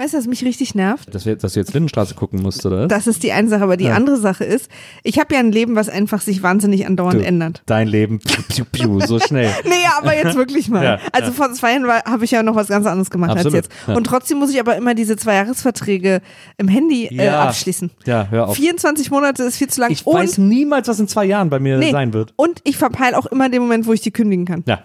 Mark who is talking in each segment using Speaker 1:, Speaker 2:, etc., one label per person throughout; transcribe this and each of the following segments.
Speaker 1: Weißt du, was mich richtig nervt?
Speaker 2: Dass, wir, dass du jetzt Lindenstraße gucken musst, oder?
Speaker 1: Das ist die eine Sache, aber die
Speaker 2: Ja.
Speaker 1: andere Sache ist, ich habe ja ein Leben, was einfach sich wahnsinnig andauernd
Speaker 2: Du,
Speaker 1: ändert.
Speaker 2: Dein Leben, piu, piu, piu, so schnell.
Speaker 1: Nee, aber jetzt wirklich mal.
Speaker 2: Ja,
Speaker 1: also
Speaker 2: ja.
Speaker 1: vor zwei Jahren habe ich ja noch was ganz anderes gemacht
Speaker 2: Absolut,
Speaker 1: als jetzt. Und trotzdem muss ich aber immer diese Zweijahresverträge im Handy äh, abschließen.
Speaker 2: Ja, hör auf.
Speaker 1: 24 Monate ist viel zu lang.
Speaker 2: Ich
Speaker 1: und,
Speaker 2: weiß niemals, was in zwei Jahren bei mir
Speaker 1: nee,
Speaker 2: sein wird.
Speaker 1: und ich verpeile auch immer den Moment, wo ich die kündigen kann.
Speaker 2: Ja.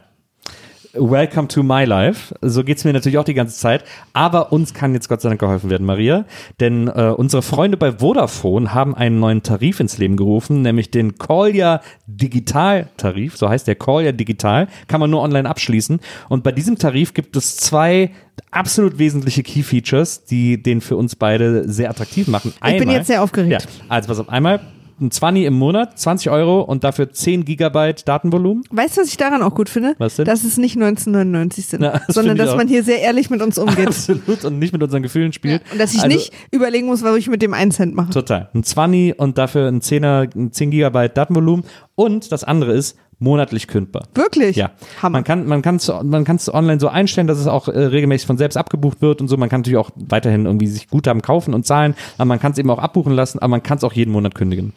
Speaker 2: Welcome to my life. So geht's mir natürlich auch die ganze Zeit. Aber uns kann jetzt Gott sei Dank geholfen werden, Maria. Denn äh, unsere Freunde bei Vodafone haben einen neuen Tarif ins Leben gerufen, nämlich den Callja Digital Tarif. So heißt der Callja Digital. Kann man nur online abschließen. Und bei diesem Tarif gibt es zwei absolut wesentliche Key Features, die den für uns beide sehr attraktiv machen.
Speaker 1: Ich bin jetzt sehr aufgeregt.
Speaker 2: Ja, also pass auf. Einmal ein 20 im Monat, 20 Euro und dafür 10 Gigabyte Datenvolumen.
Speaker 1: Weißt du, was ich daran auch gut finde?
Speaker 2: Was denn?
Speaker 1: Dass es nicht 1999 sind,
Speaker 2: Ja, das
Speaker 1: sondern dass
Speaker 2: auch.
Speaker 1: man hier sehr ehrlich mit uns umgeht.
Speaker 2: Absolut und nicht mit unseren Gefühlen spielt.
Speaker 1: Und dass ich
Speaker 2: Also,
Speaker 1: nicht überlegen muss, was ich mit dem 1 Cent mache.
Speaker 2: Total. Ein 20 und dafür ein 10er, ein 10 Gigabyte Datenvolumen. Und das andere ist monatlich kündbar.
Speaker 1: Wirklich?
Speaker 2: Ja,
Speaker 1: Hammer.
Speaker 2: man kann man kann man kann es online so einstellen, dass es auch äh, regelmäßig von selbst abgebucht wird und so. Man kann natürlich auch weiterhin irgendwie sich Guthaben kaufen und zahlen, aber man kann es eben auch abbuchen lassen, aber man kann es auch jeden Monat kündigen.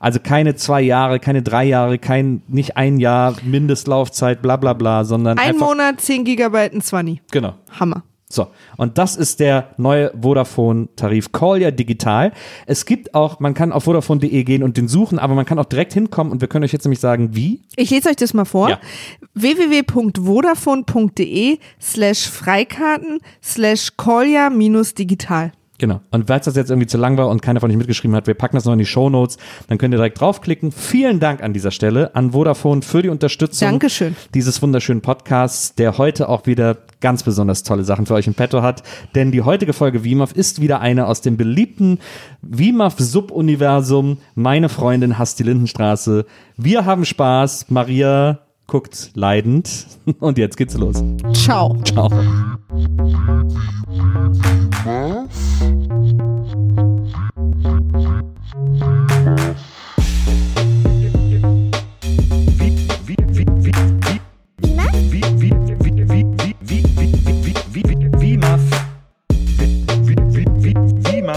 Speaker 2: Also keine zwei Jahre, keine drei Jahre, kein nicht ein Jahr Mindestlaufzeit, bla bla bla, sondern
Speaker 1: Ein Monat, 10 Gigabyte, ein 20.
Speaker 2: genau.
Speaker 1: Hammer.
Speaker 2: So, und das ist der neue Vodafone-Tarif. Call ja digital. Es gibt auch, man kann auf vodafone.de gehen und den suchen, aber man kann auch direkt hinkommen und wir können euch jetzt nämlich sagen, wie.
Speaker 1: Ich lese euch das mal vor.
Speaker 2: Ja.
Speaker 1: www.vodafone.de slash Freikarten slash Kolja minus digital.
Speaker 2: Genau. Und falls das jetzt irgendwie zu lang war und keiner von euch mitgeschrieben hat, wir packen das noch in die Shownotes, dann könnt ihr direkt draufklicken. Vielen Dank an dieser Stelle an Vodafone für die Unterstützung
Speaker 1: Dankeschön.
Speaker 2: dieses wunderschönen Podcasts, der heute auch wieder ganz besonders tolle Sachen für euch im Petto hat. Denn die heutige Folge WIMAF ist wieder eine aus dem beliebten WIMAF-Subuniversum. Meine Freundin hasst die Lindenstraße. Wir haben Spaß. Maria guckt leidend. Und jetzt geht's los.
Speaker 1: Ciao.
Speaker 2: Ciao.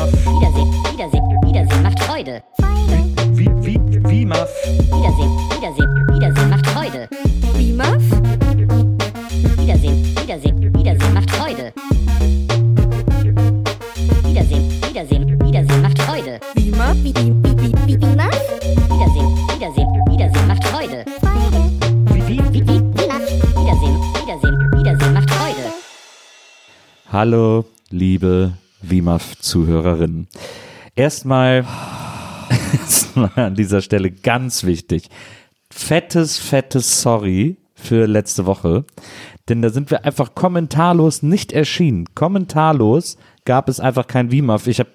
Speaker 3: Wiedersehen, Wiedersehen, Wiedersehen macht Freude. Wiedersehen, Wiedersehen, Wiedersehen macht Freude.
Speaker 1: BIMAF?
Speaker 3: Wiedersehen, Wiedersehen, Wiedersehen macht Freude. Wiedersehen, Wiedersehen, Wiedersehen macht Freude.
Speaker 1: BIMAF?
Speaker 3: Wiedersehen, Wiedersehen, Wiedersehen macht Freude. Wiedersehen, Wiedersehen, Wiedersehen macht Freude.
Speaker 2: Hallo, liebe WIMAF-Zuhörerinnen. Erstmal erstmal an dieser Stelle ganz wichtig. Fettes, fettes Sorry für letzte Woche. Denn da sind wir einfach kommentarlos nicht erschienen. Kommentarlos gab es einfach kein WIMAF. Ich habe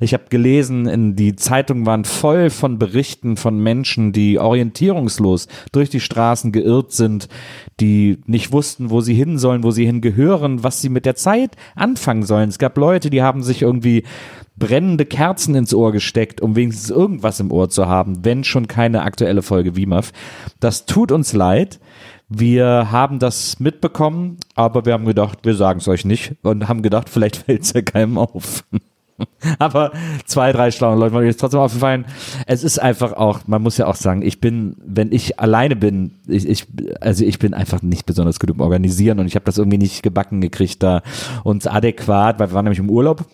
Speaker 2: ich hab gelesen, in die Zeitungen waren voll von Berichten von Menschen, die orientierungslos durch die Straßen geirrt sind, die nicht wussten, wo sie hin sollen, wo sie hingehören, was sie mit der Zeit anfangen sollen. Es gab Leute, die haben sich irgendwie brennende Kerzen ins Ohr gesteckt, um wenigstens irgendwas im Ohr zu haben, wenn schon keine aktuelle Folge WIMAF. Das tut uns leid. Wir haben das mitbekommen, aber wir haben gedacht, wir sagen es euch nicht und haben gedacht, vielleicht fällt es ja keinem auf. Aber zwei, drei schlaue Leute wollen jetzt trotzdem aufgefallen. Es ist einfach auch, man muss ja auch sagen, ich bin, wenn ich alleine bin, ich, ich also ich bin einfach nicht besonders gut im Organisieren und ich habe das irgendwie nicht gebacken gekriegt, da uns adäquat, weil wir waren nämlich im Urlaub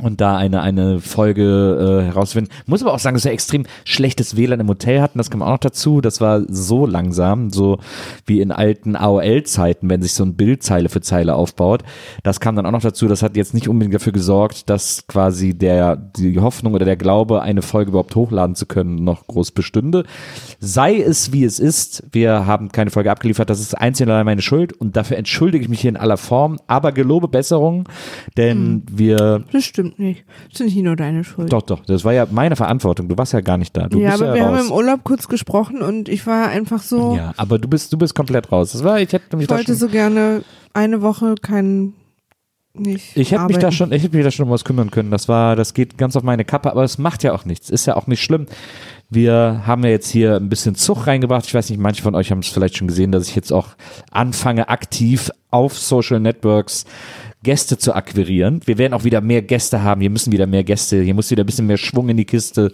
Speaker 2: und da eine, eine Folge äh, herausfinden. Muss aber auch sagen, dass wir extrem schlechtes WLAN im Hotel hatten, das kam auch noch dazu. Das war so langsam, so wie in alten AOL-Zeiten, wenn sich so ein Bild Zeile für Zeile aufbaut. Das kam dann auch noch dazu. Das hat jetzt nicht unbedingt dafür gesorgt, dass quasi der, die Hoffnung oder der Glaube, eine Folge überhaupt hochladen zu können, noch groß bestünde. Sei es wie es ist, wir haben keine Folge abgeliefert, das ist einzig und meine Schuld und dafür entschuldige ich mich hier in aller Form, aber gelobe Besserung, denn wir
Speaker 1: Das stimmt nicht. Das ist nicht nur deine Schuld.
Speaker 2: doch, doch, das war ja meine Verantwortung. Du warst ja gar nicht da. Du
Speaker 1: ja, aber
Speaker 2: ja
Speaker 1: wir haben
Speaker 2: raus.
Speaker 1: im Urlaub kurz gesprochen und ich war einfach so,
Speaker 2: ja, aber du bist, du bist komplett raus. Das war, ich hätte mich
Speaker 1: ich wollte so gerne eine Woche kein, nicht
Speaker 2: ich hätte mich da schon, ich hätte mich da schon um was kümmern können. Das war, das geht ganz auf meine Kappe, aber es macht ja auch nichts. Ist ja auch nicht schlimm. Wir haben ja jetzt hier ein bisschen Zug reingebracht. Ich weiß nicht, manche von euch haben es vielleicht schon gesehen, dass ich jetzt auch anfange, aktiv auf Social Networks Gäste zu akquirieren. Wir werden auch wieder mehr Gäste haben. Hier müssen wieder mehr Gäste. Hier muss wieder ein bisschen mehr Schwung in die Kiste.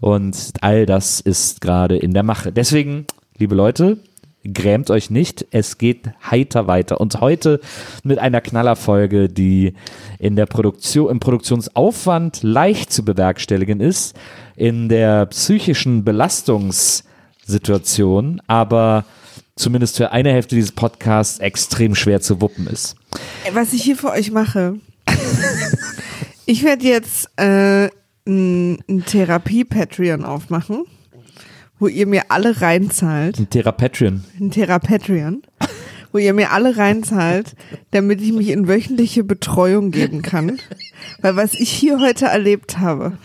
Speaker 2: Und all das ist gerade in der Mache. Deswegen, liebe Leute, grämt euch nicht. Es geht heiter weiter. Und heute mit einer Knallerfolge, die in der Produktion, im Produktionsaufwand leicht zu bewerkstelligen ist, in der psychischen Belastungssituation, aber zumindest für eine Hälfte dieses Podcasts extrem schwer zu wuppen ist.
Speaker 1: Was ich hier für euch mache, ich werde jetzt äh, ein, Therapie-Patreon aufmachen, wo ihr mir alle reinzahlt.
Speaker 2: Ein Therapetrion.
Speaker 1: Ein Therapetrion, wo ihr mir alle reinzahlt, damit ich mich in wöchentliche Betreuung geben kann. Weil was ich hier heute erlebt habe,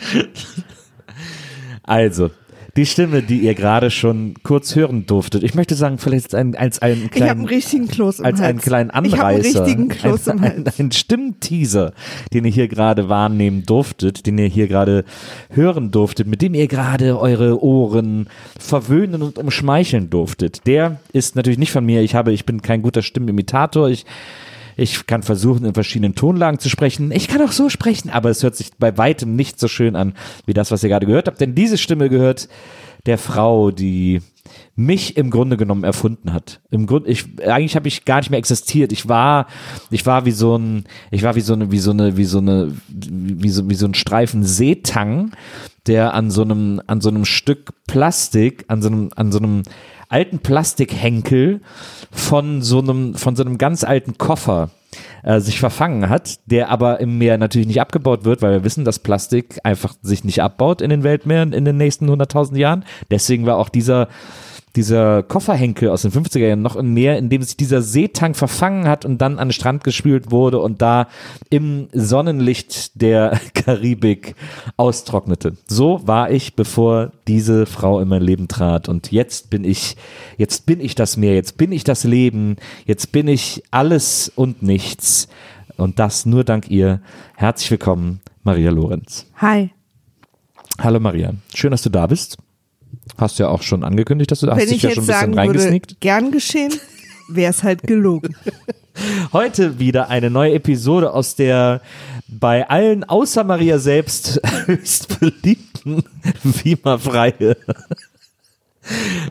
Speaker 2: Also, die Stimme, die ihr gerade schon kurz hören durftet. Ich möchte sagen, vielleicht ein, als einen
Speaker 1: ich habe
Speaker 2: kleinen,
Speaker 1: einen richtigen Kloß im
Speaker 2: als
Speaker 1: Hals.
Speaker 2: einen kleinen
Speaker 1: Ich habe einen
Speaker 2: Anreißer.
Speaker 1: richtigen Kloß
Speaker 2: ein,
Speaker 1: im
Speaker 2: ein,
Speaker 1: Hals.
Speaker 2: ein Stimmteaser, den ihr hier gerade wahrnehmen durftet, den ihr hier gerade hören durftet, mit dem ihr gerade eure Ohren verwöhnen und umschmeicheln durftet. Der ist natürlich nicht von mir. Ich habe, ich bin kein guter Stimmenimitator. Ich ich kann versuchen, in verschiedenen Tonlagen zu sprechen. Ich kann auch so sprechen, aber es hört sich bei weitem nicht so schön an, wie das, was ihr gerade gehört habt. Denn diese Stimme gehört der Frau, die mich im Grunde genommen erfunden hat. Im Grunde, ich, eigentlich habe ich gar nicht mehr existiert. Ich war, ich war wie so ein, ich war wie so eine, wie so eine, wie so eine, wie so, wie so ein Streifen Seetang, der an so einem, an so einem Stück Plastik, an so einem, an so einem alten Plastikhenkel von so einem, von so einem ganz alten Koffer äh, sich verfangen hat, der aber im Meer natürlich nicht abgebaut wird, weil wir wissen, dass Plastik einfach sich nicht abbaut in den Weltmeeren in den nächsten 100.000 Jahren. Deswegen war auch dieser dieser Kofferhenkel aus den 50er Jahren noch im Meer, in dem sich dieser Seetank verfangen hat und dann an den Strand gespült wurde und da im Sonnenlicht der Karibik austrocknete. So war ich, bevor diese Frau in mein Leben trat und jetzt bin ich, jetzt bin ich das Meer, jetzt bin ich das Leben, jetzt bin ich alles und nichts und das nur dank ihr. Herzlich willkommen, Maria Lorenz.
Speaker 1: Hi.
Speaker 2: Hallo Maria, schön, dass du da bist. Hast ja auch schon angekündigt, dass du da hast
Speaker 1: Wenn
Speaker 2: dich
Speaker 1: ich
Speaker 2: ja schon ein bisschen
Speaker 1: sagen würde,
Speaker 2: reingesneakt.
Speaker 1: gern geschehen, wäre es halt gelogen.
Speaker 2: Heute wieder eine neue Episode aus der bei allen außer Maria selbst höchst beliebten Wiemer-Freie.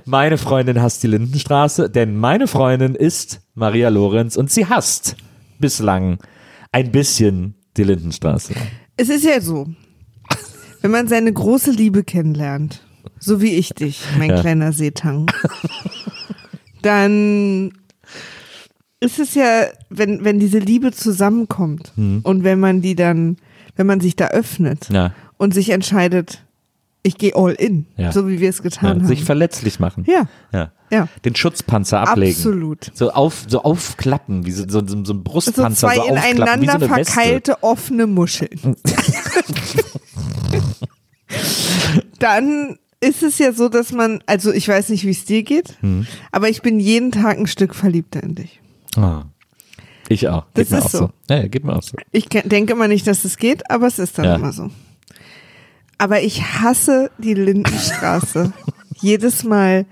Speaker 2: Meine Freundin hasst die Lindenstraße, denn meine Freundin ist Maria Lorenz und sie hasst bislang ein bisschen die Lindenstraße.
Speaker 1: Es ist ja so, wenn man seine große Liebe kennenlernt, so wie ich dich, mein
Speaker 2: Ja.
Speaker 1: kleiner Seetang, dann ist es ja, wenn, wenn diese Liebe zusammenkommt
Speaker 2: Hm.
Speaker 1: und wenn man die dann, wenn man sich da öffnet
Speaker 2: Ja,
Speaker 1: und sich entscheidet, ich gehe all in,
Speaker 2: Ja.
Speaker 1: so wie wir es
Speaker 2: ja
Speaker 1: getan
Speaker 2: sich
Speaker 1: haben.
Speaker 2: verletzlich machen.
Speaker 1: Ja,
Speaker 2: Ja.
Speaker 1: ja,
Speaker 2: Den Schutzpanzer ablegen.
Speaker 1: absolut.
Speaker 2: So, auf, so aufklappen, wie so, so, so ein
Speaker 1: So
Speaker 2: Brustpanzer.
Speaker 1: zwei
Speaker 2: so wie so
Speaker 1: ineinander
Speaker 2: Weste.
Speaker 1: verkeilte offene Muscheln. Dann ist es ja so, dass man, also ich weiß nicht, wie es dir geht,
Speaker 2: Hm.
Speaker 1: aber ich bin jeden Tag ein Stück verliebter in dich.
Speaker 2: Ah. Ich auch.
Speaker 1: Das
Speaker 2: geht mir
Speaker 1: ist
Speaker 2: auch so.
Speaker 1: so.
Speaker 2: Ja, ja, geht mir auch so.
Speaker 1: Ich ke- denke immer nicht, dass es geht, aber es ist dann
Speaker 2: Ja.
Speaker 1: immer so. Aber ich hasse die Lindenstraße jedes Mal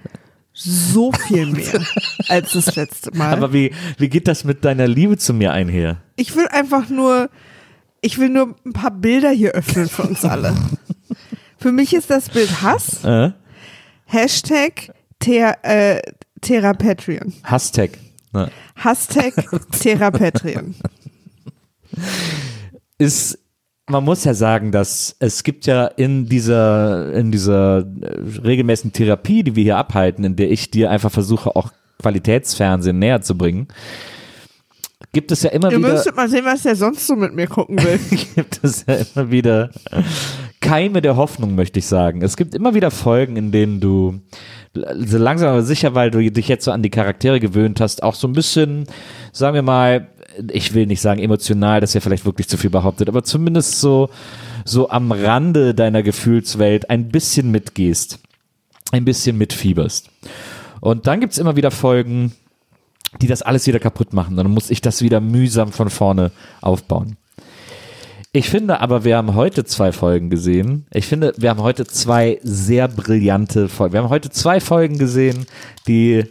Speaker 1: so viel mehr als das letzte Mal.
Speaker 2: Aber wie, wie geht das mit deiner Liebe zu mir einher?
Speaker 1: Ich will einfach nur, ich will nur ein paar Bilder hier öffnen für uns alle. Für mich ist das Bild Hass.
Speaker 2: Äh?
Speaker 1: Hashtag Thera, äh, Therapetrion.
Speaker 2: Hashtag. Ne?
Speaker 1: Hashtag Therapetrion.
Speaker 2: Ist, man muss ja sagen, dass es gibt ja in dieser, in dieser äh, regelmäßigen Therapie, die wir hier abhalten, in der ich dir einfach versuche, auch Qualitätsfernsehen näher zu bringen, gibt es ja immer
Speaker 1: Ihr
Speaker 2: wieder.
Speaker 1: müsstet mal sehen, was der sonst so mit mir gucken will.
Speaker 2: gibt es ja immer wieder Keime der Hoffnung, möchte ich sagen. Es gibt immer wieder Folgen, in denen du so langsam aber sicher, weil du dich jetzt so an die Charaktere gewöhnt hast, auch so ein bisschen, sagen wir mal, ich will nicht sagen emotional, das ist ja vielleicht wirklich zu viel behauptet, aber zumindest so, so am Rande deiner Gefühlswelt ein bisschen mitgehst, ein bisschen mitfieberst. Und dann gibt's immer wieder Folgen, die das alles wieder kaputt machen. Dann muss ich das wieder mühsam von vorne aufbauen. Ich finde aber, wir haben heute zwei Folgen gesehen. Ich finde, wir haben heute zwei sehr brillante Folgen. Wir haben heute zwei Folgen gesehen, die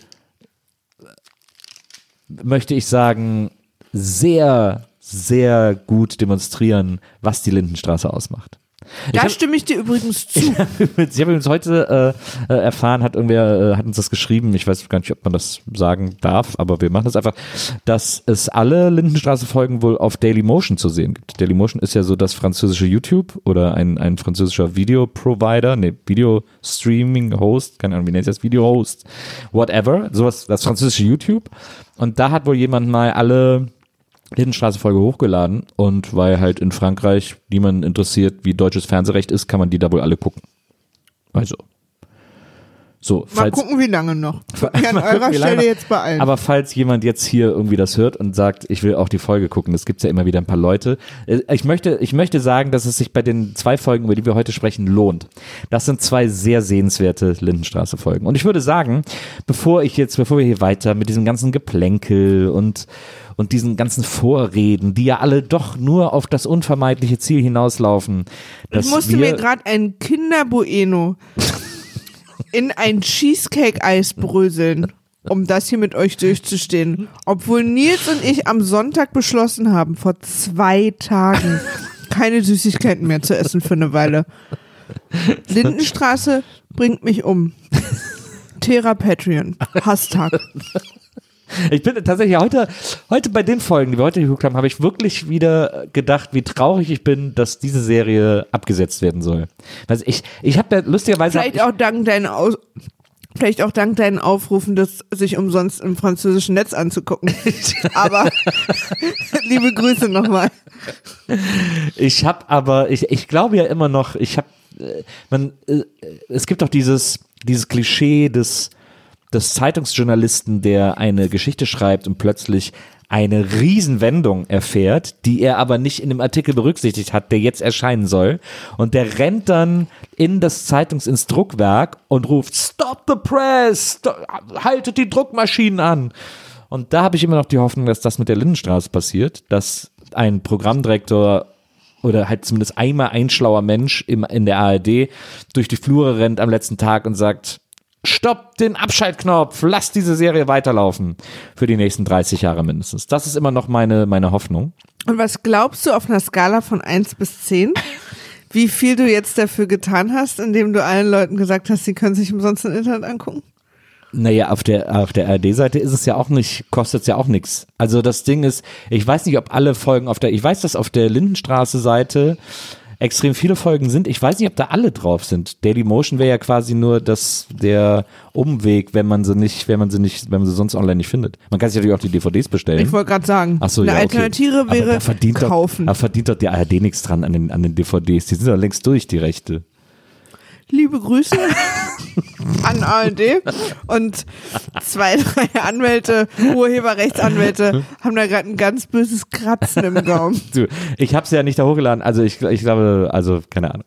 Speaker 2: möchte ich sagen, sehr, sehr gut demonstrieren, was die Lindenstraße ausmacht.
Speaker 1: Da
Speaker 2: hab-
Speaker 1: stimme ich dir übrigens zu.
Speaker 2: ich habe übrigens heute äh, äh, erfahren, hat irgendwer, äh, hat uns das geschrieben, ich weiß gar nicht, ob man das sagen darf, aber wir machen das einfach, dass es alle Lindenstraße-Folgen wohl auf Dailymotion zu sehen gibt. Dailymotion ist ja so das französische YouTube oder ein, ein französischer Video-Provider, ne, Video-Streaming-Host, keine Ahnung, wie nennt sich das, Video-Host, whatever, sowas, das französische YouTube. Und da hat wohl jemand mal alle Lindenstraße-Folge hochgeladen und weil halt in Frankreich niemand interessiert, wie deutsches Fernsehrecht ist, kann man die da wohl alle gucken. Also. So,
Speaker 1: Mal
Speaker 2: falls,
Speaker 1: gucken, wie lange noch. Mir an
Speaker 2: Mal gucken,
Speaker 1: eurer Stelle jetzt beeilen.
Speaker 2: aber falls jemand jetzt hier irgendwie das hört und sagt, ich will auch die Folge gucken, das gibt's ja immer wieder ein paar Leute. Äh, Ich möchte, ich möchte sagen, dass es sich bei den zwei Folgen, über die wir heute sprechen, lohnt. Das sind zwei sehr sehenswerte Lindenstraße-Folgen. Und ich würde sagen, bevor ich jetzt, bevor wir hier weiter mit diesem ganzen Geplänkel und und diesen ganzen Vorreden, die ja alle doch nur auf das unvermeidliche Ziel hinauslaufen. Dass
Speaker 1: ich musste mir gerade ein Kinder-Bueno in ein Cheesecake-Eis bröseln, um das hier mit euch durchzustehen. Obwohl Nils und ich am Sonntag beschlossen haben, vor zwei Tagen keine Süßigkeiten mehr zu essen für eine Weile. Lindenstraße bringt mich um. Thera Patreon. Hashtag.
Speaker 2: Ich bin tatsächlich heute, heute bei den Folgen, die wir heute geguckt haben, habe ich wirklich wieder gedacht, wie traurig ich bin, dass diese Serie abgesetzt werden soll. Also ich, ich habe ja lustigerweise.
Speaker 1: Vielleicht auch dank deinen Aus Vielleicht auch dank deinen Aufrufen, das sich umsonst im französischen Netz anzugucken. Aber liebe Grüße nochmal.
Speaker 2: Ich habe aber, ich, ich glaube ja immer noch, ich habe, äh, man, äh, es gibt doch dieses, dieses Klischee des, des Zeitungsjournalisten, der eine Geschichte schreibt und plötzlich eine Riesenwendung erfährt, die er aber nicht in dem Artikel berücksichtigt hat, der jetzt erscheinen soll. Und der rennt dann in das Zeitungs ins Druckwerk und ruft, Stop the press! Haltet die Druckmaschinen an! Und da habe ich immer noch die Hoffnung, dass das mit der Lindenstraße passiert, dass ein Programmdirektor oder halt zumindest einmal ein schlauer Mensch im, in der ARD durch die Flure rennt am letzten Tag und sagt, stopp den Abschaltknopf, lass diese Serie weiterlaufen für die nächsten 30 Jahre mindestens. Das ist immer noch meine, meine Hoffnung.
Speaker 1: Und was glaubst du auf einer Skala von 1 bis 10, wie viel du jetzt dafür getan hast, indem du allen Leuten gesagt hast, sie können sich umsonst im Internet angucken?
Speaker 2: Naja, auf der, auf der ARD-Seite ist es ja auch nicht, kostet es ja auch nichts. Also das Ding ist, ich weiß nicht, ob alle Folgen auf der, ich weiß, dass auf der Lindenstraße-Seite extrem viele Folgen sind. Ich weiß nicht, ob da alle drauf sind. Daily Motion wäre ja quasi nur das, der Umweg, wenn man sie nicht, wenn man sie nicht, wenn man sie sonst online nicht findet. Man kann sich natürlich auch die DVDs bestellen.
Speaker 1: Ich wollte gerade sagen,
Speaker 2: Ach so,
Speaker 1: eine
Speaker 2: ja, okay.
Speaker 1: Alternative
Speaker 2: Aber
Speaker 1: wäre
Speaker 2: da verdient
Speaker 1: kaufen.
Speaker 2: Doch, da verdient doch die ARD nichts dran an den, an den DVDs. Die sind doch längst durch, die Rechte.
Speaker 1: Liebe Grüße an ARD und zwei, drei Anwälte, Urheberrechtsanwälte haben da gerade ein ganz böses Kratzen im Gaumen.
Speaker 2: Du, ich habe es ja nicht da hochgeladen, also ich, ich glaube, also keine Ahnung.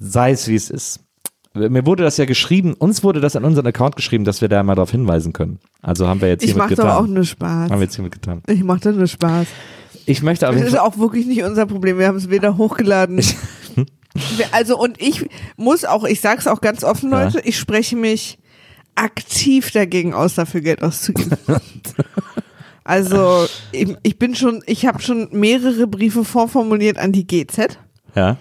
Speaker 2: Sei es wie es ist. Mir wurde das ja geschrieben, uns wurde das an unseren Account geschrieben, dass wir da mal darauf hinweisen können. Also haben wir jetzt
Speaker 1: Ich
Speaker 2: hiermit
Speaker 1: mache doch auch
Speaker 2: getan.
Speaker 1: nur Spaß.
Speaker 2: Haben wir jetzt hiermit getan.
Speaker 1: Ich mache da nur Spaß.
Speaker 2: Ich möchte aber
Speaker 1: Das ist auch wirklich nicht unser Problem. Wir haben es weder hochgeladen. Also und ich muss auch, ich sag's auch ganz offen,
Speaker 2: Ja.
Speaker 1: Leute, ich spreche mich aktiv dagegen aus, dafür Geld auszugeben. also ich, ich bin schon, ich habe schon mehrere Briefe vorformuliert an die GZ,
Speaker 2: ja,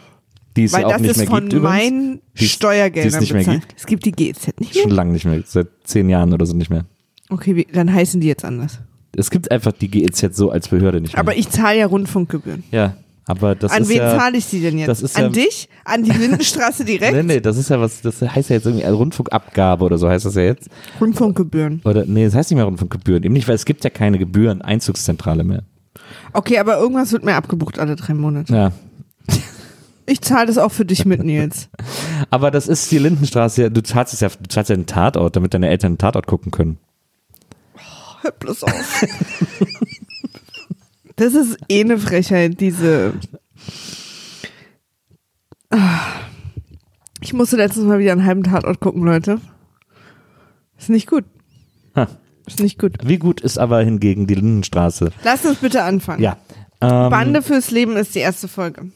Speaker 2: die es
Speaker 1: weil
Speaker 2: ja auch
Speaker 1: das
Speaker 2: nicht
Speaker 1: ist
Speaker 2: mehr
Speaker 1: von
Speaker 2: gibt
Speaker 1: meinen
Speaker 2: Die es-
Speaker 1: Steuergeldern
Speaker 2: die es nicht mehr
Speaker 1: bezahlt.
Speaker 2: gibt?
Speaker 1: Es gibt die GZ nicht mehr.
Speaker 2: Schon lange nicht mehr, seit zehn Jahren oder so nicht mehr.
Speaker 1: Okay, wie, dann heißen die jetzt anders.
Speaker 2: Es gibt einfach die GEZ so als Behörde nicht mehr.
Speaker 1: Aber ich zahle ja Rundfunkgebühren.
Speaker 2: ja, aber das
Speaker 1: an
Speaker 2: ist
Speaker 1: wen
Speaker 2: ja,
Speaker 1: zahle ich die denn jetzt?
Speaker 2: das ist
Speaker 1: an
Speaker 2: ja-
Speaker 1: dich? An die Lindenstraße direkt?
Speaker 2: Nee, nee, das ist ja was, das heißt ja jetzt irgendwie Rundfunkabgabe oder so heißt das ja jetzt.
Speaker 1: Rundfunkgebühren.
Speaker 2: Oder nee, das heißt nicht mehr Rundfunkgebühren. Eben nicht, weil es gibt ja keine Gebühren, Einzugszentrale mehr.
Speaker 1: Okay, aber irgendwas wird mir abgebucht alle drei Monate.
Speaker 2: Ja.
Speaker 1: Ich zahle das auch für dich mit, Nils.
Speaker 2: Aber das ist die Lindenstraße, du zahlst es ja, du zahlst ja einen Tatort, damit deine Eltern einen Tatort gucken können.
Speaker 1: Hör bloß auf. Das ist eh eine Frechheit, diese. Ich musste letztens mal wieder einen halben Tatort gucken, Leute. Ist nicht gut.
Speaker 2: Ha.
Speaker 1: Ist nicht gut.
Speaker 2: Wie gut ist aber hingegen die Lindenstraße?
Speaker 1: Lass uns bitte anfangen.
Speaker 2: Ja. Ähm,
Speaker 1: Bande fürs Leben ist die erste Folge.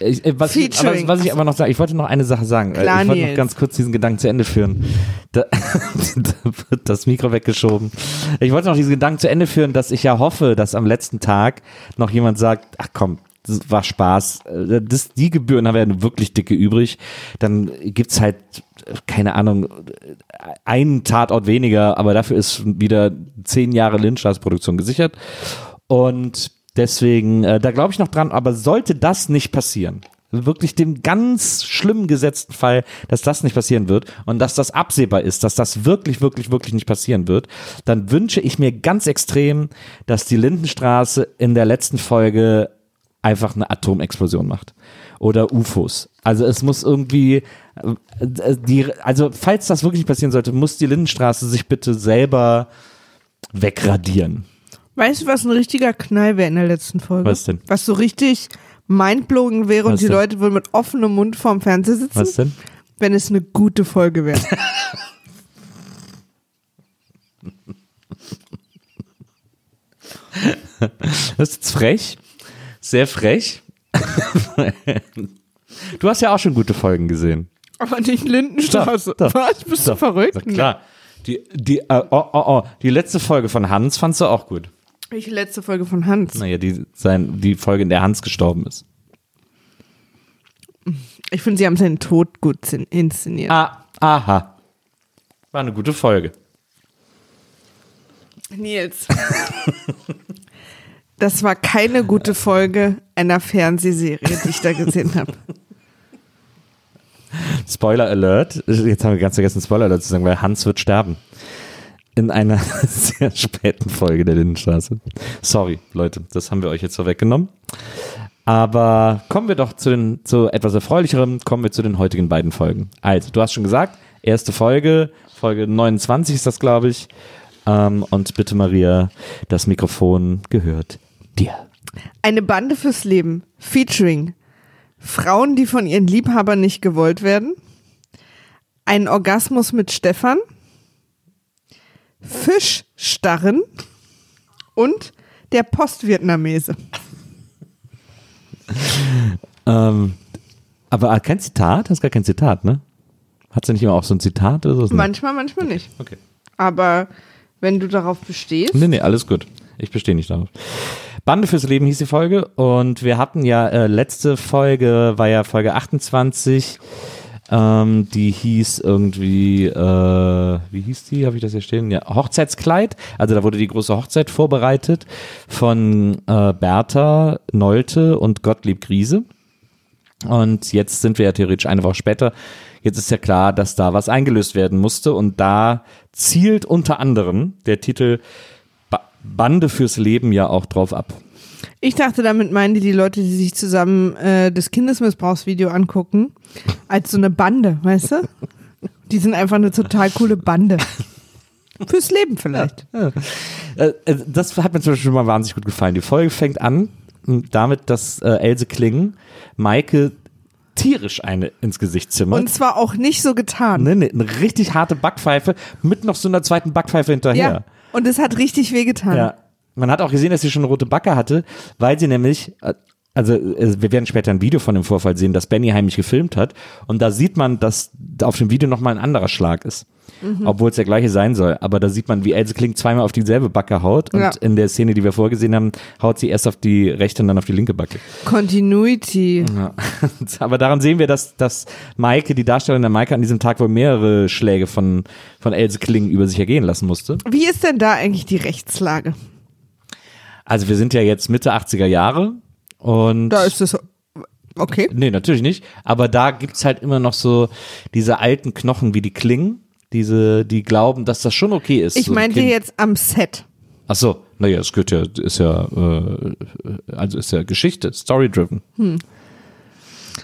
Speaker 2: Ich, äh, was, ich, aber, was ich aber noch sagen, ich wollte noch eine Sache sagen. Äh,
Speaker 1: Klar,
Speaker 2: ich wollte noch ganz kurz diesen Gedanken zu Ende führen. Da, da wird das Mikro weggeschoben. Ich wollte noch diesen Gedanken zu Ende führen, dass ich ja hoffe, dass am letzten Tag noch jemand sagt, ach komm, das war Spaß. Äh, Das, die Gebühren haben wir ja wirklich dicke übrig. Dann gibt's halt, äh, keine Ahnung, einen Tatort weniger, aber dafür ist wieder zehn Jahre Lynchstars-Produktion gesichert. Und deswegen, äh, da glaube ich noch dran, aber sollte das nicht passieren, wirklich dem ganz schlimm gesetzten Fall, dass das nicht passieren wird und dass das absehbar ist, dass das wirklich, wirklich, wirklich nicht passieren wird, dann wünsche ich mir ganz extrem, dass die Lindenstraße in der letzten Folge einfach eine Atomexplosion macht. Oder UFOs. Also es muss irgendwie, äh, die, also falls das wirklich passieren sollte, muss die Lindenstraße sich bitte selber wegradieren.
Speaker 1: Weißt du, was ein richtiger Knall wäre in der letzten Folge?
Speaker 2: Was denn?
Speaker 1: Was so richtig mindblowing wäre und
Speaker 2: Was
Speaker 1: die
Speaker 2: denn?
Speaker 1: Leute wohl mit offenem Mund vorm Fernseher sitzen?
Speaker 2: Was denn?
Speaker 1: Wenn es eine gute Folge wäre.
Speaker 2: Das ist jetzt frech. Sehr frech. Du hast ja auch schon gute Folgen gesehen.
Speaker 1: Aber nicht Lindenstraße.
Speaker 2: Doch, doch.
Speaker 1: Was? Bist du
Speaker 2: Doch,
Speaker 1: verrückt?
Speaker 2: Klar. Die, die, äh, oh, oh, oh, die letzte Folge von Hans fandst du auch gut.
Speaker 1: Welche letzte Folge von Hans?
Speaker 2: Naja, die, sein, die Folge, in der Hans gestorben ist.
Speaker 1: Ich finde, sie haben seinen Tod gut inszeniert.
Speaker 2: Ah, aha. War eine gute Folge.
Speaker 1: Nils. Das war keine gute Folge einer Fernsehserie, die ich da gesehen habe.
Speaker 2: Spoiler Alert. Jetzt haben wir ganz vergessen, Spoiler Alert zu sagen, weil Hans wird sterben. In einer sehr späten Folge der Lindenstraße. Sorry, Leute, das haben wir euch jetzt vorweggenommen. Aber kommen wir doch zu, den, zu etwas Erfreulicherem, kommen wir zu den heutigen beiden Folgen. Also, du hast schon gesagt, erste Folge, Folge 29 ist das, glaube ich. Ähm, und bitte, Maria, das Mikrofon gehört dir.
Speaker 1: Eine Bande fürs Leben, featuring Frauen, die von ihren Liebhabern nicht gewollt werden, ein Orgasmus mit Stefan, Fischstarren und der Postvietnamese.
Speaker 2: Ähm, aber kein Zitat? Hast gar kein Zitat, ne? Hat sie nicht immer auch so ein Zitat oder so?
Speaker 1: Manchmal, manchmal nicht.
Speaker 2: Okay.
Speaker 1: Aber wenn du darauf bestehst,
Speaker 2: Nee, nee, alles gut. Ich bestehe nicht darauf. Bande fürs Leben hieß die Folge und wir hatten ja, äh, letzte Folge war ja Folge 28, ähm, die hieß irgendwie, äh, wie hieß die, habe ich das hier stehen? Ja, Hochzeitskleid, also da wurde die große Hochzeit vorbereitet von äh, Bertha Nolte und Gottlieb Griese. Und jetzt sind wir ja theoretisch eine Woche später. Jetzt ist ja klar, dass da was eingelöst werden musste. Und da zielt unter anderem der Titel ba Bande fürs Leben ja auch drauf ab.
Speaker 1: Ich dachte, damit meinen die die Leute, die sich zusammen äh, das Kindesmissbrauchsvideo angucken, als so eine Bande, weißt du? Die sind einfach eine total coole Bande. Fürs Leben vielleicht.
Speaker 2: Äh, äh, das hat mir zum Beispiel schon mal wahnsinnig gut gefallen. Die Folge fängt an damit, dass äh, Else Klingen Maike tierisch eine ins Gesicht zimmert.
Speaker 1: Und zwar auch nicht so getan.
Speaker 2: Ne, ne, eine richtig harte Backpfeife mit noch so einer zweiten Backpfeife hinterher.
Speaker 1: Ja. Und es hat richtig wehgetan.
Speaker 2: Ja. Man hat auch gesehen, dass sie schon eine rote Backe hatte, weil sie nämlich, äh, also äh, wir werden später ein Video von dem Vorfall sehen, das Benny heimlich gefilmt hat. Und da sieht man, dass auf dem Video nochmal ein anderer Schlag ist.
Speaker 1: Mhm.
Speaker 2: Obwohl es der gleiche sein soll. Aber da sieht man, wie Else Kling zweimal auf dieselbe Backe haut. Und
Speaker 1: Ja.
Speaker 2: in der Szene, die wir vorgesehen haben, haut sie erst auf die rechte und dann auf die linke Backe.
Speaker 1: Continuity.
Speaker 2: Ja. Aber daran sehen wir, dass, dass Maike, die Darstellerin der Maike, an diesem Tag wohl mehrere Schläge von, von Else Kling über sich ergehen lassen musste.
Speaker 1: Wie ist denn da eigentlich die Rechtslage?
Speaker 2: Also wir sind ja jetzt Mitte 80er Jahre und
Speaker 1: Da ist es okay.
Speaker 2: nee, natürlich nicht, aber da gibt's halt immer noch so diese alten Knochen, wie die klingen, diese die glauben, dass das schon okay ist.
Speaker 1: Ich
Speaker 2: so ein
Speaker 1: meinte jetzt am Set.
Speaker 2: Ach so, naja, es gehört ja ist ja äh, also ist ja Geschichte, story driven.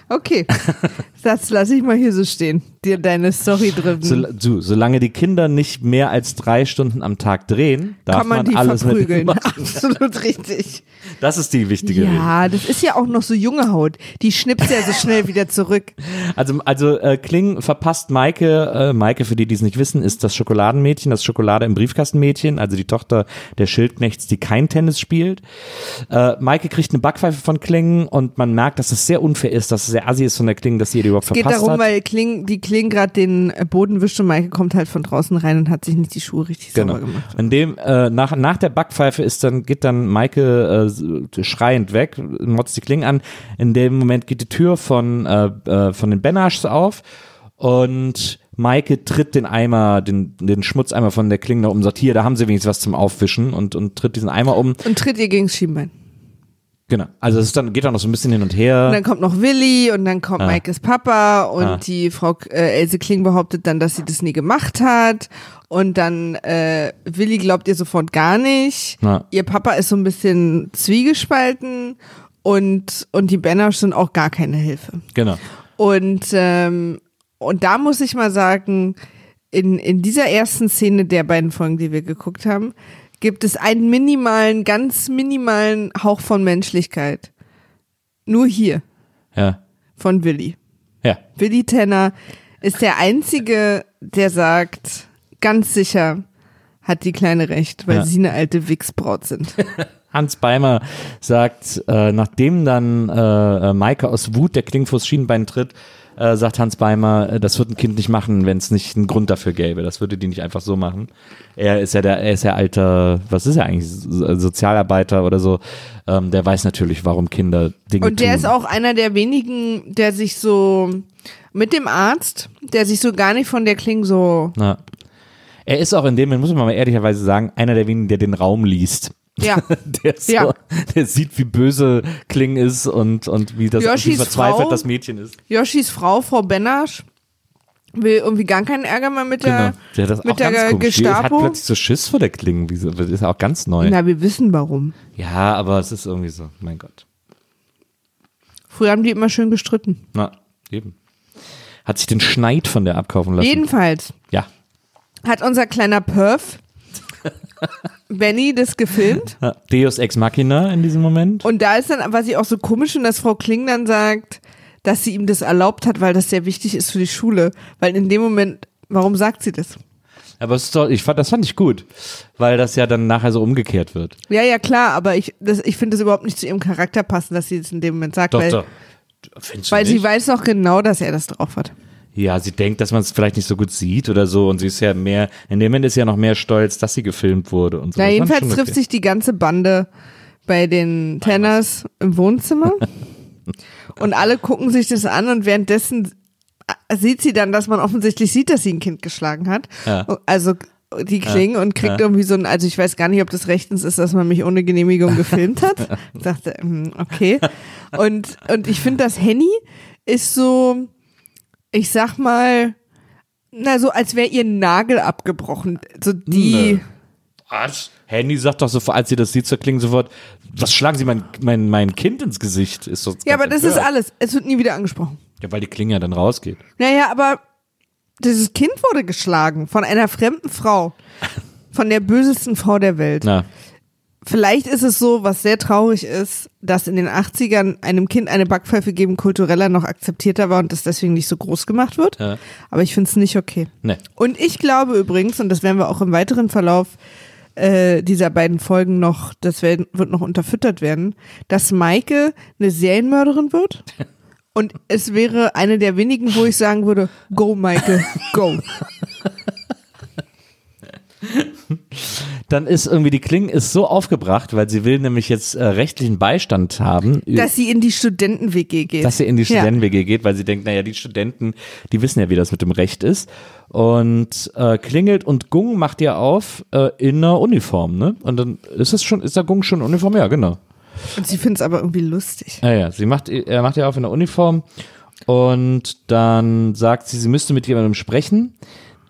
Speaker 1: Okay, das lasse ich mal hier so stehen. Dir deine Story drin.
Speaker 2: So, so, solange die Kinder nicht mehr als drei Stunden am Tag drehen, darf
Speaker 1: kann man,
Speaker 2: man,
Speaker 1: die
Speaker 2: alles mit
Speaker 1: verprügeln.
Speaker 2: machen.
Speaker 1: Absolut richtig.
Speaker 2: Das ist die wichtige Regel.
Speaker 1: Ja, das ist ja auch noch so junge Haut. Die schnippt ja so schnell wieder zurück.
Speaker 2: Also, also äh, Kling verpasst Maike, äh, Maike, für die, die es nicht wissen, ist das Schokoladenmädchen, das Schokolade im Briefkastenmädchen, also die Tochter der Schildknechts, die kein Tennis spielt. Äh, Maike kriegt eine Backpfeife von Kling und man merkt, dass es sehr unfair ist, dass es sehr assi ist von der Kling, dass sie ihr die überhaupt
Speaker 1: Geht
Speaker 2: verpasst
Speaker 1: darum,
Speaker 2: hat.
Speaker 1: weil Kling, die Kling gerade den äh, Boden wischt und Maike kommt halt von draußen rein und hat sich nicht die Schuhe richtig
Speaker 2: Genau.
Speaker 1: sauber gemacht.
Speaker 2: In dem, äh, nach, nach der Backpfeife ist dann, geht dann Maike äh, schreiend weg, motzt die Kling an. In dem Moment geht die Tür von, äh, äh, von den Benaschs auf und Maike tritt den Eimer, den, den Schmutzeimer von der Kling da um, sagt, hier, da haben sie wenigstens was zum Aufwischen und, und tritt diesen Eimer um.
Speaker 1: Und tritt ihr gegen das Schienbein.
Speaker 2: Genau. Also es ist dann, geht dann noch so ein bisschen hin und her.
Speaker 1: Und dann kommt noch Willi und dann kommt
Speaker 2: Ah.
Speaker 1: Maikes Papa und
Speaker 2: Ah.
Speaker 1: die Frau äh, Else Kling behauptet dann, dass sie das nie gemacht hat. Und dann äh, Willi glaubt ihr sofort gar nicht.
Speaker 2: Ja.
Speaker 1: Ihr Papa ist so ein bisschen zwiegespalten und, und die Benasch sind auch gar keine Hilfe.
Speaker 2: Genau.
Speaker 1: Und, ähm, und da muss ich mal sagen, in, in dieser ersten Szene der beiden Folgen, die wir geguckt haben, gibt es einen minimalen, ganz minimalen Hauch von Menschlichkeit. Nur hier,
Speaker 2: Ja.
Speaker 1: von Willi.
Speaker 2: Ja.
Speaker 1: Willi Tenner ist der Einzige, der sagt, ganz sicher hat die Kleine recht, weil
Speaker 2: Ja.
Speaker 1: sie eine alte Wichsbraut sind.
Speaker 2: Hans Beimer sagt, äh, nachdem dann äh, äh, Maike aus Wut der Kling vors Schienbein tritt, äh, sagt Hans Beimer, äh, das wird ein Kind nicht machen, wenn es nicht einen Grund dafür gäbe. Das würde die nicht einfach so machen. Er ist ja der, er ist ja alter, was ist er eigentlich, So- Sozialarbeiter oder so. Ähm, der weiß natürlich, warum Kinder Dinge
Speaker 1: Und der
Speaker 2: tun.
Speaker 1: ist auch einer der wenigen, der sich so mit dem Arzt, der sich so gar nicht von der Kling so
Speaker 2: Na. Er ist auch in dem, muss man mal ehrlicherweise sagen, einer der wenigen, der den Raum liest.
Speaker 1: Ja.
Speaker 2: Der, so,
Speaker 1: Ja.
Speaker 2: der sieht, wie böse Kling ist und, und wie, das, wie
Speaker 1: Yoshis
Speaker 2: verzweifelt
Speaker 1: Frau-
Speaker 2: das Mädchen ist.
Speaker 1: Yoshis Frau, Frau Benasch, will irgendwie gar keinen Ärger mehr mit der,
Speaker 2: Genau. Der
Speaker 1: mit der
Speaker 2: komisch. Die hat
Speaker 1: Gestapo.
Speaker 2: plötzlich so Schiss vor der Klinge. Wie Das ist auch ganz neu.
Speaker 1: Na, wir wissen warum.
Speaker 2: Ja, aber es ist irgendwie so, mein Gott.
Speaker 1: Früher haben die immer schön gestritten.
Speaker 2: Na, eben. Hat sich den Schneid von der abkaufen lassen.
Speaker 1: Jedenfalls
Speaker 2: Ja.
Speaker 1: hat unser kleiner Perf, Benny, das gefilmt.
Speaker 2: Deus Ex Machina in diesem Moment.
Speaker 1: Und da ist dann, was ich auch so komisch und dass Frau Kling dann sagt, dass sie ihm das erlaubt hat, weil das sehr wichtig ist für die Schule. Weil in dem Moment, warum sagt sie das?
Speaker 2: Aber es doch, ich fand, das fand ich gut, weil das ja dann nachher so umgekehrt wird.
Speaker 1: Ja, ja, klar, aber ich, das, ich finde es überhaupt nicht zu ihrem Charakter passen, dass sie das in dem Moment sagt,
Speaker 2: Doch,
Speaker 1: weil,
Speaker 2: doch. Findest
Speaker 1: weil sie weiß doch genau, dass er das drauf hat.
Speaker 2: Ja, sie denkt, dass man es vielleicht nicht so gut sieht oder so und sie ist ja mehr, in dem Moment ist ja noch mehr stolz, dass sie gefilmt wurde und so.
Speaker 1: Na, jedenfalls trifft
Speaker 2: okay.
Speaker 1: sich die ganze Bande bei den Tenners im Wohnzimmer und alle gucken sich das an und währenddessen äh, sieht sie dann, dass man offensichtlich sieht, dass sie ein Kind geschlagen hat.
Speaker 2: Ja.
Speaker 1: Also die klingen und kriegt
Speaker 2: ja.
Speaker 1: irgendwie so ein, also ich weiß gar nicht, ob das rechtens ist, dass man mich ohne Genehmigung gefilmt hat. Ich dachte, hm, okay. Und, und ich finde, das Henny ist so, ich sag mal, na, so als wäre ihr Nagel abgebrochen. So die.
Speaker 2: Nö. Was? Handy sagt doch so, als sie das sieht, zur Klinge sofort, was schlagen Sie mein, mein, mein Kind ins Gesicht? Ist so
Speaker 1: Ja, aber das ist alles. Es wird nie wieder angesprochen.
Speaker 2: Ja, weil die Klinge ja dann rausgeht.
Speaker 1: Naja, aber dieses Kind wurde geschlagen von einer fremden Frau. Von der bösesten Frau der Welt.
Speaker 2: Na,
Speaker 1: Vielleicht ist es so, was sehr traurig ist, dass in den 80ern einem Kind eine Backpfeife geben kultureller noch akzeptierter war und das deswegen nicht so groß gemacht wird.
Speaker 2: Ja.
Speaker 1: Aber ich finde es nicht okay.
Speaker 2: ne.
Speaker 1: Und ich glaube übrigens, und das werden wir auch im weiteren Verlauf äh, dieser beiden Folgen noch, das werden, wird noch unterfüttert werden, dass Maike eine Serienmörderin wird. Und es wäre eine der wenigen, wo ich sagen würde, go Maike, go.
Speaker 2: Dann ist irgendwie die Klinge ist so aufgebracht, weil sie will nämlich jetzt äh, rechtlichen Beistand haben,
Speaker 1: Dass sie in die Studenten-WG geht.
Speaker 2: dass sie in die
Speaker 1: Ja.
Speaker 2: Studenten-WG geht, weil sie denkt, naja, die Studenten, die wissen ja, wie das mit dem Recht ist. Und äh, klingelt und Gung macht ihr auf äh, in einer Uniform, ne? Und dann ist es schon, ist der Gung schon in Uniform? Ja, genau.
Speaker 1: Und sie findet es aber irgendwie lustig.
Speaker 2: Ja, ja, sie macht, er macht ihr auf in der Uniform und dann sagt sie, sie müsste mit jemandem sprechen,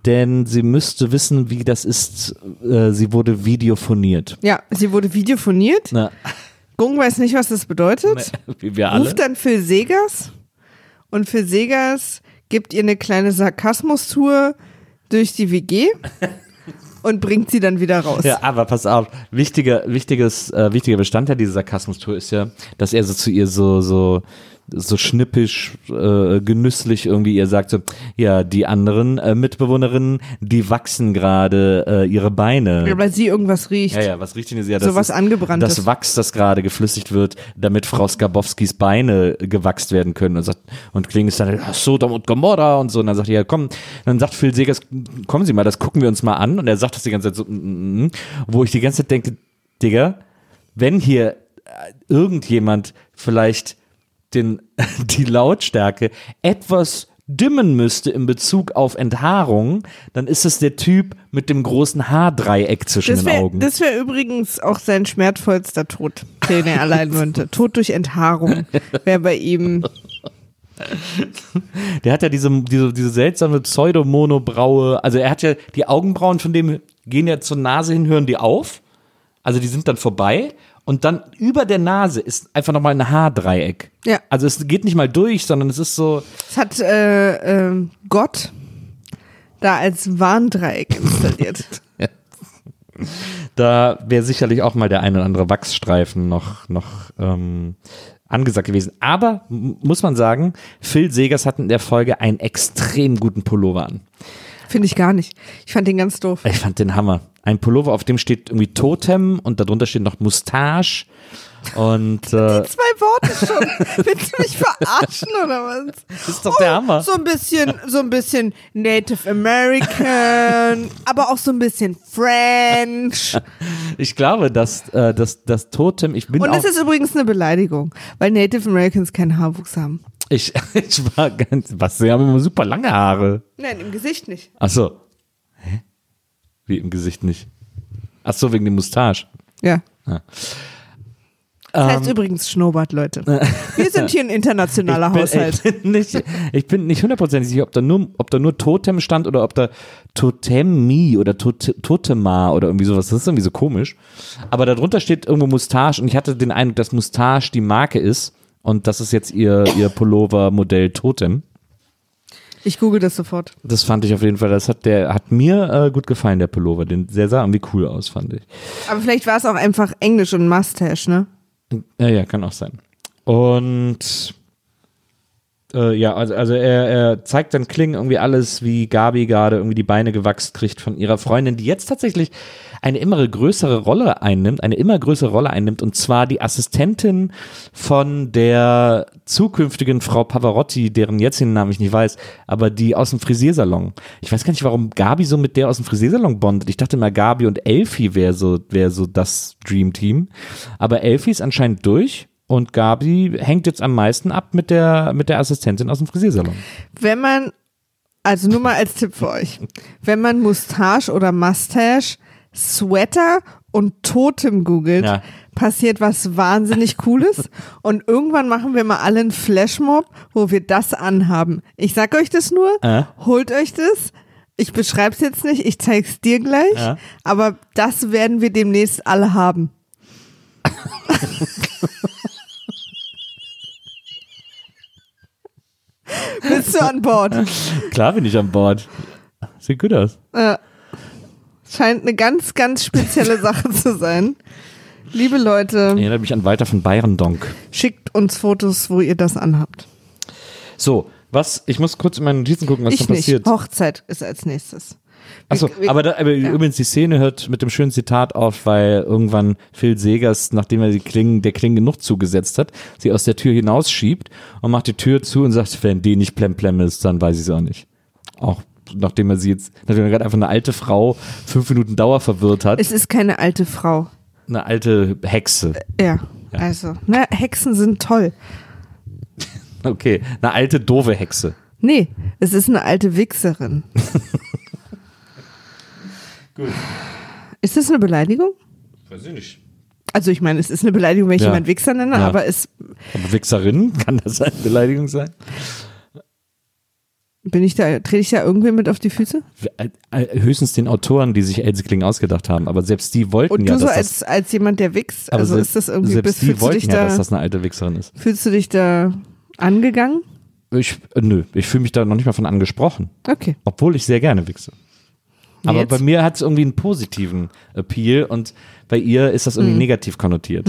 Speaker 2: denn sie müsste wissen, wie das ist. Äh, sie wurde videophoniert.
Speaker 1: Ja, sie wurde videophoniert.
Speaker 2: Na,
Speaker 1: Gung weiß nicht, was das bedeutet.
Speaker 2: wie wir alle.
Speaker 1: Ruft dann Phil Segers und für Segas gibt ihr eine kleine Sarkasmus-Tour durch die WG und bringt sie dann wieder raus.
Speaker 2: Ja, aber pass auf, wichtiger, wichtiges, äh, wichtiger Bestandteil dieser Sarkasmus-Tour ist ja, dass er so zu ihr so, so, so schnippisch, äh, genüsslich irgendwie ihr sagt so, ja, die anderen äh, Mitbewohnerinnen, die wachsen gerade äh, ihre Beine.
Speaker 1: Weil sie irgendwas riecht.
Speaker 2: Ja, ja, was riecht denn jetzt? Ja, das
Speaker 1: Sowas
Speaker 2: ist
Speaker 1: Angebranntes.
Speaker 2: Das Wachs, das gerade geflüssigt wird, damit Frau Skabowskis Beine gewachst werden können. Und, sagt, und Kling ist dann, ach, Sodom und Gomorra und so. Und dann sagt er, ja, komm. dann sagt Phil Segers, kommen Sie mal, das gucken wir uns mal an. Und er sagt das die ganze Zeit so, mm, mm, mm. wo ich die ganze Zeit denke, Digga, wenn hier äh, irgendjemand vielleicht den, die Lautstärke etwas dimmen müsste in Bezug auf Enthaarung, dann ist es der Typ mit dem großen Haardreieck zwischen
Speaker 1: Das
Speaker 2: den
Speaker 1: wäre
Speaker 2: Augen.
Speaker 1: das wär übrigens auch sein schmerzvollster Tod, den er erleiden könnte. Tod durch Enthaarung wäre bei ihm.
Speaker 2: Der hat ja diese, diese, diese seltsame Pseudomonobraue, also er hat ja die Augenbrauen von dem gehen ja zur Nase hin, hören die auf. Also die sind dann vorbei und dann über der Nase ist einfach nochmal ein Haardreieck.
Speaker 1: Ja.
Speaker 2: Also es geht nicht mal durch, sondern es ist so,
Speaker 1: Das hat äh, äh, Gott da als Warndreieck installiert.
Speaker 2: da wäre sicherlich auch mal der ein oder andere Wachsstreifen noch, noch ähm, angesagt gewesen. Aber muss man sagen, Phil Segers hat in der Folge einen extrem guten Pullover an.
Speaker 1: Finde ich gar nicht. Ich fand den ganz doof.
Speaker 2: Ich fand den Hammer. Ein Pullover, auf dem steht irgendwie Totem und darunter steht noch Mustache. Und äh,
Speaker 1: Zwei Worte schon. Willst du mich verarschen oder was?
Speaker 2: das ist doch der Hammer.
Speaker 1: So ein bisschen, so ein bisschen Native American, aber auch so ein bisschen French.
Speaker 2: Ich glaube, dass äh, das, das Totem, ich bin
Speaker 1: Und das ist übrigens eine Beleidigung, weil Native Americans keinen Haarwuchs haben.
Speaker 2: Ich, ich war ganz, was, sie haben immer super lange Haare.
Speaker 1: Nein, im Gesicht nicht.
Speaker 2: Ach so. Hä? Wie im Gesicht nicht. Ach so, wegen dem Mustache.
Speaker 1: Ja.
Speaker 2: Ja.
Speaker 1: Das heißt übrigens Schnurrbart, Leute. Wir sind hier ein internationaler
Speaker 2: Ähm. bin,
Speaker 1: Haushalt.
Speaker 2: Ich bin nicht, ich bin nicht hundertprozentig sicher, ob da nur, ob da nur Totem stand oder ob da Totemi oder Tot, Totema oder irgendwie sowas. Das ist irgendwie so komisch. Aber darunter steht irgendwo Mustache und ich hatte den Eindruck, dass Mustache die Marke ist und das ist jetzt ihr, ihr Pullover-Modell Totem.
Speaker 1: Ich google das sofort.
Speaker 2: Das fand ich auf jeden Fall, das hat der, hat mir äh, gut gefallen, der Pullover. Den, der sah irgendwie cool aus, fand ich.
Speaker 1: Aber vielleicht war es auch einfach Englisch und Mustache, ne?
Speaker 2: Ja, ja, kann auch sein. Und äh, ja, also, also er, er zeigt dann Kling irgendwie alles, wie Gabi gerade irgendwie die Beine gewachst kriegt von ihrer Freundin, die jetzt tatsächlich eine immer größere Rolle einnimmt, eine immer größere Rolle einnimmt, und zwar die Assistentin von der zukünftigen Frau Pavarotti, deren jetzigen Namen ich nicht weiß, aber die aus dem Frisiersalon. Ich weiß gar nicht, warum Gabi so mit der aus dem Frisiersalon bondet. Ich dachte immer, Gabi und Elfie wäre so, wäre so das Dream Team. Aber Elfie ist anscheinend durch. Und Gabi hängt jetzt am meisten ab mit der, mit der Assistentin aus dem Frisiersalon.
Speaker 1: Wenn man, also nur mal als Tipp für euch, wenn man Mustache oder Mustache, Sweater und Totem googelt,
Speaker 2: Ja.
Speaker 1: passiert was wahnsinnig Cooles. Und irgendwann machen wir mal alle einen Flashmob, wo wir das anhaben. Ich sag euch das nur,
Speaker 2: Äh?
Speaker 1: holt euch das. Ich beschreib's jetzt nicht, ich zeig's dir gleich,
Speaker 2: Ja.
Speaker 1: aber das werden wir demnächst alle haben. Bist du an Bord?
Speaker 2: Klar bin ich an Bord. Sieht gut aus.
Speaker 1: Äh, scheint eine ganz, ganz spezielle Sache zu sein. Liebe Leute,
Speaker 2: Erinnert mich an Walter von Bayern-Donk.
Speaker 1: schickt uns Fotos, wo ihr das anhabt.
Speaker 2: So, was, ich muss kurz in meine Notizen gucken, was
Speaker 1: ich
Speaker 2: da
Speaker 1: nicht.
Speaker 2: passiert.
Speaker 1: Hochzeit ist als nächstes.
Speaker 2: Achso, aber, da, aber
Speaker 1: ja.
Speaker 2: übrigens, die Szene hört mit dem schönen Zitat auf, weil irgendwann Phil Segers, nachdem er die Klingen, der Klingen genug zugesetzt hat, sie aus der Tür hinausschiebt und macht die Tür zu und sagt, wenn die nicht plemplem ist, dann weiß ich es auch nicht. Auch nachdem er sie jetzt, nachdem er gerade einfach eine alte Frau fünf Minuten Dauer verwirrt hat,
Speaker 1: Es ist keine alte Frau.
Speaker 2: eine alte Hexe.
Speaker 1: Ja, also, ne, Hexen sind toll.
Speaker 2: Okay, eine alte doofe Hexe.
Speaker 1: Nee, es ist eine alte Wichserin.
Speaker 2: Gut.
Speaker 1: Ist das eine Beleidigung?
Speaker 2: Weiß ich nicht.
Speaker 1: Also ich meine, es ist eine Beleidigung, wenn ich
Speaker 2: Ja.
Speaker 1: jemanden Wichser nenne,
Speaker 2: Ja.
Speaker 1: aber es
Speaker 2: Aber Wichserin, kann das eine Beleidigung sein?
Speaker 1: bin ich da, trete ich da irgendwie mit auf die Füße?
Speaker 2: Äh, äh, Höchstens den Autoren, die sich Else Kling ausgedacht haben, aber selbst die wollten
Speaker 1: Und
Speaker 2: ja,
Speaker 1: du so
Speaker 2: dass
Speaker 1: als, als jemand, der wichst,
Speaker 2: das,
Speaker 1: also
Speaker 2: selbst,
Speaker 1: ist das irgendwie,
Speaker 2: selbst
Speaker 1: bist,
Speaker 2: die
Speaker 1: fühlst, du
Speaker 2: wollten
Speaker 1: dich
Speaker 2: ja,
Speaker 1: da,
Speaker 2: dass das eine alte Wichserin ist.
Speaker 1: fühlst du dich da angegangen?
Speaker 2: Ich, äh, nö, ich fühle mich da noch nicht mal von angesprochen.
Speaker 1: Okay.
Speaker 2: Obwohl ich sehr gerne wichse. Aber
Speaker 1: Jetzt?
Speaker 2: bei mir hat es irgendwie einen positiven Appeal und bei ihr ist das
Speaker 1: Hm.
Speaker 2: irgendwie negativ konnotiert.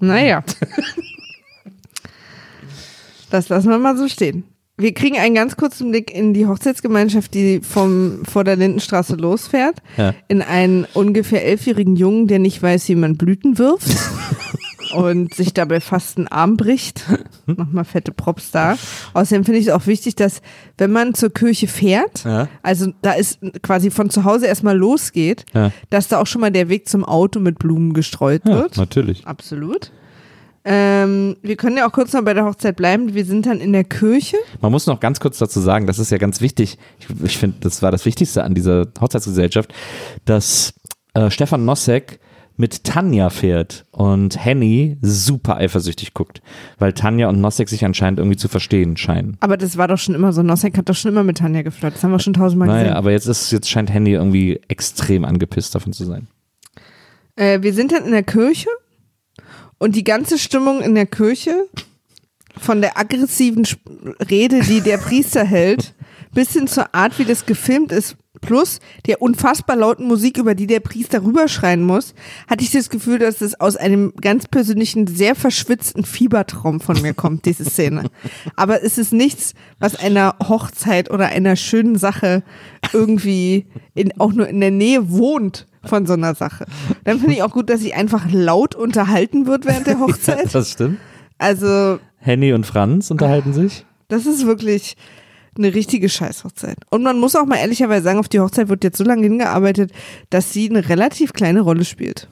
Speaker 1: Naja. das lassen wir mal so stehen. Wir kriegen einen ganz kurzen Blick in die Hochzeitsgemeinschaft, die vom, vor der Lindenstraße losfährt.
Speaker 2: Ja.
Speaker 1: In einen ungefähr elfjährigen Jungen, der nicht weiß, wie man Blüten wirft. und sich dabei fast einen Arm bricht. Nochmal fette Props da. Außerdem finde ich es auch wichtig, dass wenn man zur Kirche fährt,
Speaker 2: Ja.
Speaker 1: also da ist quasi von zu Hause erstmal losgeht,
Speaker 2: Ja.
Speaker 1: dass da auch schon mal der Weg zum Auto mit Blumen gestreut
Speaker 2: Ja,
Speaker 1: wird.
Speaker 2: natürlich.
Speaker 1: Absolut. Ähm, wir können ja auch kurz noch bei der Hochzeit bleiben. Wir sind dann in der Kirche.
Speaker 2: Man muss noch ganz kurz dazu sagen, das ist ja ganz wichtig. Ich, ich finde, das war das Wichtigste an dieser Hochzeitsgesellschaft, dass äh, Stefan Nossek mit Tanja fährt und Henny super eifersüchtig guckt, weil Tanja und Nossek sich anscheinend irgendwie zu verstehen scheinen.
Speaker 1: Aber das war doch schon immer so. Nosek hat doch schon immer mit Tanja geflirtet. Das haben wir schon tausendmal
Speaker 2: Naja,
Speaker 1: gesehen.
Speaker 2: aber jetzt ist jetzt scheint Henny irgendwie extrem angepisst davon zu sein.
Speaker 1: Äh, wir sind dann in der Kirche und die ganze Stimmung in der Kirche von der aggressiven Rede, die der Priester hält, bis hin zur Art, wie das gefilmt ist, plus der unfassbar lauten Musik, über die der Priester rüberschreien muss, hatte ich das Gefühl, dass es aus einem ganz persönlichen, sehr verschwitzten Fiebertraum von mir kommt, diese Szene. Aber es ist nichts, was einer Hochzeit oder einer schönen Sache irgendwie in, auch nur in der Nähe wohnt von so einer Sache. Dann finde ich auch gut, dass sie einfach laut unterhalten wird während der Hochzeit.
Speaker 2: das stimmt.
Speaker 1: Also,
Speaker 2: Henny und Franz unterhalten sich.
Speaker 1: das ist wirklich eine richtige Scheißhochzeit. Und man muss auch mal ehrlicherweise sagen, auf die Hochzeit wird jetzt so lange hingearbeitet, dass sie eine relativ kleine Rolle spielt.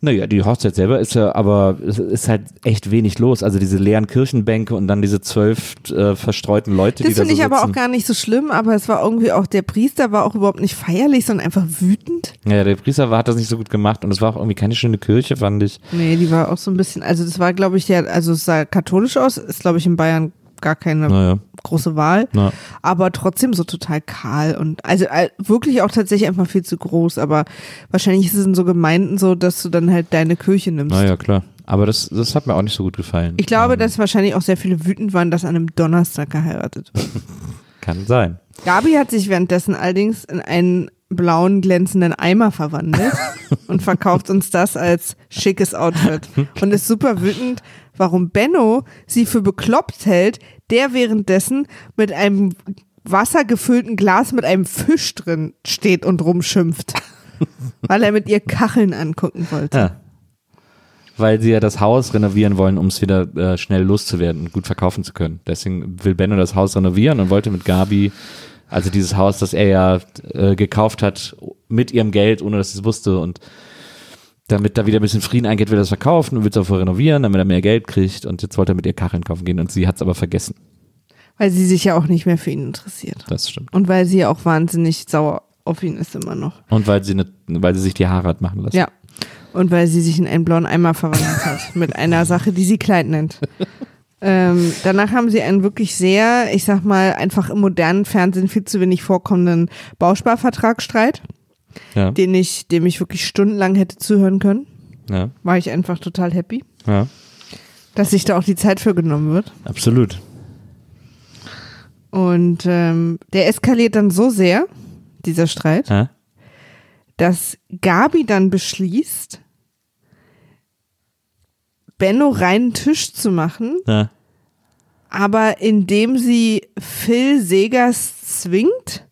Speaker 2: Naja, die Hochzeit selber ist ja, aber es ist halt echt wenig los. Also diese leeren Kirchenbänke und dann diese zwölf äh, verstreuten Leute,
Speaker 1: Das
Speaker 2: die da so
Speaker 1: finde ich aber auch
Speaker 2: sitzen.
Speaker 1: gar nicht so schlimm, aber es war irgendwie auch, der Priester war auch überhaupt nicht feierlich, sondern einfach wütend.
Speaker 2: Ja, der Priester war, hat das nicht so gut gemacht und es war auch irgendwie keine schöne Kirche, fand ich.
Speaker 1: Nee, die war auch so ein bisschen, also das war, glaube ich, ja, also es sah katholisch aus, ist, glaube ich, in Bayern gar keine
Speaker 2: Naja,
Speaker 1: große Wahl,
Speaker 2: na.
Speaker 1: aber trotzdem so total kahl und also äh, wirklich auch tatsächlich einfach viel zu groß, aber wahrscheinlich ist es in so Gemeinden so, dass du dann halt deine Kirche nimmst.
Speaker 2: Naja, klar. Aber das, das hat mir auch nicht so gut gefallen.
Speaker 1: Ich glaube,
Speaker 2: Ähm,
Speaker 1: dass wahrscheinlich auch sehr viele wütend waren, dass an einem Donnerstag geheiratet wird.
Speaker 2: Kann sein.
Speaker 1: Gabi hat sich währenddessen allerdings in einen blauen glänzenden Eimer verwandelt und verkauft uns das als schickes Outfit und ist super wütend, warum Benno sie für bekloppt hält, der währenddessen mit einem wassergefüllten Glas mit einem Fisch drin steht und rumschimpft, weil er mit ihr Kacheln angucken wollte.
Speaker 2: Ja. Weil sie ja das Haus renovieren wollen, um es wieder äh, schnell loszuwerden und gut verkaufen zu können. Deswegen will Benno das Haus renovieren und wollte mit Gabi, also dieses Haus, das er ja äh, gekauft hat, mit ihrem Geld, ohne dass sie es wusste und damit da wieder ein bisschen Frieden eingeht, will er das verkaufen und will es auch renovieren, damit er mehr Geld kriegt und jetzt wollte er mit ihr Kacheln kaufen gehen und sie hat es aber vergessen.
Speaker 1: Weil sie sich ja auch nicht mehr für ihn interessiert.
Speaker 2: Das stimmt.
Speaker 1: Und weil sie auch wahnsinnig sauer auf ihn ist immer noch.
Speaker 2: Und weil sie, ne, weil sie sich die Haare hat machen lassen.
Speaker 1: Ja. Und weil sie sich in einen blauen Eimer verwandelt hat. Mit einer Sache, die sie Kleid nennt. Ähm, danach haben sie einen wirklich sehr, ich sag mal, einfach im modernen Fernsehen viel zu wenig vorkommenden Bausparvertragsstreit,
Speaker 2: Ja,
Speaker 1: den ich, dem ich wirklich stundenlang hätte zuhören können.
Speaker 2: ja,
Speaker 1: War ich einfach total happy,
Speaker 2: ja,
Speaker 1: dass sich da auch die Zeit für genommen wird.
Speaker 2: absolut.
Speaker 1: Und ähm, der eskaliert dann so sehr, dieser Streit,
Speaker 2: Ja,
Speaker 1: dass Gabi dann beschließt, Benno reinen Tisch zu machen,
Speaker 2: ja,
Speaker 1: aber indem sie Phil Segers zwingt,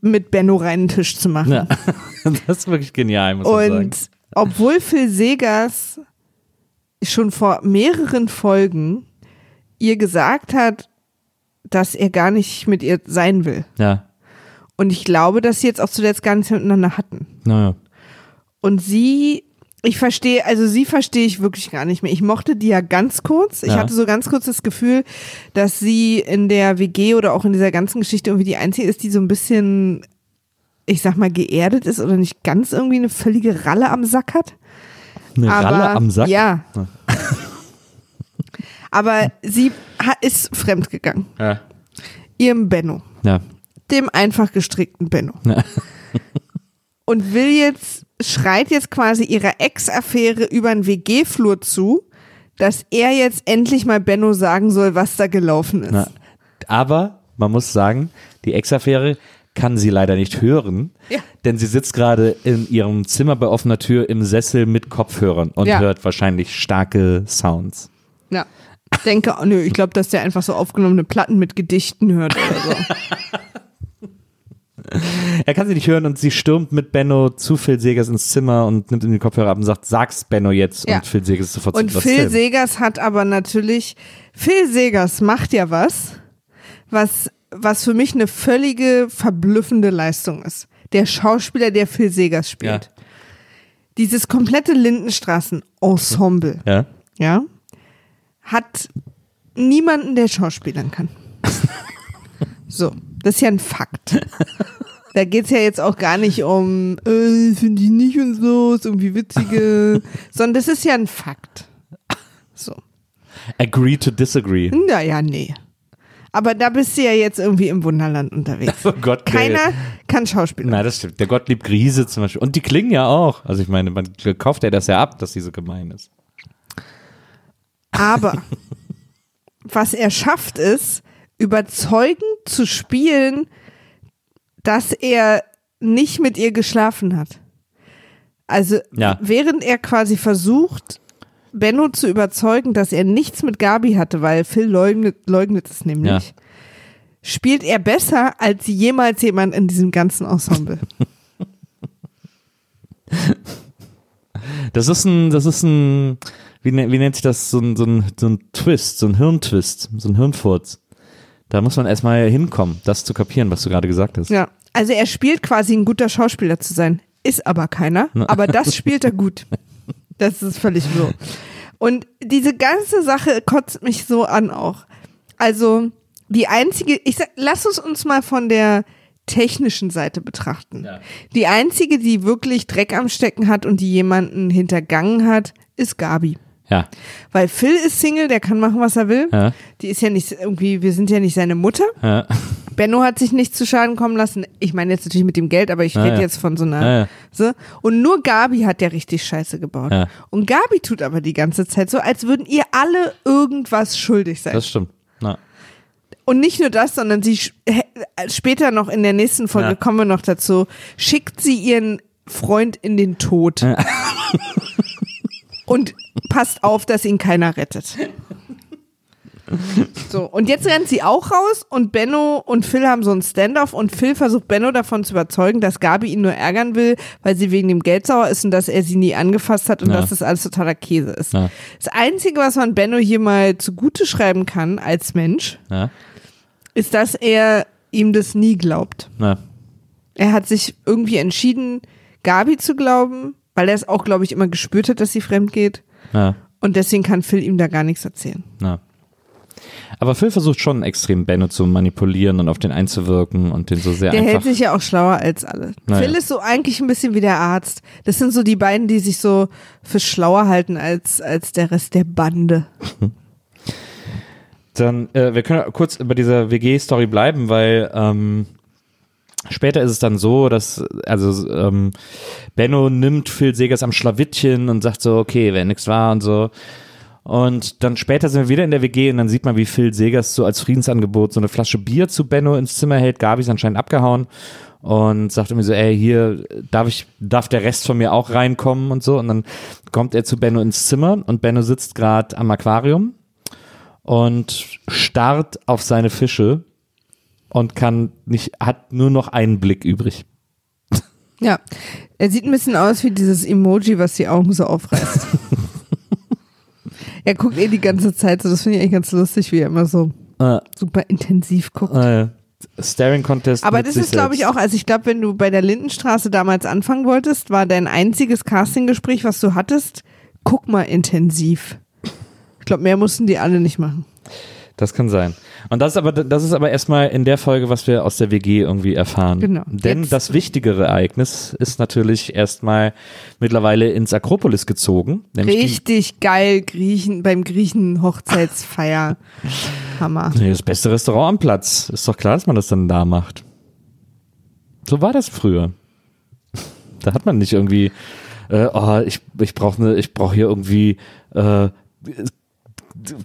Speaker 1: mit Benno reinen Tisch zu machen.
Speaker 2: ja. das ist wirklich genial, muss man sagen.
Speaker 1: Und obwohl Phil Segers schon vor mehreren Folgen ihr gesagt hat, dass er gar nicht mit ihr sein will.
Speaker 2: Ja,
Speaker 1: Und ich glaube, dass sie jetzt auch zuletzt gar nichts miteinander hatten.
Speaker 2: naja.
Speaker 1: Und sie, ich verstehe, also sie verstehe ich wirklich gar nicht mehr. Ich mochte die ja ganz kurz. Ich
Speaker 2: Ja.
Speaker 1: hatte so ganz kurz das Gefühl, dass sie in der WG oder auch in dieser ganzen Geschichte irgendwie die einzige ist, die so ein bisschen, ich sag mal, geerdet ist oder nicht ganz irgendwie eine völlige Ralle am Sack hat.
Speaker 2: Eine
Speaker 1: Aber,
Speaker 2: Ralle am Sack?
Speaker 1: Ja.
Speaker 2: Ja.
Speaker 1: Aber sie ist fremdgegangen.
Speaker 2: Ja.
Speaker 1: Ihrem Benno.
Speaker 2: Ja.
Speaker 1: Dem einfach gestrickten Benno.
Speaker 2: Ja.
Speaker 1: und will jetzt, schreit jetzt quasi ihrer Ex-Affäre über den WG-Flur zu, dass er jetzt endlich mal Benno sagen soll, was da gelaufen ist.
Speaker 2: Na, aber man muss sagen, die Ex-Affäre kann sie leider nicht hören,
Speaker 1: Ja.
Speaker 2: denn sie sitzt gerade in ihrem Zimmer bei offener Tür im Sessel mit Kopfhörern und
Speaker 1: Ja.
Speaker 2: hört wahrscheinlich starke Sounds.
Speaker 1: Ja. Ich denke, oh, nö, ich glaube, dass der einfach so aufgenommene Platten mit Gedichten hört oder so.
Speaker 2: Er kann sie nicht hören und sie stürmt mit Benno zu Phil Segers ins Zimmer und nimmt ihm die Kopfhörer ab und sagt, sag's Benno jetzt
Speaker 1: Ja.
Speaker 2: und Phil Segers ist sofort
Speaker 1: Und Phil. Segers hat aber natürlich, Phil Segers macht ja was, was, was für mich eine völlige verblüffende Leistung ist. Der Schauspieler, der Phil Segers spielt.
Speaker 2: Ja.
Speaker 1: Dieses komplette Lindenstraßen-Ensemble,
Speaker 2: Ja?
Speaker 1: ja, hat niemanden, der schauspielern kann. so, das ist ja ein Fakt. Da geht's ja jetzt auch gar nicht um, äh, finde ich nicht und so, ist irgendwie witzige, sondern das ist ja ein Fakt. So.
Speaker 2: Agree to disagree.
Speaker 1: Naja, nee. Aber da bist du ja jetzt irgendwie im Wunderland unterwegs.
Speaker 2: Oh Gott, nee.
Speaker 1: Keiner kann Schauspieler.
Speaker 2: Nein, das stimmt. Der Gottlieb Griese zum Beispiel. Und die klingen ja auch. Also ich meine, man kauft ja das ja ab, dass sie so gemein ist.
Speaker 1: Aber was er schafft, ist, überzeugend zu spielen, dass er nicht mit ihr geschlafen hat. Also
Speaker 2: Ja.
Speaker 1: während er quasi versucht, Benno zu überzeugen, dass er nichts mit Gabi hatte, weil Phil leugnet, leugnet es nämlich,
Speaker 2: Ja.
Speaker 1: spielt er besser als jemals jemand in diesem ganzen Ensemble.
Speaker 2: Das ist ein, das ist ein, wie, ne- wie nennt sich das, so ein, so, ein, so ein Twist, so ein Hirntwist, so ein Hirnfurz. Da muss man erstmal hinkommen, das zu kapieren, was du gerade gesagt hast.
Speaker 1: Ja, also er spielt quasi ein guter Schauspieler zu sein, ist aber keiner, aber das spielt er gut. Das ist völlig so. Und diese ganze Sache kotzt mich so an auch. Also die einzige, ich sag, lass uns uns mal von der technischen Seite betrachten.
Speaker 2: Ja.
Speaker 1: Die einzige, die wirklich Dreck am Stecken hat und die jemanden hintergangen hat, ist Gabi.
Speaker 2: Ja,
Speaker 1: Weil Phil ist Single, der kann machen, was er will.
Speaker 2: ja,
Speaker 1: Die ist ja nicht irgendwie, wir sind ja nicht seine Mutter.
Speaker 2: ja.
Speaker 1: Benno hat sich nicht zu Schaden kommen lassen. Ich meine jetzt natürlich mit dem Geld, aber ich
Speaker 2: Ja,
Speaker 1: rede
Speaker 2: ja.
Speaker 1: jetzt von so einer.
Speaker 2: Ja, ja.
Speaker 1: So. Und nur Gabi hat ja richtig Scheiße gebaut.
Speaker 2: Ja.
Speaker 1: Und Gabi tut aber die ganze Zeit so, als würden ihr alle irgendwas schuldig sein.
Speaker 2: das stimmt. Na,
Speaker 1: Und nicht nur das, sondern sie hä- später noch in der nächsten Folge
Speaker 2: Ja.
Speaker 1: kommen wir noch dazu, schickt sie ihren Freund in den Tod. Und passt auf, dass ihn keiner rettet. So, und jetzt rennt sie auch raus und Benno und Phil haben so ein Standoff und Phil versucht Benno davon zu überzeugen, dass Gabi ihn nur ärgern will, weil sie wegen dem Geld sauer ist und dass er sie nie angefasst hat und
Speaker 2: Ja.
Speaker 1: dass das alles totaler Käse ist.
Speaker 2: Ja.
Speaker 1: Das Einzige, was man Benno hier mal zugute schreiben kann als Mensch,
Speaker 2: ja,
Speaker 1: ist, dass er ihm das nie glaubt. Er hat sich irgendwie entschieden, Gabi zu glauben, weil er es auch, glaube ich, immer gespürt hat, dass sie fremd geht.
Speaker 2: Na,
Speaker 1: Und deswegen kann Phil ihm da gar nichts erzählen.
Speaker 2: na. Aber Phil versucht schon extrem Benno zu manipulieren und auf den einzuwirken und den so sehr
Speaker 1: Der hält sich ja auch schlauer als alle.
Speaker 2: Naja.
Speaker 1: Phil ist so eigentlich ein bisschen wie der Arzt. Das sind so die beiden, die sich so für schlauer halten als, als der Rest der Bande.
Speaker 2: Dann, äh, wir können kurz bei dieser WG-Story bleiben, weil ähm, später ist es dann so, dass, also ähm, Benno nimmt Phil Segers am Schlawittchen und sagt so, okay, wenn nichts war und so. Und dann später sind wir wieder in der WG und dann sieht man, wie Phil Segers so als Friedensangebot so eine Flasche Bier zu Benno ins Zimmer hält. Gabi ist anscheinend abgehauen und sagt irgendwie so, ey, hier darf ich, darf der Rest von mir auch reinkommen und so. Und dann kommt er zu Benno ins Zimmer und Benno sitzt gerade am Aquarium und starrt auf seine Fische und kann nicht, hat nur noch einen Blick übrig.
Speaker 1: Ja. Er sieht ein bisschen aus wie dieses Emoji, was die Augen so aufreißt. er guckt eh die ganze Zeit so, das finde ich eigentlich ganz lustig, wie er immer so
Speaker 2: Äh,
Speaker 1: super intensiv guckt.
Speaker 2: äh, Staring Contest.
Speaker 1: Aber das ist, glaube ich, auch, also ich glaube, wenn du bei der Lindenstraße damals anfangen wolltest, war dein einziges Castinggespräch, was du hattest, guck mal intensiv. Ich glaube, mehr mussten die alle nicht machen.
Speaker 2: Das kann sein. Und das ist aber, das ist aber erstmal in der Folge, was wir aus der WG irgendwie erfahren.
Speaker 1: Genau.
Speaker 2: Denn
Speaker 1: Jetzt-
Speaker 2: das wichtigere Ereignis ist natürlich erstmal mittlerweile ins Akropolis gezogen.
Speaker 1: Richtig geil Griechen, beim Griechen Hochzeitsfeier. Hammer.
Speaker 2: Nee, das beste Restaurant am Platz. Ist doch klar, dass man das dann da macht. So war das früher. Da hat man nicht irgendwie, äh, oh, ich, ich brauche ne, ich brauche hier irgendwie äh,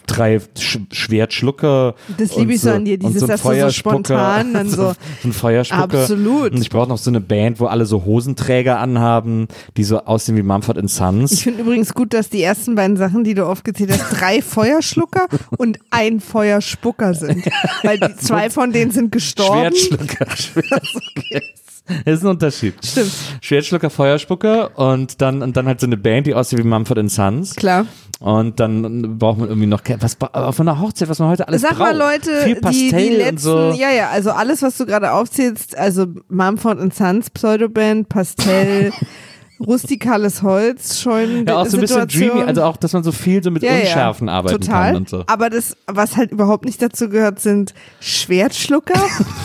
Speaker 2: drei Sch Schwertschlucker.
Speaker 1: Das liebe ich so an dir, dieses,
Speaker 2: ein
Speaker 1: dass du so spontan dann so-
Speaker 2: ein Feuerspucker.
Speaker 1: Absolut.
Speaker 2: Und ich brauche noch so eine Band, wo alle so Hosenträger anhaben, die so aussehen wie Mumford Sons.
Speaker 1: Ich finde übrigens gut, dass die ersten beiden Sachen, die du aufgezählt hast, drei Feuerschlucker und ein Feuerspucker sind. Weil die zwei von denen sind gestorben.
Speaker 2: Schwertschlucker. Schwertschlucker. Das ist ein Unterschied.
Speaker 1: Stimmt.
Speaker 2: Schwertschlucker, Feuerspucker und dann, und dann halt so eine Band, die aussieht wie Mumford Sons.
Speaker 1: Klar.
Speaker 2: Und dann braucht man irgendwie noch, was, von der Hochzeit, was man heute alles
Speaker 1: Sag
Speaker 2: braucht.
Speaker 1: mal, Leute,
Speaker 2: Viel
Speaker 1: die,
Speaker 2: Pastell
Speaker 1: die letzten,
Speaker 2: und so.
Speaker 1: ja, ja, also alles, was du gerade aufzählst, also Mumford Sons, Pseudoband, Pastell, rustikales Holz, Scheunen,
Speaker 2: Ja, auch so ein bisschen dreamy, also auch, dass man so viel so mit
Speaker 1: ja,
Speaker 2: Unschärfen
Speaker 1: ja,
Speaker 2: arbeiten
Speaker 1: total.
Speaker 2: kann und so.
Speaker 1: Aber das, was halt überhaupt nicht dazu gehört, sind Schwertschlucker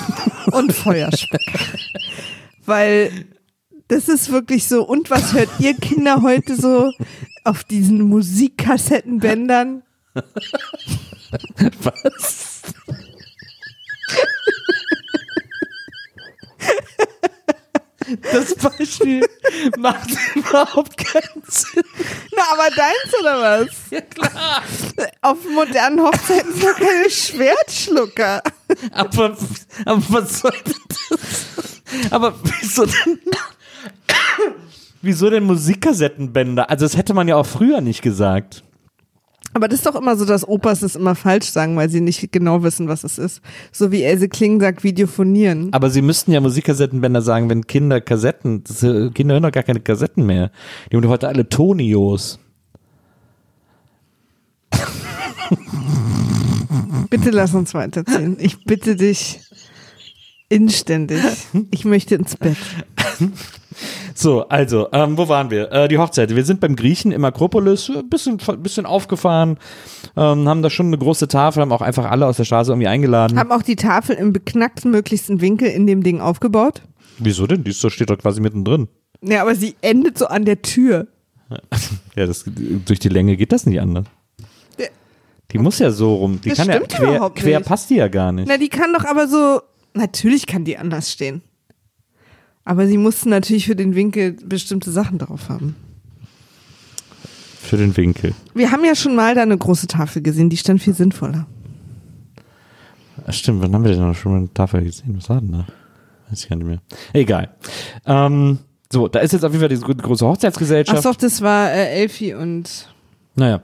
Speaker 1: und Feuerspucker. Weil das ist wirklich so. Und was hört ihr Kinder heute so auf diesen Musikkassettenbändern?
Speaker 2: Was? Das Beispiel macht überhaupt keinen Sinn.
Speaker 1: Na, aber deins oder was?
Speaker 2: Ja, klar.
Speaker 1: Auf modernen Hochzeiten sind doch keine Schwertschlucker.
Speaker 2: Aber, aber was soll denn das? Aber wieso denn? Wieso denn Musikkassettenbänder? Also das hätte man ja auch früher nicht gesagt.
Speaker 1: Aber das ist doch immer so, dass Opas das immer falsch sagen, weil sie nicht genau wissen, was es ist. So wie Else Kling sagt, Videophonieren.
Speaker 2: Aber sie müssten ja Musikkassettenbänder sagen, wenn Kinder Kassetten, das, äh, Kinder hören doch gar keine Kassetten mehr. Die haben doch heute alle Tonios.
Speaker 1: Bitte lass uns weiterziehen. Ich bitte dich inständig. Ich möchte ins Bett.
Speaker 2: So, also, ähm, wo waren wir? Äh, die Hochzeit. Wir sind beim Griechen im Akropolis, ein bisschen, bisschen aufgefahren, ähm, haben da schon eine große Tafel, haben auch einfach alle aus der Straße irgendwie eingeladen.
Speaker 1: Haben auch die Tafel im beknackten möglichsten Winkel in dem Ding aufgebaut.
Speaker 2: Wieso denn? Die ist steht doch quasi mittendrin.
Speaker 1: Ja, aber sie endet so an der Tür.
Speaker 2: Ja, das, durch die Länge geht das nicht anders. Die muss ja so rum. Die
Speaker 1: Das
Speaker 2: kann ja quer, quer passt die ja gar nicht.
Speaker 1: Na, die kann doch aber so. Natürlich kann die anders stehen. Aber sie mussten natürlich für den Winkel bestimmte Sachen drauf haben.
Speaker 2: Für den Winkel.
Speaker 1: Wir haben ja schon mal da eine große Tafel gesehen, die stand viel sinnvoller.
Speaker 2: Stimmt, wann haben wir denn noch schon mal eine Tafel gesehen? Was war denn da? Weiß ich gar nicht mehr. Egal. Ähm, so, da ist jetzt auf jeden Fall diese große Hochzeitsgesellschaft.
Speaker 1: Ach doch, das war äh, Elfi und.
Speaker 2: Naja,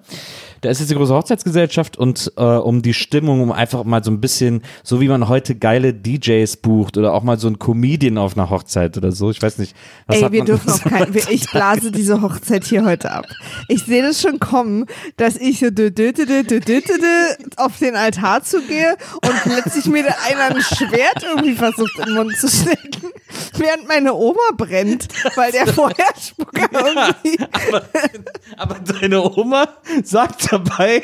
Speaker 2: da ist jetzt die große Hochzeitsgesellschaft und äh, um die Stimmung, um einfach mal so ein bisschen, so wie man heute geile DJs bucht oder auch mal so ein Comedian auf einer Hochzeit oder so, ich weiß nicht. Was
Speaker 1: Ey, wir dürfen auch kein. wir- Ich blase diese Hochzeit hier heute ab. Ich sehe das schon kommen, dass ich so dü- dü- dü- dü- dü- dü- dü auf den Altar zugehe und plötzlich mir einer ein Schwert irgendwie versucht in den Mund zu stecken, während meine Oma brennt, weil der Feuerspucker irgendwie.
Speaker 2: aber, aber deine Oma sagt dabei,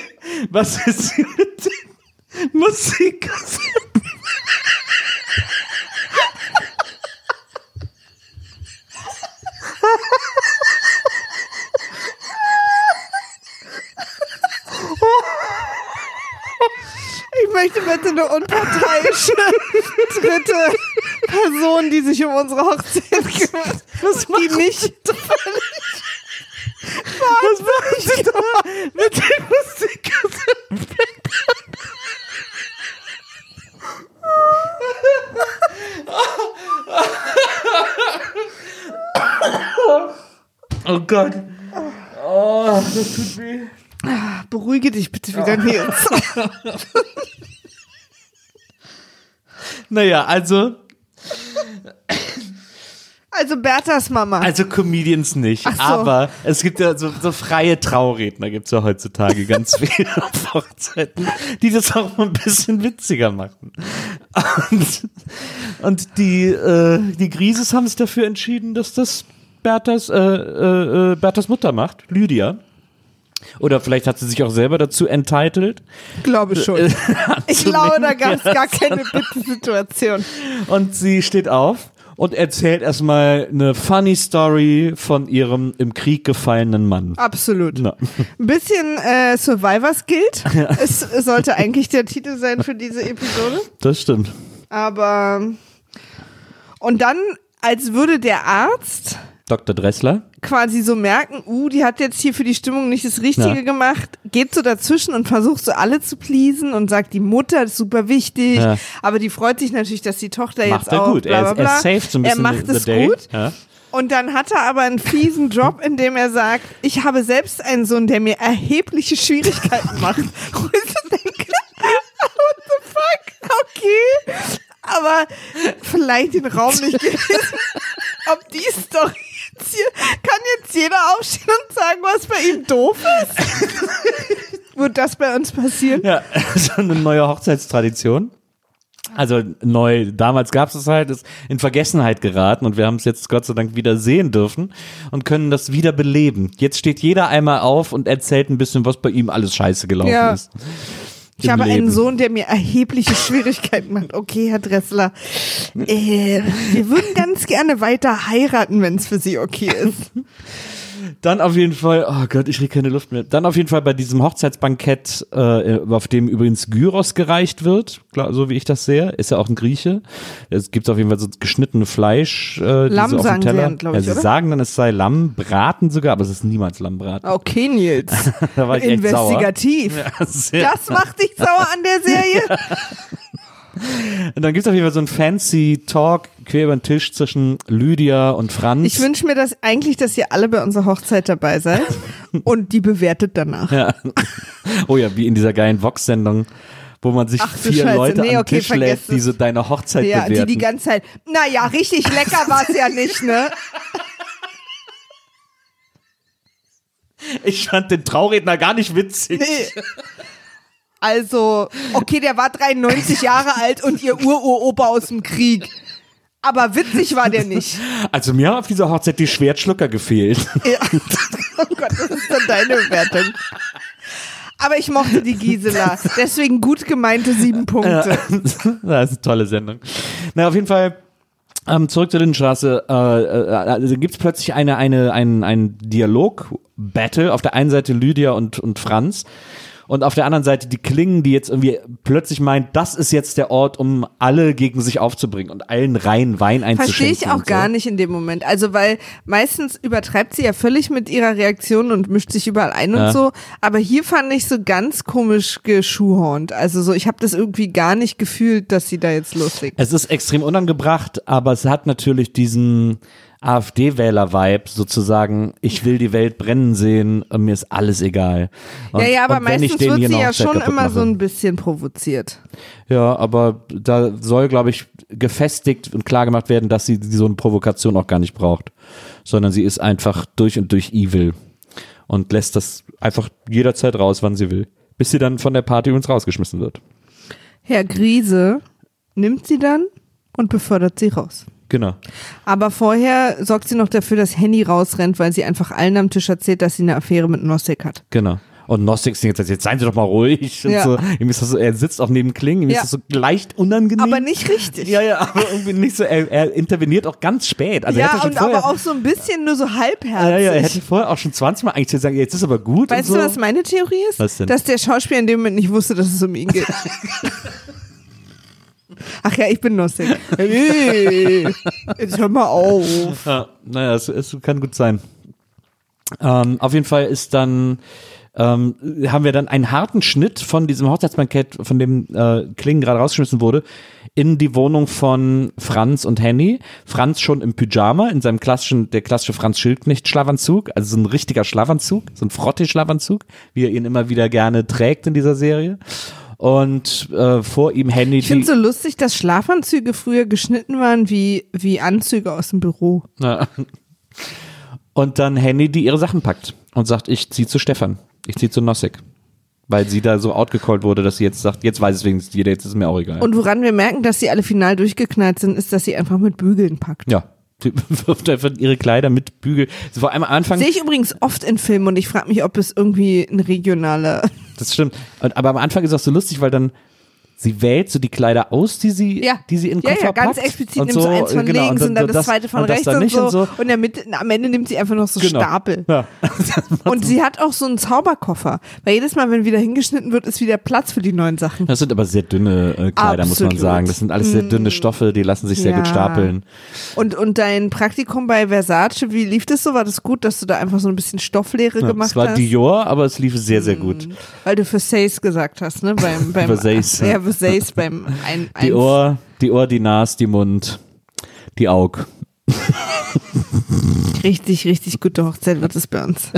Speaker 2: was ist mit den Musikkassetten?
Speaker 1: Ich möchte bitte eine unparteiische dritte Person, die sich um unsere Hochzeit kümmert, die nicht
Speaker 2: Was machen sie da mit den Musikkassetten? Oh Gott. Oh, das tut weh.
Speaker 1: Beruhige dich bitte wieder, Nils.
Speaker 2: Naja, also,
Speaker 1: Also Berthas Mama.
Speaker 2: also Comedians nicht,
Speaker 1: so.
Speaker 2: aber es gibt ja so, so freie Trauredner gibt's ja heutzutage ganz viele auf Hochzeiten, die das auch mal ein bisschen witziger machen. Und, und die, äh, die Grieses haben sich dafür entschieden, dass das Berthas, äh, äh, äh, Berthas Mutter macht, Lydia. Oder vielleicht hat sie sich auch selber dazu entitled.
Speaker 1: glaube schon.
Speaker 2: Äh,
Speaker 1: Ich glaube, da gab es gar keine Bitte-Situation.
Speaker 2: Und sie steht auf und erzählt erstmal eine funny Story von ihrem im Krieg gefallenen Mann.
Speaker 1: Absolut. Ein bisschen äh, Survivors Guild. Es sollte eigentlich der Titel sein für diese Episode.
Speaker 2: Das stimmt.
Speaker 1: Aber und dann, als würde der Arzt,
Speaker 2: Dr. Dressler.
Speaker 1: Quasi so merken, uh, die hat jetzt hier für die Stimmung nicht das Richtige
Speaker 2: Ja.
Speaker 1: gemacht, geht so dazwischen und versucht so alle zu pleasen und sagt, die Mutter ist super wichtig,
Speaker 2: Ja.
Speaker 1: aber die freut sich natürlich, dass die Tochter
Speaker 2: Macht
Speaker 1: jetzt
Speaker 2: er
Speaker 1: auch
Speaker 2: gut.
Speaker 1: bla bla
Speaker 2: Er,
Speaker 1: bla.
Speaker 2: er ein
Speaker 1: er
Speaker 2: bisschen
Speaker 1: macht es
Speaker 2: day.
Speaker 1: gut
Speaker 2: Ja.
Speaker 1: und dann hat er aber einen fiesen Job, in dem er sagt, ich habe selbst einen Sohn, der mir erhebliche Schwierigkeiten macht. Und ich denke, what the fuck? Okay. Aber vielleicht den Raum nicht gelesen. Ob die Story jetzt kann jetzt jeder aufstehen und sagen, was bei ihm doof ist? Wird das bei uns passieren?
Speaker 2: Ja, so eine neue Hochzeitstradition. Also neu, damals gab es es halt, ist in Vergessenheit geraten und wir haben es jetzt Gott sei Dank wieder sehen dürfen und können das wieder beleben. Jetzt steht jeder einmal auf und erzählt ein bisschen, was bei ihm alles scheiße gelaufen
Speaker 1: Ja.
Speaker 2: ist.
Speaker 1: Ich habe einen
Speaker 2: Leben.
Speaker 1: Sohn, der mir erhebliche Schwierigkeiten macht. Okay, Herr Dressler, äh, wir würden ganz gerne weiter heiraten, wenn es für Sie okay ist.
Speaker 2: Dann auf jeden Fall, oh Gott, ich kriege keine Luft mehr. Dann auf jeden Fall bei diesem Hochzeitsbankett, äh, auf dem übrigens Gyros gereicht wird, klar, so wie ich das sehe, ist ja auch ein Grieche. Es gibt auf jeden Fall so geschnittene Fleisch, äh,
Speaker 1: Lamm
Speaker 2: so auf dem
Speaker 1: sagen sie
Speaker 2: Teller.
Speaker 1: ja, glaub ich,
Speaker 2: ja, sie
Speaker 1: oder?
Speaker 2: sagen dann, es sei Lammbraten sogar, aber es ist niemals Lammbraten.
Speaker 1: Okay, Nils.
Speaker 2: Da war ich echt sauer.
Speaker 1: Investigativ.
Speaker 2: Ja.
Speaker 1: Das macht dich sauer an der Serie?
Speaker 2: Und dann gibt es auf jeden Fall so einen fancy Talk quer über den Tisch zwischen Lydia und Franz.
Speaker 1: Ich wünsche mir das eigentlich, dass ihr alle bei unserer Hochzeit dabei seid und die bewertet danach.
Speaker 2: ja. Oh ja, wie in dieser geilen Vox-Sendung, wo man sich
Speaker 1: Ach
Speaker 2: vier
Speaker 1: Scheiße,
Speaker 2: Leute
Speaker 1: nee,
Speaker 2: an den
Speaker 1: okay,
Speaker 2: Tisch lädt, die so deine Hochzeit
Speaker 1: Ja, die
Speaker 2: bewerten.
Speaker 1: die ganze Zeit, naja, richtig lecker war es ja nicht, ne?
Speaker 2: ich fand den Trauredner gar nicht witzig.
Speaker 1: Nee. Also, okay, der war 93 Jahre alt und ihr Ururopa aus dem Krieg. Aber witzig war der nicht.
Speaker 2: Also mir haben auf dieser Hochzeit die Schwertschlucker gefehlt.
Speaker 1: Ja. Oh Gott, das ist dann deine Bewertung. Aber ich mochte die Gisela. Deswegen gut gemeinte sieben Punkte.
Speaker 2: das ist eine tolle Sendung. Na, auf jeden Fall. Ähm, zurück zur Lindenstraße. Äh, äh, also gibt es plötzlich eine, eine, ein, ein Dialog-Battle. Auf der einen Seite Lydia und, und Franz. Und auf der anderen Seite die Klingen, die jetzt irgendwie plötzlich meint, das ist jetzt der Ort, um alle gegen sich aufzubringen und allen rein Wein einzuschenken.
Speaker 1: Verstehe ich auch
Speaker 2: und so.
Speaker 1: gar nicht in dem Moment. Also, weil meistens übertreibt sie ja völlig mit ihrer Reaktion und mischt sich überall ein und
Speaker 2: Ja.
Speaker 1: so. Aber hier fand ich so ganz komisch geschuhhornt. Also so, ich habe das irgendwie gar nicht gefühlt, dass sie da jetzt loslegt.
Speaker 2: Es ist extrem unangebracht, aber es hat natürlich diesen AfD-Wähler-Vibe sozusagen, ich will die Welt brennen sehen, und mir ist alles egal. Und,
Speaker 1: ja, ja, aber meistens wird sie ja schon immer so
Speaker 2: mache.
Speaker 1: ein bisschen provoziert.
Speaker 2: Ja, aber da soll, glaube ich, gefestigt und klar gemacht werden, dass sie so eine Provokation auch gar nicht braucht, sondern sie ist einfach durch und durch evil und lässt das einfach jederzeit raus, wann sie will, bis sie dann von der Party uns rausgeschmissen wird.
Speaker 1: Herr Griese nimmt sie dann und befördert sie raus.
Speaker 2: Genau.
Speaker 1: Aber vorher sorgt sie noch dafür, dass Henny rausrennt, weil sie einfach allen am Tisch erzählt, dass sie eine Affäre mit Nossek hat.
Speaker 2: Genau. Und Gnostik singt jetzt, jetzt seien Sie doch mal ruhig.
Speaker 1: Ja.
Speaker 2: so. Ihm ist das so, er sitzt auch neben Klingen, ihm
Speaker 1: Ja.
Speaker 2: ist das so leicht unangenehm.
Speaker 1: Aber nicht richtig.
Speaker 2: Ja, ja, aber irgendwie nicht so. Er, er interveniert auch ganz spät. Also
Speaker 1: ja, und
Speaker 2: vorher,
Speaker 1: aber auch so ein bisschen nur so halbherzig.
Speaker 2: ja, ja, er hätte vorher auch schon 20 Mal eigentlich gesagt, jetzt ist aber gut.
Speaker 1: Weißt
Speaker 2: so.
Speaker 1: du, was meine Theorie ist?
Speaker 2: Was denn?
Speaker 1: Dass der Schauspieler in dem Moment nicht wusste, dass es um ihn geht. Ach ja, ich bin Nossig. Hey, jetzt hör mal auf.
Speaker 2: Ja, naja, es, es kann gut sein. Ähm, auf jeden Fall ist dann, ähm, haben wir dann einen harten Schnitt von diesem Hochzeitsbankett, von dem äh, Klingen gerade rausgeschmissen wurde, in die Wohnung von Franz und Henny. Franz schon im Pyjama, in seinem klassischen, der klassische Franz Schildknecht-Schlafanzug, also so ein richtiger Schlafanzug, so ein Frotte-Schlafanzug, wie er ihn immer wieder gerne trägt in dieser Serie. Und äh, vor ihm Henny,
Speaker 1: Ich finde so lustig, dass Schlafanzüge früher geschnitten waren wie, wie Anzüge aus dem Büro.
Speaker 2: Ja. Und dann Henny, die ihre Sachen packt und sagt, ich zieh zu Stefan, ich zieh zu Nossek. Weil sie da so outgecallt wurde, dass sie jetzt sagt, jetzt weiß es wenigstens jeder, jetzt ist es mir auch egal.
Speaker 1: Und woran wir merken, dass sie alle final durchgeknallt sind, ist, dass sie einfach mit Bügeln packt.
Speaker 2: ja, sie wirft einfach ihre Kleider mit Bügel. Sie vor allem am Anfang,
Speaker 1: Sehe ich übrigens oft in Filmen und ich frage mich, ob es irgendwie ein regionaler.
Speaker 2: Das stimmt, Und, aber am Anfang ist es auch so lustig, weil dann sie wählt so die Kleider aus, die sie,
Speaker 1: Ja.
Speaker 2: die sie in den
Speaker 1: ja,
Speaker 2: Koffer
Speaker 1: ja, ganz
Speaker 2: packt.
Speaker 1: explizit
Speaker 2: und
Speaker 1: nimmt so eins von
Speaker 2: genau,
Speaker 1: links und dann das, zweite von
Speaker 2: und das
Speaker 1: rechts
Speaker 2: dann
Speaker 1: und so.
Speaker 2: und so.
Speaker 1: Und, Mitte, am Ende nimmt sie einfach noch so
Speaker 2: Genau.
Speaker 1: Stapel.
Speaker 2: Ja.
Speaker 1: Und sie hat auch so einen Zauberkoffer. Weil jedes Mal, wenn wieder hingeschnitten wird, ist wieder Platz für die neuen Sachen.
Speaker 2: Das sind aber sehr dünne äh, Kleider, muss man
Speaker 1: Absolut.
Speaker 2: sagen. Das sind alles sehr dünne Stoffe, die lassen sich sehr gut
Speaker 1: Ja.
Speaker 2: stapeln.
Speaker 1: Und, und dein Praktikum bei Versace, wie lief das so? War das gut, dass du da einfach so ein bisschen Stofflehre
Speaker 2: Ja,
Speaker 1: gemacht
Speaker 2: es war
Speaker 1: hast?
Speaker 2: Dior, aber es lief sehr, sehr gut.
Speaker 1: Weil du Versace gesagt hast, ne? Beim, beim,
Speaker 2: Versace, ja.
Speaker 1: Ja, Versace beim ein,
Speaker 2: Die
Speaker 1: ein
Speaker 2: Ohr, die Ohr, die Nas, die Mund, die Aug.
Speaker 1: Richtig, richtig gute Hochzeit wird es bei uns.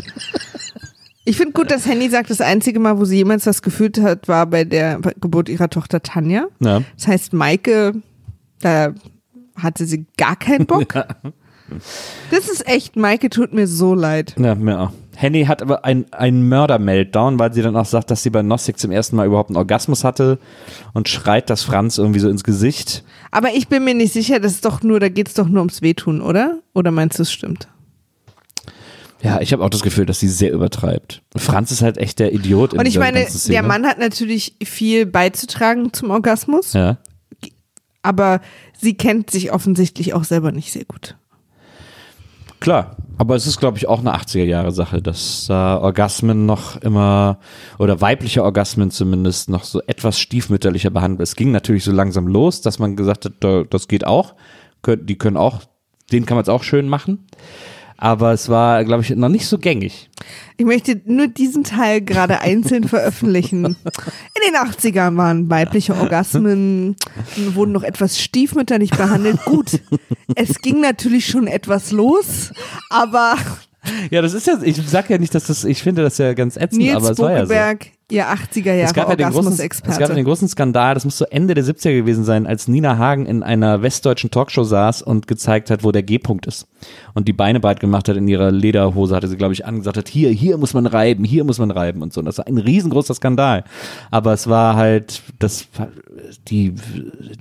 Speaker 1: Ich finde gut, dass Henny sagt, das einzige Mal, wo sie jemals was gefühlt hat, war bei der Geburt ihrer Tochter Tanja.
Speaker 2: Ja.
Speaker 1: Das heißt, Maike, da hatte sie gar keinen Bock. Das ist echt, Maike tut mir so leid.
Speaker 2: Ja, mir auch. Henny hat aber ein, ein Mörder-Meltdown, weil sie dann auch sagt, dass sie bei Gnostik zum ersten Mal überhaupt einen Orgasmus hatte und schreit das Franz irgendwie so ins Gesicht.
Speaker 1: Aber ich bin mir nicht sicher, das ist doch nur, da geht es doch nur ums Wehtun, oder? Oder meinst du, es stimmt?
Speaker 2: Ja, ich habe auch das Gefühl, dass sie sehr übertreibt. Franz ist halt echt der Idiot in
Speaker 1: Und ich meine, der Mann hat natürlich viel beizutragen zum Orgasmus,
Speaker 2: Ja.
Speaker 1: aber sie kennt sich offensichtlich auch selber nicht sehr gut.
Speaker 2: Klar, aber es ist, glaube ich, auch eine 80er-Jahre-Sache, dass da Orgasmen noch immer, oder weibliche Orgasmen zumindest, noch so etwas stiefmütterlicher behandelt. Es ging natürlich so langsam los, dass man gesagt hat, da- das geht auch, die können auch, den kann man es auch schön machen. Aber es war, glaube ich, noch nicht so gängig.
Speaker 1: Ich möchte nur diesen Teil gerade einzeln veröffentlichen. In den 80ern waren weibliche Orgasmen, wurden noch etwas stiefmütterlich behandelt. Gut, es ging natürlich schon etwas los, aber
Speaker 2: Ja, das ist ja, ich sag ja nicht, dass das, ich finde das ja ganz ätzend, aber
Speaker 1: Nils
Speaker 2: es war ja so.
Speaker 1: Ihr 80er
Speaker 2: Es gab,
Speaker 1: Jahre
Speaker 2: ja den großen, es gab den großen Skandal, das muss so Ende der 70er gewesen sein, als Nina Hagen in einer westdeutschen Talkshow saß und gezeigt hat, wo der G-Punkt ist. Und die Beine breit gemacht hat in ihrer Lederhose, hatte sie, glaube ich, angesagt hat, hier, hier muss man reiben, hier muss man reiben und so. Und das war ein riesengroßer Skandal. Aber es war halt, das, die,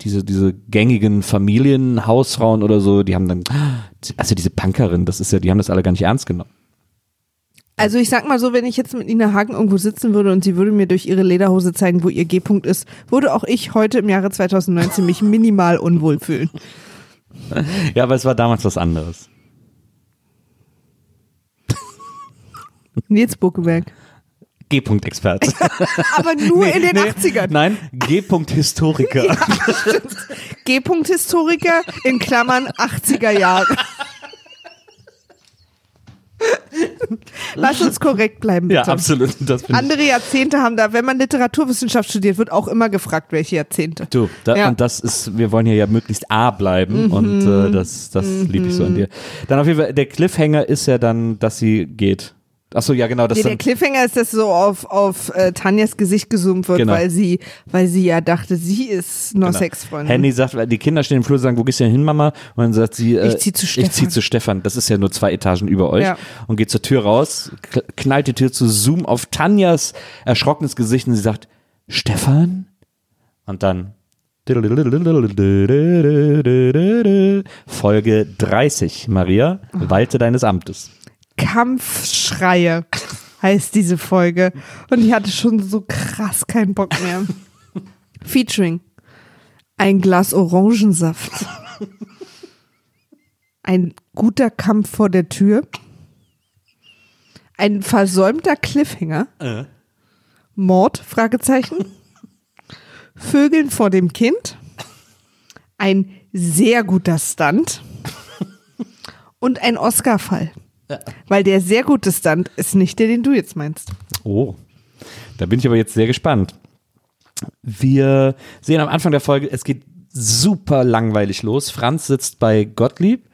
Speaker 2: diese, diese gängigen Familienhausfrauen oder so, die haben dann, also diese Punkerin, das ist ja, die haben das alle gar nicht ernst genommen.
Speaker 1: Also ich sag mal so, wenn ich jetzt mit Nina Hagen irgendwo sitzen würde und sie würde mir durch ihre Lederhose zeigen, wo ihr G-Punkt ist, würde auch ich heute im Jahre 2019 mich minimal unwohl fühlen.
Speaker 2: Ja, aber es war damals was anderes.
Speaker 1: Nils Bokeberg.
Speaker 2: G-Punkt-Experte.
Speaker 1: Aber nur in den
Speaker 2: Nee,
Speaker 1: 80ern.
Speaker 2: Nein, G-Punkt-Historiker.
Speaker 1: G-Punkt-Historiker in Klammern 80er Jahre. Lass uns korrekt bleiben, bitte.
Speaker 2: Ja, absolut.
Speaker 1: Andere Jahrzehnte haben da, wenn man Literaturwissenschaft studiert, wird auch immer gefragt, welche Jahrzehnte.
Speaker 2: Du, da,
Speaker 1: Ja. Mhm.
Speaker 2: und das ist, wir wollen hier ja möglichst A bleiben und äh, das, das liebe ich so an dir. Dann auf jeden Fall, der Cliffhanger ist ja dann, dass sie geht. Achso, ja genau, das
Speaker 1: Nee, der Cliffhanger ist, dass so auf, auf äh, Tanjas Gesicht gezoomt wird,
Speaker 2: Genau.
Speaker 1: weil sie, weil sie ja dachte, sie ist nur Sexfreundin.
Speaker 2: Handy sagt, weil die Kinder stehen im Flur und sagen, wo gehst du denn hin, Mama? Und dann sagt sie, äh,
Speaker 1: Ich zieh zu
Speaker 2: Ich zieh
Speaker 1: Stefan.
Speaker 2: zu Stefan. Das ist ja nur zwei Etagen über euch.
Speaker 1: Ja.
Speaker 2: Und geht zur Tür raus, knallt die Tür zu, zoom auf Tanjas erschrockenes Gesicht und sie sagt, Stefan? Und dann Folge 30, Maria, walte deines Amtes.
Speaker 1: Kampfschreie heißt diese Folge. Und ich hatte schon so krass keinen Bock mehr. Featuring. Ein Glas Orangensaft. Ein guter Kampf vor der Tür. Ein versäumter Cliffhanger. Mord? Fragezeichen. Vögeln vor dem Kind. Ein sehr guter Stunt. Und ein Oscar-Fall. Weil der sehr gute Stunt ist nicht der, den du jetzt meinst.
Speaker 2: Oh, da bin ich aber jetzt sehr gespannt. Wir sehen am Anfang der Folge, es geht super langweilig los. Franz sitzt bei Gottlieb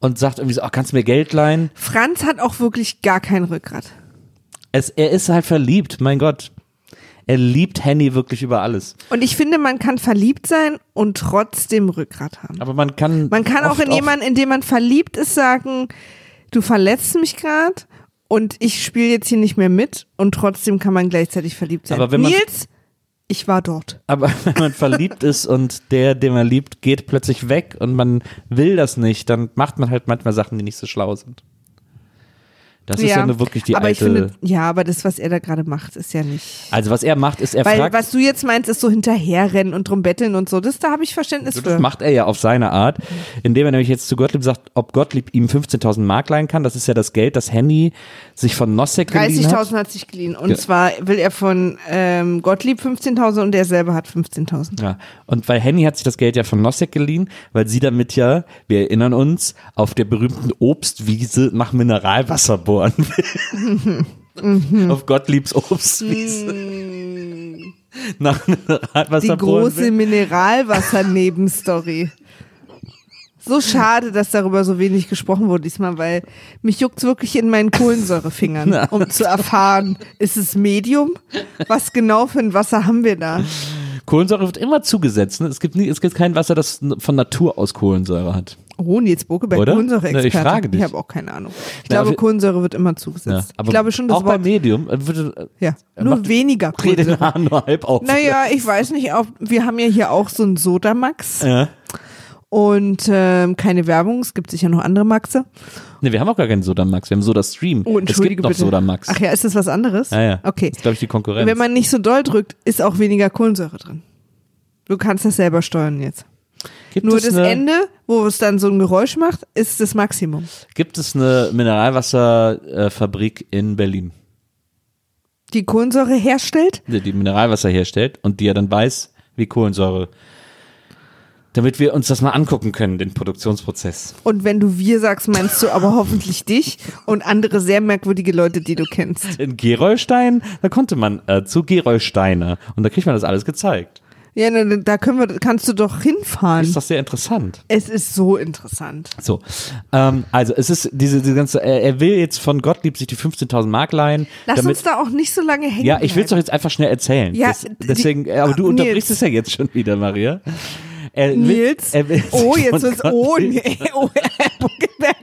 Speaker 2: und sagt irgendwie so, ach, kannst du mir Geld leihen?
Speaker 1: Franz hat auch wirklich gar kein Rückgrat.
Speaker 2: Es, er ist halt verliebt, mein Gott. Er liebt Henny wirklich über alles.
Speaker 1: Und ich finde, man kann verliebt sein und trotzdem Rückgrat haben.
Speaker 2: Aber man kann.
Speaker 1: Man kann auch in jemanden, in dem man verliebt ist, sagen, du verletzt mich gerade und ich spiele jetzt hier nicht mehr mit und trotzdem kann man gleichzeitig verliebt sein.
Speaker 2: Aber wenn man-
Speaker 1: Nils, ich war dort.
Speaker 2: Aber wenn man verliebt ist und der, den man liebt, geht plötzlich weg und man will das nicht, dann macht man halt manchmal Sachen, die nicht so schlau sind. Das ist ja, nur wirklich die
Speaker 1: aber
Speaker 2: alte.
Speaker 1: ich finde, ja, aber das, was er da gerade macht, ist ja nicht.
Speaker 2: also was er macht, ist er
Speaker 1: Weil
Speaker 2: fragt.
Speaker 1: was du jetzt meinst, ist so hinterherrennen und drum betteln und so. Das da habe ich Verständnis
Speaker 2: Das
Speaker 1: für.
Speaker 2: macht er ja auf seine Art, indem er nämlich jetzt zu Gottlieb sagt, ob Gottlieb ihm 15.000 Mark leihen kann. Das ist ja das Geld, das Henny sich von Nosek geliehen hat.
Speaker 1: 30.000 hat sich geliehen. Und
Speaker 2: Ja.
Speaker 1: zwar will er von ähm, Gottlieb 15.000 und er selber hat 15.000.
Speaker 2: Ja, und weil Henny hat sich das Geld ja von Nosek geliehen, weil sie damit ja, wir erinnern uns, auf der berühmten Obstwiese nach Mineralwasser bohren will. auf Gottliebs Obstwiese. nach Mineralwasser
Speaker 1: Die große. Mineralwasser-Nebenstory. So schade, dass darüber so wenig gesprochen wurde diesmal, weil mich juckt's wirklich in meinen Kohlensäurefingern, um zu erfahren, ist es Medium? Was genau für ein Wasser haben wir da?
Speaker 2: Kohlensäure wird immer zugesetzt. Ne? Es, gibt nie, es gibt kein Wasser, das von Natur aus Kohlensäure hat.
Speaker 1: Oh, Nils Bokeberg,
Speaker 2: Oder?
Speaker 1: Kohlensäure-Experte.
Speaker 2: Ich frage dich.
Speaker 1: Ich habe auch keine Ahnung. Ich
Speaker 2: Na,
Speaker 1: glaube, Kohlensäure wird immer
Speaker 2: Ja,
Speaker 1: zugesetzt.
Speaker 2: aber
Speaker 1: ich glaube schon, das
Speaker 2: auch bei
Speaker 1: Wort,
Speaker 2: Medium äh, äh,
Speaker 1: ja, nur weniger Kohlensäure.
Speaker 2: Nur halb auf.
Speaker 1: Naja, ich weiß nicht, ob, wir haben ja hier auch so einen Sodamax
Speaker 2: Ja.
Speaker 1: und ähm, keine Werbung, es gibt sicher noch andere Maxe.
Speaker 2: Ne, wir haben auch gar keinen Sodamax, wir haben Soda Stream.
Speaker 1: Oh,
Speaker 2: es
Speaker 1: entschuldige
Speaker 2: gibt noch
Speaker 1: bitte.
Speaker 2: Sodamax.
Speaker 1: Ach ja, ist das was anderes?
Speaker 2: ja, ja.
Speaker 1: Okay.
Speaker 2: Das ist, glaube ich, die Konkurrenz.
Speaker 1: Wenn man nicht so doll drückt, ist auch weniger Kohlensäure drin. Du kannst das selber steuern jetzt.
Speaker 2: Gibt
Speaker 1: Nur das
Speaker 2: eine,
Speaker 1: Ende, wo es dann so ein Geräusch macht, ist das Maximum.
Speaker 2: Gibt es eine Mineralwasserfabrik in Berlin,
Speaker 1: Die Kohlensäure herstellt?
Speaker 2: die, die Mineralwasser herstellt und die ja dann weiß, wie Kohlensäure. Damit wir uns das mal angucken können, den Produktionsprozess.
Speaker 1: Und wenn du wir sagst, meinst du aber hoffentlich dich und andere sehr merkwürdige Leute, die du kennst.
Speaker 2: In Gerolstein, da konnte man äh, zu Gerolsteiner und da kriegt man das alles gezeigt.
Speaker 1: Ja, da können wir, kannst du doch hinfahren.
Speaker 2: Ist doch sehr interessant.
Speaker 1: es ist so interessant.
Speaker 2: So, ähm, also es ist diese, diese ganze, er, er will jetzt von Gottlieb sich die 15.000 Mark leihen.
Speaker 1: Lass
Speaker 2: damit,
Speaker 1: uns da auch nicht so lange hängen.
Speaker 2: Ja, ich will es doch jetzt einfach schnell erzählen.
Speaker 1: Ja,
Speaker 2: das,
Speaker 1: die-
Speaker 2: deswegen, äh, aber du unterbrichst es ja jetzt schon wieder, Maria. Er will-
Speaker 1: Nils.
Speaker 2: er will
Speaker 1: oh, jetzt wird's. Oh, nee. oh Herr Buckelberg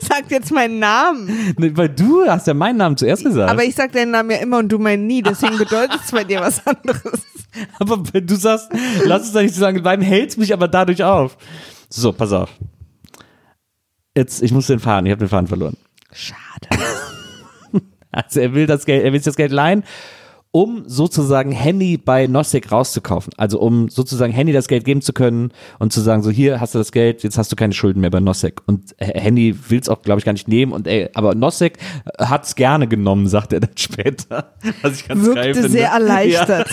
Speaker 1: sagt jetzt meinen Namen.
Speaker 2: Nee, Weil du hast ja meinen Namen zuerst gesagt.
Speaker 1: Aber ich sag deinen Namen ja immer und du meinen nie, deswegen bedeutet es bei dir was anderes.
Speaker 2: Aber wenn du sagst, lass es doch nicht so lange bleiben, hältst mich aber dadurch auf. So, pass auf. Jetzt, ich muss den Faden, ich habe den Faden verloren.
Speaker 1: Schade.
Speaker 2: Also er will das Geld, er will sich das Geld leihen, um sozusagen Henny bei Nosek rauszukaufen. Also um sozusagen Henny das Geld geben zu können und zu sagen, so hier hast du das Geld, jetzt hast du keine Schulden mehr bei Nosek. Und äh, Henny will es auch, glaube ich, gar nicht nehmen. Und ey, aber Nosek hat es gerne genommen, sagt er dann später. Was ich ganz geil
Speaker 1: Wirkte
Speaker 2: finde.
Speaker 1: sehr
Speaker 2: Ja.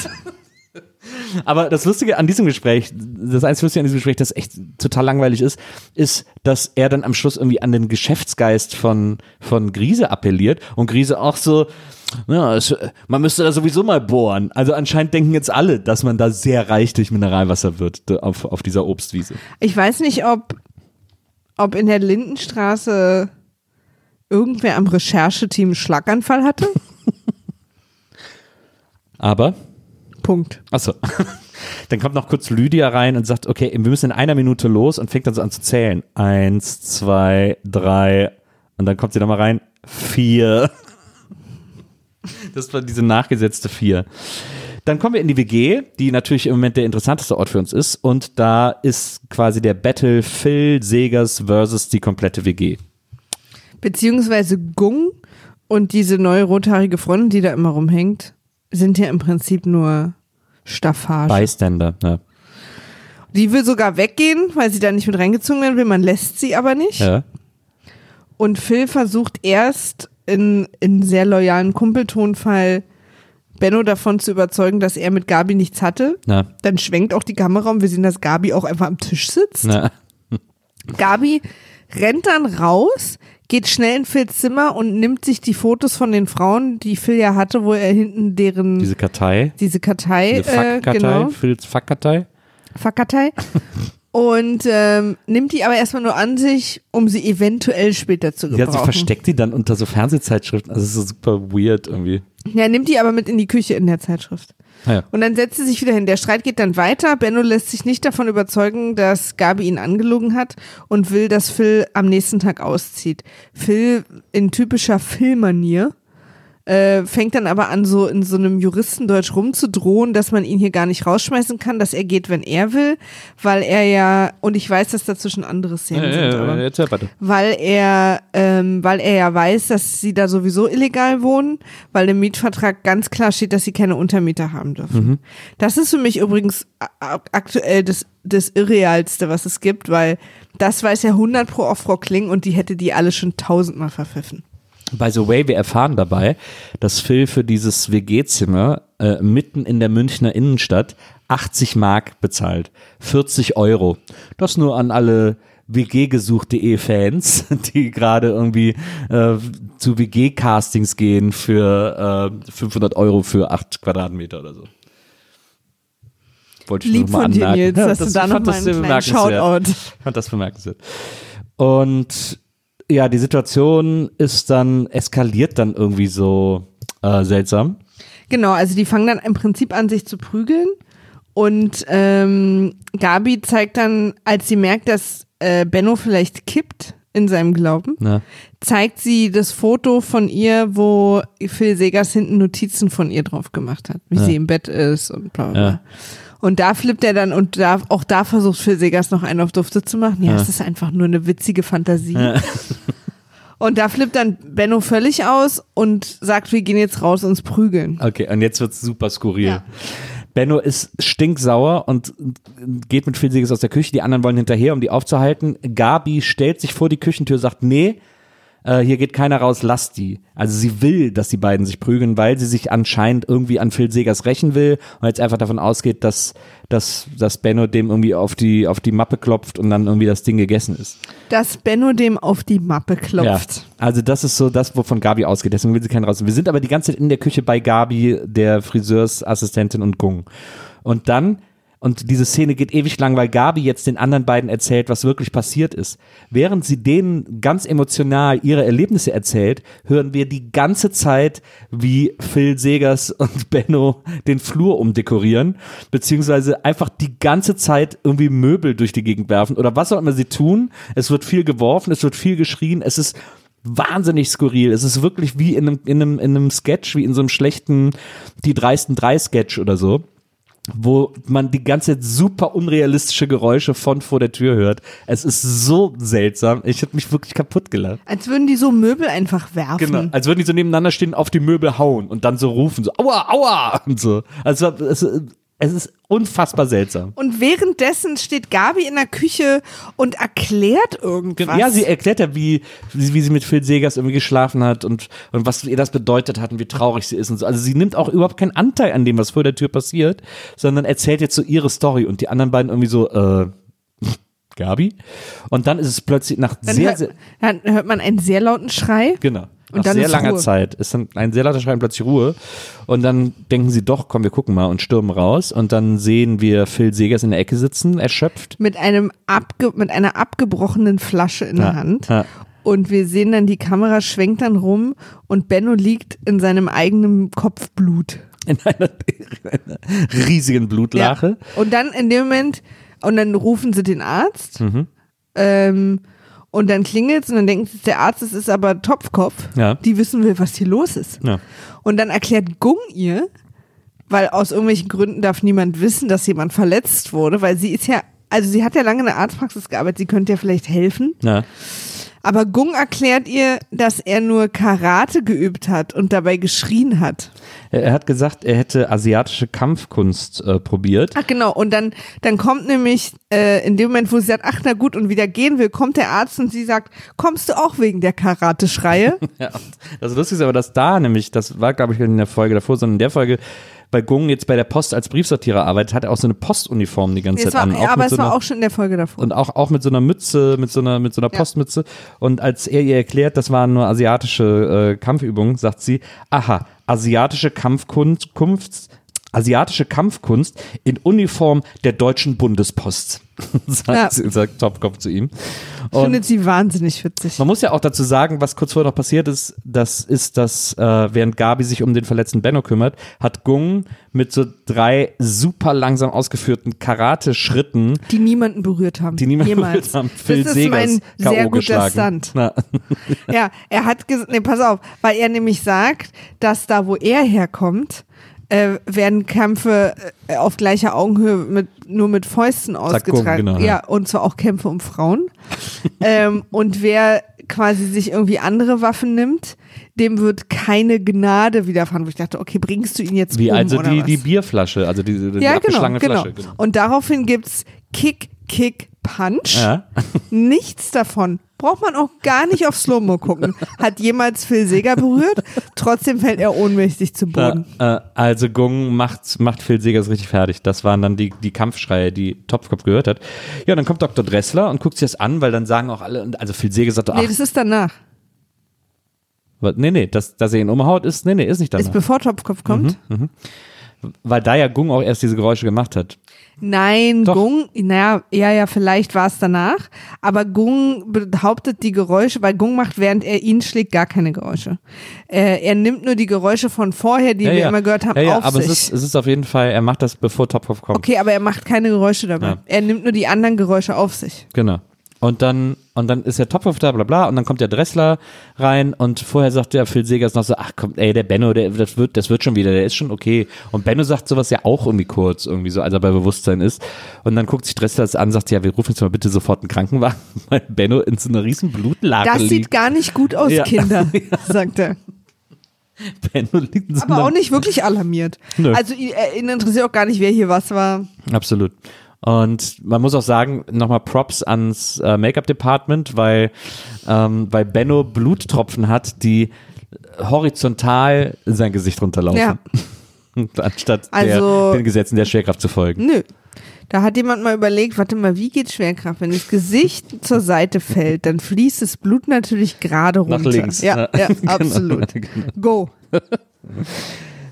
Speaker 2: Aber das Lustige an diesem Gespräch, das einzige Lustige an diesem Gespräch, das echt total langweilig ist, ist, dass er dann am Schluss irgendwie an den Geschäftsgeist von, von Grise appelliert und Grise auch so, ja, es, man müsste da sowieso mal bohren. Also anscheinend denken jetzt alle, dass man da sehr reich durch Mineralwasser wird auf, auf dieser Obstwiese.
Speaker 1: Ich weiß nicht, ob, ob in der Lindenstraße irgendwer am Rechercheteam einen Schlaganfall hatte.
Speaker 2: Aber
Speaker 1: Punkt.
Speaker 2: Achso. Dann kommt noch kurz Lydia rein und sagt, okay, wir müssen in einer Minute los und fängt dann so an zu zählen. Eins, zwei, drei. Und dann kommt sie nochmal rein. Vier. Das war diese nachgesetzte vier. Dann kommen wir in die WG, die natürlich im Moment der interessanteste Ort für uns ist. Und da ist quasi der Battle Phil Segers versus die komplette WG.
Speaker 1: Beziehungsweise Gung und diese neue rothaarige Freundin, die da immer rumhängt, sind ja im Prinzip nur Staffage.
Speaker 2: Bystander. Ja.
Speaker 1: Die will sogar weggehen, weil sie da nicht mit reingezogen werden will. Man lässt sie aber nicht.
Speaker 2: ja.
Speaker 1: Und Phil versucht erst in, in sehr loyalen Kumpeltonfall Benno davon zu überzeugen, dass er mit Gabi nichts hatte.
Speaker 2: Na,
Speaker 1: Dann schwenkt auch die Kamera und wir sehen, dass Gabi auch einfach am Tisch sitzt.
Speaker 2: na.
Speaker 1: Gabi rennt dann raus, geht schnell in Phils Zimmer und nimmt sich die Fotos von den Frauen, die Phil ja hatte, wo er hinten deren
Speaker 2: Diese Kartei.
Speaker 1: diese Kartei,
Speaker 2: Diese
Speaker 1: äh,
Speaker 2: Fuck-Kartei.
Speaker 1: genau,
Speaker 2: Phils Fuck-Kartei.
Speaker 1: Fuckkartei. Und ähm, nimmt die aber erstmal nur an sich, um sie eventuell später zu
Speaker 2: Ja, sie
Speaker 1: gebrauchen.
Speaker 2: versteckt die dann unter so Fernsehzeitschriften. Also es ist so super weird irgendwie.
Speaker 1: Ja, nimmt die aber mit in die Küche in der Zeitschrift.
Speaker 2: Ah ja.
Speaker 1: Und dann setzt sie sich wieder hin. Der Streit geht dann weiter. Benno lässt sich nicht davon überzeugen, dass Gabi ihn angelogen hat und will, dass Phil am nächsten Tag auszieht. Phil in typischer Phil-Manier äh, fängt dann aber an, so in so einem Juristendeutsch rumzudrohen, dass man ihn hier gar nicht rausschmeißen kann, dass er geht, wenn er will, weil er ja, und ich weiß, dass dazwischen andere Szenen sind, aber
Speaker 2: erzähl bitte.
Speaker 1: weil er, ähm, weil er ja weiß, dass sie da sowieso illegal wohnen, weil im Mietvertrag ganz klar steht, dass sie keine Untermieter haben dürfen. Das ist für mich übrigens aktuell das, das Irrealste, was es gibt, weil das weiß ja 100 pro auch Frau Kling und die hätte die alle schon tausendmal verpfiffen.
Speaker 2: By the way, wir erfahren dabei, dass Phil für dieses WG-Zimmer äh, mitten in der Münchner Innenstadt 80 Mark bezahlt. 40 Euro. Das nur an alle WG-gesucht.de Fans, die gerade irgendwie äh, zu WG-Castings gehen für äh, 500 Euro für 8 Quadratmeter oder so. Wollte ich
Speaker 1: Lieb von dir,
Speaker 2: anmerken.
Speaker 1: Nils,
Speaker 2: Ja,
Speaker 1: dass du
Speaker 2: das-
Speaker 1: da
Speaker 2: ich
Speaker 1: noch
Speaker 2: fand
Speaker 1: mal
Speaker 2: das
Speaker 1: einen kleinen. Shoutout.
Speaker 2: Ich fand das bemerkenswert. Und ja, die Situation ist dann, eskaliert dann irgendwie so äh, seltsam.
Speaker 1: Genau, also die fangen dann im Prinzip an, sich zu prügeln. Und ähm, Gabi zeigt dann, als sie merkt, dass äh, Benno vielleicht kippt in seinem Glauben,
Speaker 2: Ne?
Speaker 1: zeigt sie das Foto von ihr, wo Phil Segers hinten Notizen von ihr drauf gemacht hat, wie
Speaker 2: Ja.
Speaker 1: sie im Bett ist und bla bla bla.
Speaker 2: Ja.
Speaker 1: Und da flippt er dann und da, auch da versucht Phil Segers noch einen auf Dufte zu machen. Ja,
Speaker 2: Ja.
Speaker 1: es ist einfach nur eine witzige Fantasie. Und da flippt dann Benno völlig aus und sagt, wir gehen jetzt raus uns prügeln.
Speaker 2: Okay, und jetzt wird's super skurril.
Speaker 1: Ja.
Speaker 2: Benno ist stinksauer und geht mit Phil Segers aus der Küche. Die anderen wollen hinterher, um die aufzuhalten. Gabi stellt sich vor die Küchentür, sagt, nee, äh, hier geht keiner raus, lass die. Also sie will, dass die beiden sich prügeln, weil sie sich anscheinend irgendwie an Phil Segers rächen will und jetzt einfach davon ausgeht, dass, dass, dass Benno dem irgendwie auf die, auf die Mappe klopft und dann irgendwie das Ding gegessen ist.
Speaker 1: Dass Benno dem auf die Mappe klopft.
Speaker 2: Ja, also das ist so das, wovon Gabi ausgeht. Deswegen will sie keinen raus. Wir sind aber die ganze Zeit in der Küche bei Gabi, der Friseursassistentin und Gung. Und dann, und diese Szene geht ewig lang, weil Gabi jetzt den anderen beiden erzählt, was wirklich passiert ist. Während sie denen ganz emotional ihre Erlebnisse erzählt, hören wir die ganze Zeit, wie Phil Segers und Benno den Flur umdekorieren, beziehungsweise einfach die ganze Zeit irgendwie Möbel durch die Gegend werfen oder was auch immer sie tun. Es wird viel geworfen, es wird viel geschrien, es ist wahnsinnig skurril. Es ist wirklich wie in einem, in einem, in einem Sketch, wie in so einem schlechten Die dreisten drei Sketch oder so wo man die ganze Zeit super unrealistische Geräusche von vor der Tür hört. Es ist so seltsam. Ich habe mich wirklich kaputt gelacht.
Speaker 1: Als würden die so Möbel einfach werfen.
Speaker 2: Genau. Als würden die so nebeneinander stehen, auf die Möbel hauen und dann so rufen, so aua, aua und so. Also es, es ist unfassbar seltsam.
Speaker 1: Und währenddessen steht Gabi in der Küche und erklärt irgendwas.
Speaker 2: Ja, sie erklärt ja, wie, wie, sie mit Phil Segers irgendwie geschlafen hat und, und was ihr das bedeutet hat und wie traurig sie ist und so. Also sie nimmt auch überhaupt keinen Anteil an dem, was vor der Tür passiert, sondern erzählt jetzt so ihre Story und die anderen beiden irgendwie so, äh, Gabi? Und dann ist es plötzlich nach
Speaker 1: dann,
Speaker 2: sehr,
Speaker 1: hört,
Speaker 2: sehr,
Speaker 1: dann hört man einen sehr lauten Schrei.
Speaker 2: genau.
Speaker 1: Und
Speaker 2: Nach sehr langer
Speaker 1: Ruhe.
Speaker 2: Zeit ist dann ein sehr lauter Schrei und plötzlich Ruhe. Und dann denken sie doch, komm, wir gucken mal und stürmen raus. Und dann sehen wir Phil Segers in der Ecke sitzen, erschöpft.
Speaker 1: Mit einem abge mit einer abgebrochenen Flasche in
Speaker 2: Ja,
Speaker 1: der Hand.
Speaker 2: ja.
Speaker 1: Und wir sehen dann, die Kamera schwenkt dann rum und Benno liegt in seinem eigenen Kopfblut.
Speaker 2: In einer, in einer riesigen Blutlache.
Speaker 1: Ja. Und dann in dem Moment, und dann rufen sie den Arzt.
Speaker 2: Mhm.
Speaker 1: Ähm, und dann klingelt und dann sie, der Arzt, es ist aber Topfkopf.
Speaker 2: Ja.
Speaker 1: Die wissen will, was hier los ist.
Speaker 2: Ja.
Speaker 1: Und dann erklärt Gung ihr, weil aus irgendwelchen Gründen darf niemand wissen, dass jemand verletzt wurde, weil sie ist ja, also sie hat ja lange in der Arztpraxis gearbeitet, sie könnte ja vielleicht helfen.
Speaker 2: Ja.
Speaker 1: Aber Gung erklärt ihr, dass er nur Karate geübt hat und dabei geschrien hat.
Speaker 2: Er hat gesagt, er hätte asiatische Kampfkunst äh, probiert.
Speaker 1: Ach genau, und dann, dann kommt nämlich äh, in dem Moment, wo sie sagt, ach na gut, und wieder gehen will, kommt der Arzt und sie sagt, kommst du auch wegen der Karate-Schreie?
Speaker 2: Ja, das Lustige ist aber, dass da nämlich, das war glaube ich in der Folge davor, sondern in der Folge, bei Gung jetzt bei der Post als Briefsortierer arbeitet, hat er auch so eine Postuniform die ganze
Speaker 1: es
Speaker 2: Zeit
Speaker 1: war,
Speaker 2: an.
Speaker 1: ja,
Speaker 2: Auch
Speaker 1: aber
Speaker 2: mit
Speaker 1: es
Speaker 2: so
Speaker 1: war
Speaker 2: einer,
Speaker 1: auch schon in der Folge davor.
Speaker 2: und auch, auch mit so einer Mütze, mit so einer, mit so einer
Speaker 1: Ja.
Speaker 2: Postmütze. Und als er ihr erklärt, das waren nur asiatische äh, Kampfübungen, sagt sie, aha, asiatische Kampfkunst, Kunst, asiatische Kampfkunst in Uniform der deutschen Bundespost, sagt,
Speaker 1: Ja.
Speaker 2: sagt Topkopf zu ihm. Und
Speaker 1: Findet sie wahnsinnig witzig.
Speaker 2: man muss ja auch dazu sagen, was kurz vorher noch passiert ist, das ist, dass äh, während Gabi sich um den verletzten Benno kümmert, hat Gung mit so drei super langsam ausgeführten Karate-Schritten
Speaker 1: Die niemanden berührt haben.
Speaker 2: die niemand
Speaker 1: Jemals.
Speaker 2: berührt haben, Phil
Speaker 1: das ist
Speaker 2: Segers
Speaker 1: mein sehr guter
Speaker 2: geschlagen.
Speaker 1: Stunt. Ja, er hat gesagt, nee, pass auf, weil er nämlich sagt, dass da, wo er herkommt, äh, werden Kämpfe äh, auf gleicher Augenhöhe mit, nur mit Fäusten ausgetragen.
Speaker 2: genau,
Speaker 1: ja.
Speaker 2: ja.
Speaker 1: und zwar auch Kämpfe um Frauen. ähm, und wer quasi sich irgendwie andere Waffen nimmt, dem wird keine Gnade widerfahren. Wo ich dachte, okay, bringst du ihn jetzt
Speaker 2: wie
Speaker 1: um
Speaker 2: also
Speaker 1: oder
Speaker 2: die,
Speaker 1: was?
Speaker 2: die Bierflasche, also die, die
Speaker 1: ja, genau, genau.
Speaker 2: Flasche. Genau.
Speaker 1: Und daraufhin gibt's Kick, Kick, Punch.
Speaker 2: Ja.
Speaker 1: Nichts davon. Braucht man auch gar nicht auf Slow-Mo gucken. Hat jemals Phil Seger berührt? Trotzdem fällt er ohnmächtig zu Boden.
Speaker 2: Ja, äh, also Gung macht, macht Phil Segers richtig fertig. Das waren dann die, die Kampfschreie, die Topfkopf gehört hat. Ja, dann kommt Dr. Dressler und guckt sich das an, weil dann sagen auch alle, also Phil Seger sagt, ach,
Speaker 1: Nee, das ist danach.
Speaker 2: was- nee, nee, dass, dass er ihn umhaut, ist, nee, nee, ist nicht
Speaker 1: Ist
Speaker 2: danach.
Speaker 1: bevor Topfkopf kommt.
Speaker 2: Weil da ja Gung auch erst diese Geräusche gemacht hat.
Speaker 1: Nein,
Speaker 2: Doch.
Speaker 1: Gung, naja, ja, ja, vielleicht war es danach. Aber Gung behauptet die Geräusche, weil Gung macht, während er ihn schlägt, gar keine Geräusche. Äh, er nimmt nur die Geräusche von vorher, die
Speaker 2: ja,
Speaker 1: wir
Speaker 2: ja.
Speaker 1: immer gehört haben,
Speaker 2: ja, ja,
Speaker 1: auf
Speaker 2: aber
Speaker 1: sich.
Speaker 2: es ist, es ist auf jeden Fall, er macht das bevor Topkopf kommt.
Speaker 1: okay, aber er macht keine Geräusche dabei. Er nimmt nur die anderen Geräusche auf sich.
Speaker 2: Genau. Und dann, und dann ist der Topkopf da, bla bla, und dann kommt der Dressler rein und vorher sagt der Phil Segers noch so, ach komm, ey, der Benno, der, das wird, das wird schon wieder, der ist schon okay. Und Benno sagt sowas ja auch irgendwie kurz, irgendwie so, als er bei Bewusstsein ist. Und dann guckt sich Dressler das an, sagt, ja, wir rufen jetzt mal bitte sofort einen Krankenwagen, weil Benno in so einer riesen Blutlage
Speaker 1: Das sieht
Speaker 2: liegt.
Speaker 1: gar nicht gut aus,
Speaker 2: Ja.
Speaker 1: Kinder, sagt er.
Speaker 2: Benno liegt in so
Speaker 1: Aber auch nicht wirklich alarmiert.
Speaker 2: Nö.
Speaker 1: Also ihn interessiert auch gar nicht, wer hier was war.
Speaker 2: Absolut. Und man muss auch sagen, nochmal Props ans äh, Make-up-Department, weil, ähm, weil Benno Bluttropfen hat, die horizontal in sein Gesicht runterlaufen.
Speaker 1: Ja.
Speaker 2: Anstatt
Speaker 1: Also-
Speaker 2: der, den Gesetzen der Schwerkraft zu folgen.
Speaker 1: Nö. Da hat jemand mal überlegt, warte mal, wie geht Schwerkraft? Wenn das Gesicht zur Seite fällt, dann fließt das Blut natürlich gerade runter.
Speaker 2: Nach links.
Speaker 1: Ja, ja
Speaker 2: Genau.
Speaker 1: absolut. Go.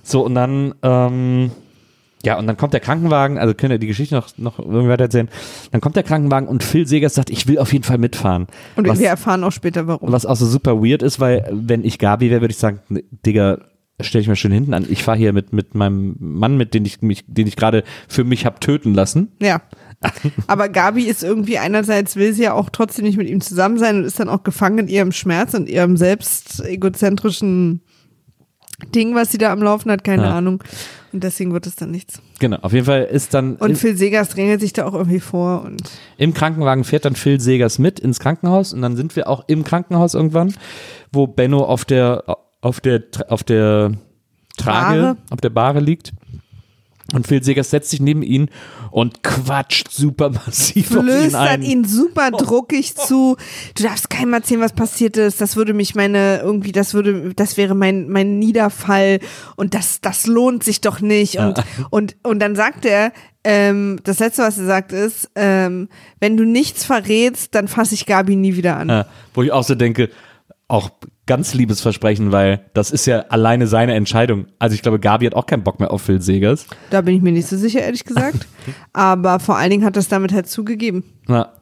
Speaker 2: So, und dann, ähm, ja, und dann kommt der Krankenwagen, also können wir die Geschichte noch, noch irgendwie weiter erzählen. Dann kommt der Krankenwagen und Phil Segers sagt, ich will auf jeden Fall mitfahren.
Speaker 1: Und
Speaker 2: was,
Speaker 1: wir erfahren auch später, warum.
Speaker 2: was auch so super weird ist, weil wenn ich Gabi wäre, würde ich sagen, nee, Digga, stell ich mir schön hinten an. Ich fahre hier mit, mit meinem Mann, mit dem ich mich, den ich gerade für mich hab töten lassen.
Speaker 1: Ja. Aber Gabi ist irgendwie einerseits will sie ja auch trotzdem nicht mit ihm zusammen sein und ist dann auch gefangen in ihrem Schmerz und ihrem selbst egozentrischen Ding, was sie da am Laufen hat, keine
Speaker 2: Ja.
Speaker 1: Ahnung. Und deswegen wird es dann nichts.
Speaker 2: Genau, auf jeden Fall ist dann
Speaker 1: Und Phil Segers drängelt sich da auch irgendwie vor und
Speaker 2: im Krankenwagen fährt dann Phil Segers mit ins Krankenhaus und dann sind wir auch im Krankenhaus irgendwann, wo Benno auf der auf der auf der Trage,
Speaker 1: Bahre.
Speaker 2: auf der Bahre liegt. Und Phil Segers setzt sich neben ihn und quatscht super massiv auf ihn
Speaker 1: flöstert
Speaker 2: ein.
Speaker 1: ihn super druckig zu. Du darfst keinem erzählen, was passiert ist. Das würde mich meine, irgendwie, das würde, das wäre mein, mein Niederfall. Und das, das lohnt sich doch nicht. Und, und, und dann sagt er, ähm, das letzte, was er sagt, ist, ähm, wenn du nichts verrätst, dann fasse ich Gabi nie wieder an.
Speaker 2: Ja, wo ich auch so denke, auch ganz liebes Versprechen, weil das ist ja alleine seine Entscheidung. Also ich glaube, Gabi hat auch keinen Bock mehr auf Phil Segers.
Speaker 1: Da bin ich mir nicht so sicher, ehrlich gesagt. Aber vor allen Dingen hat das damit halt zugegeben.
Speaker 2: Na,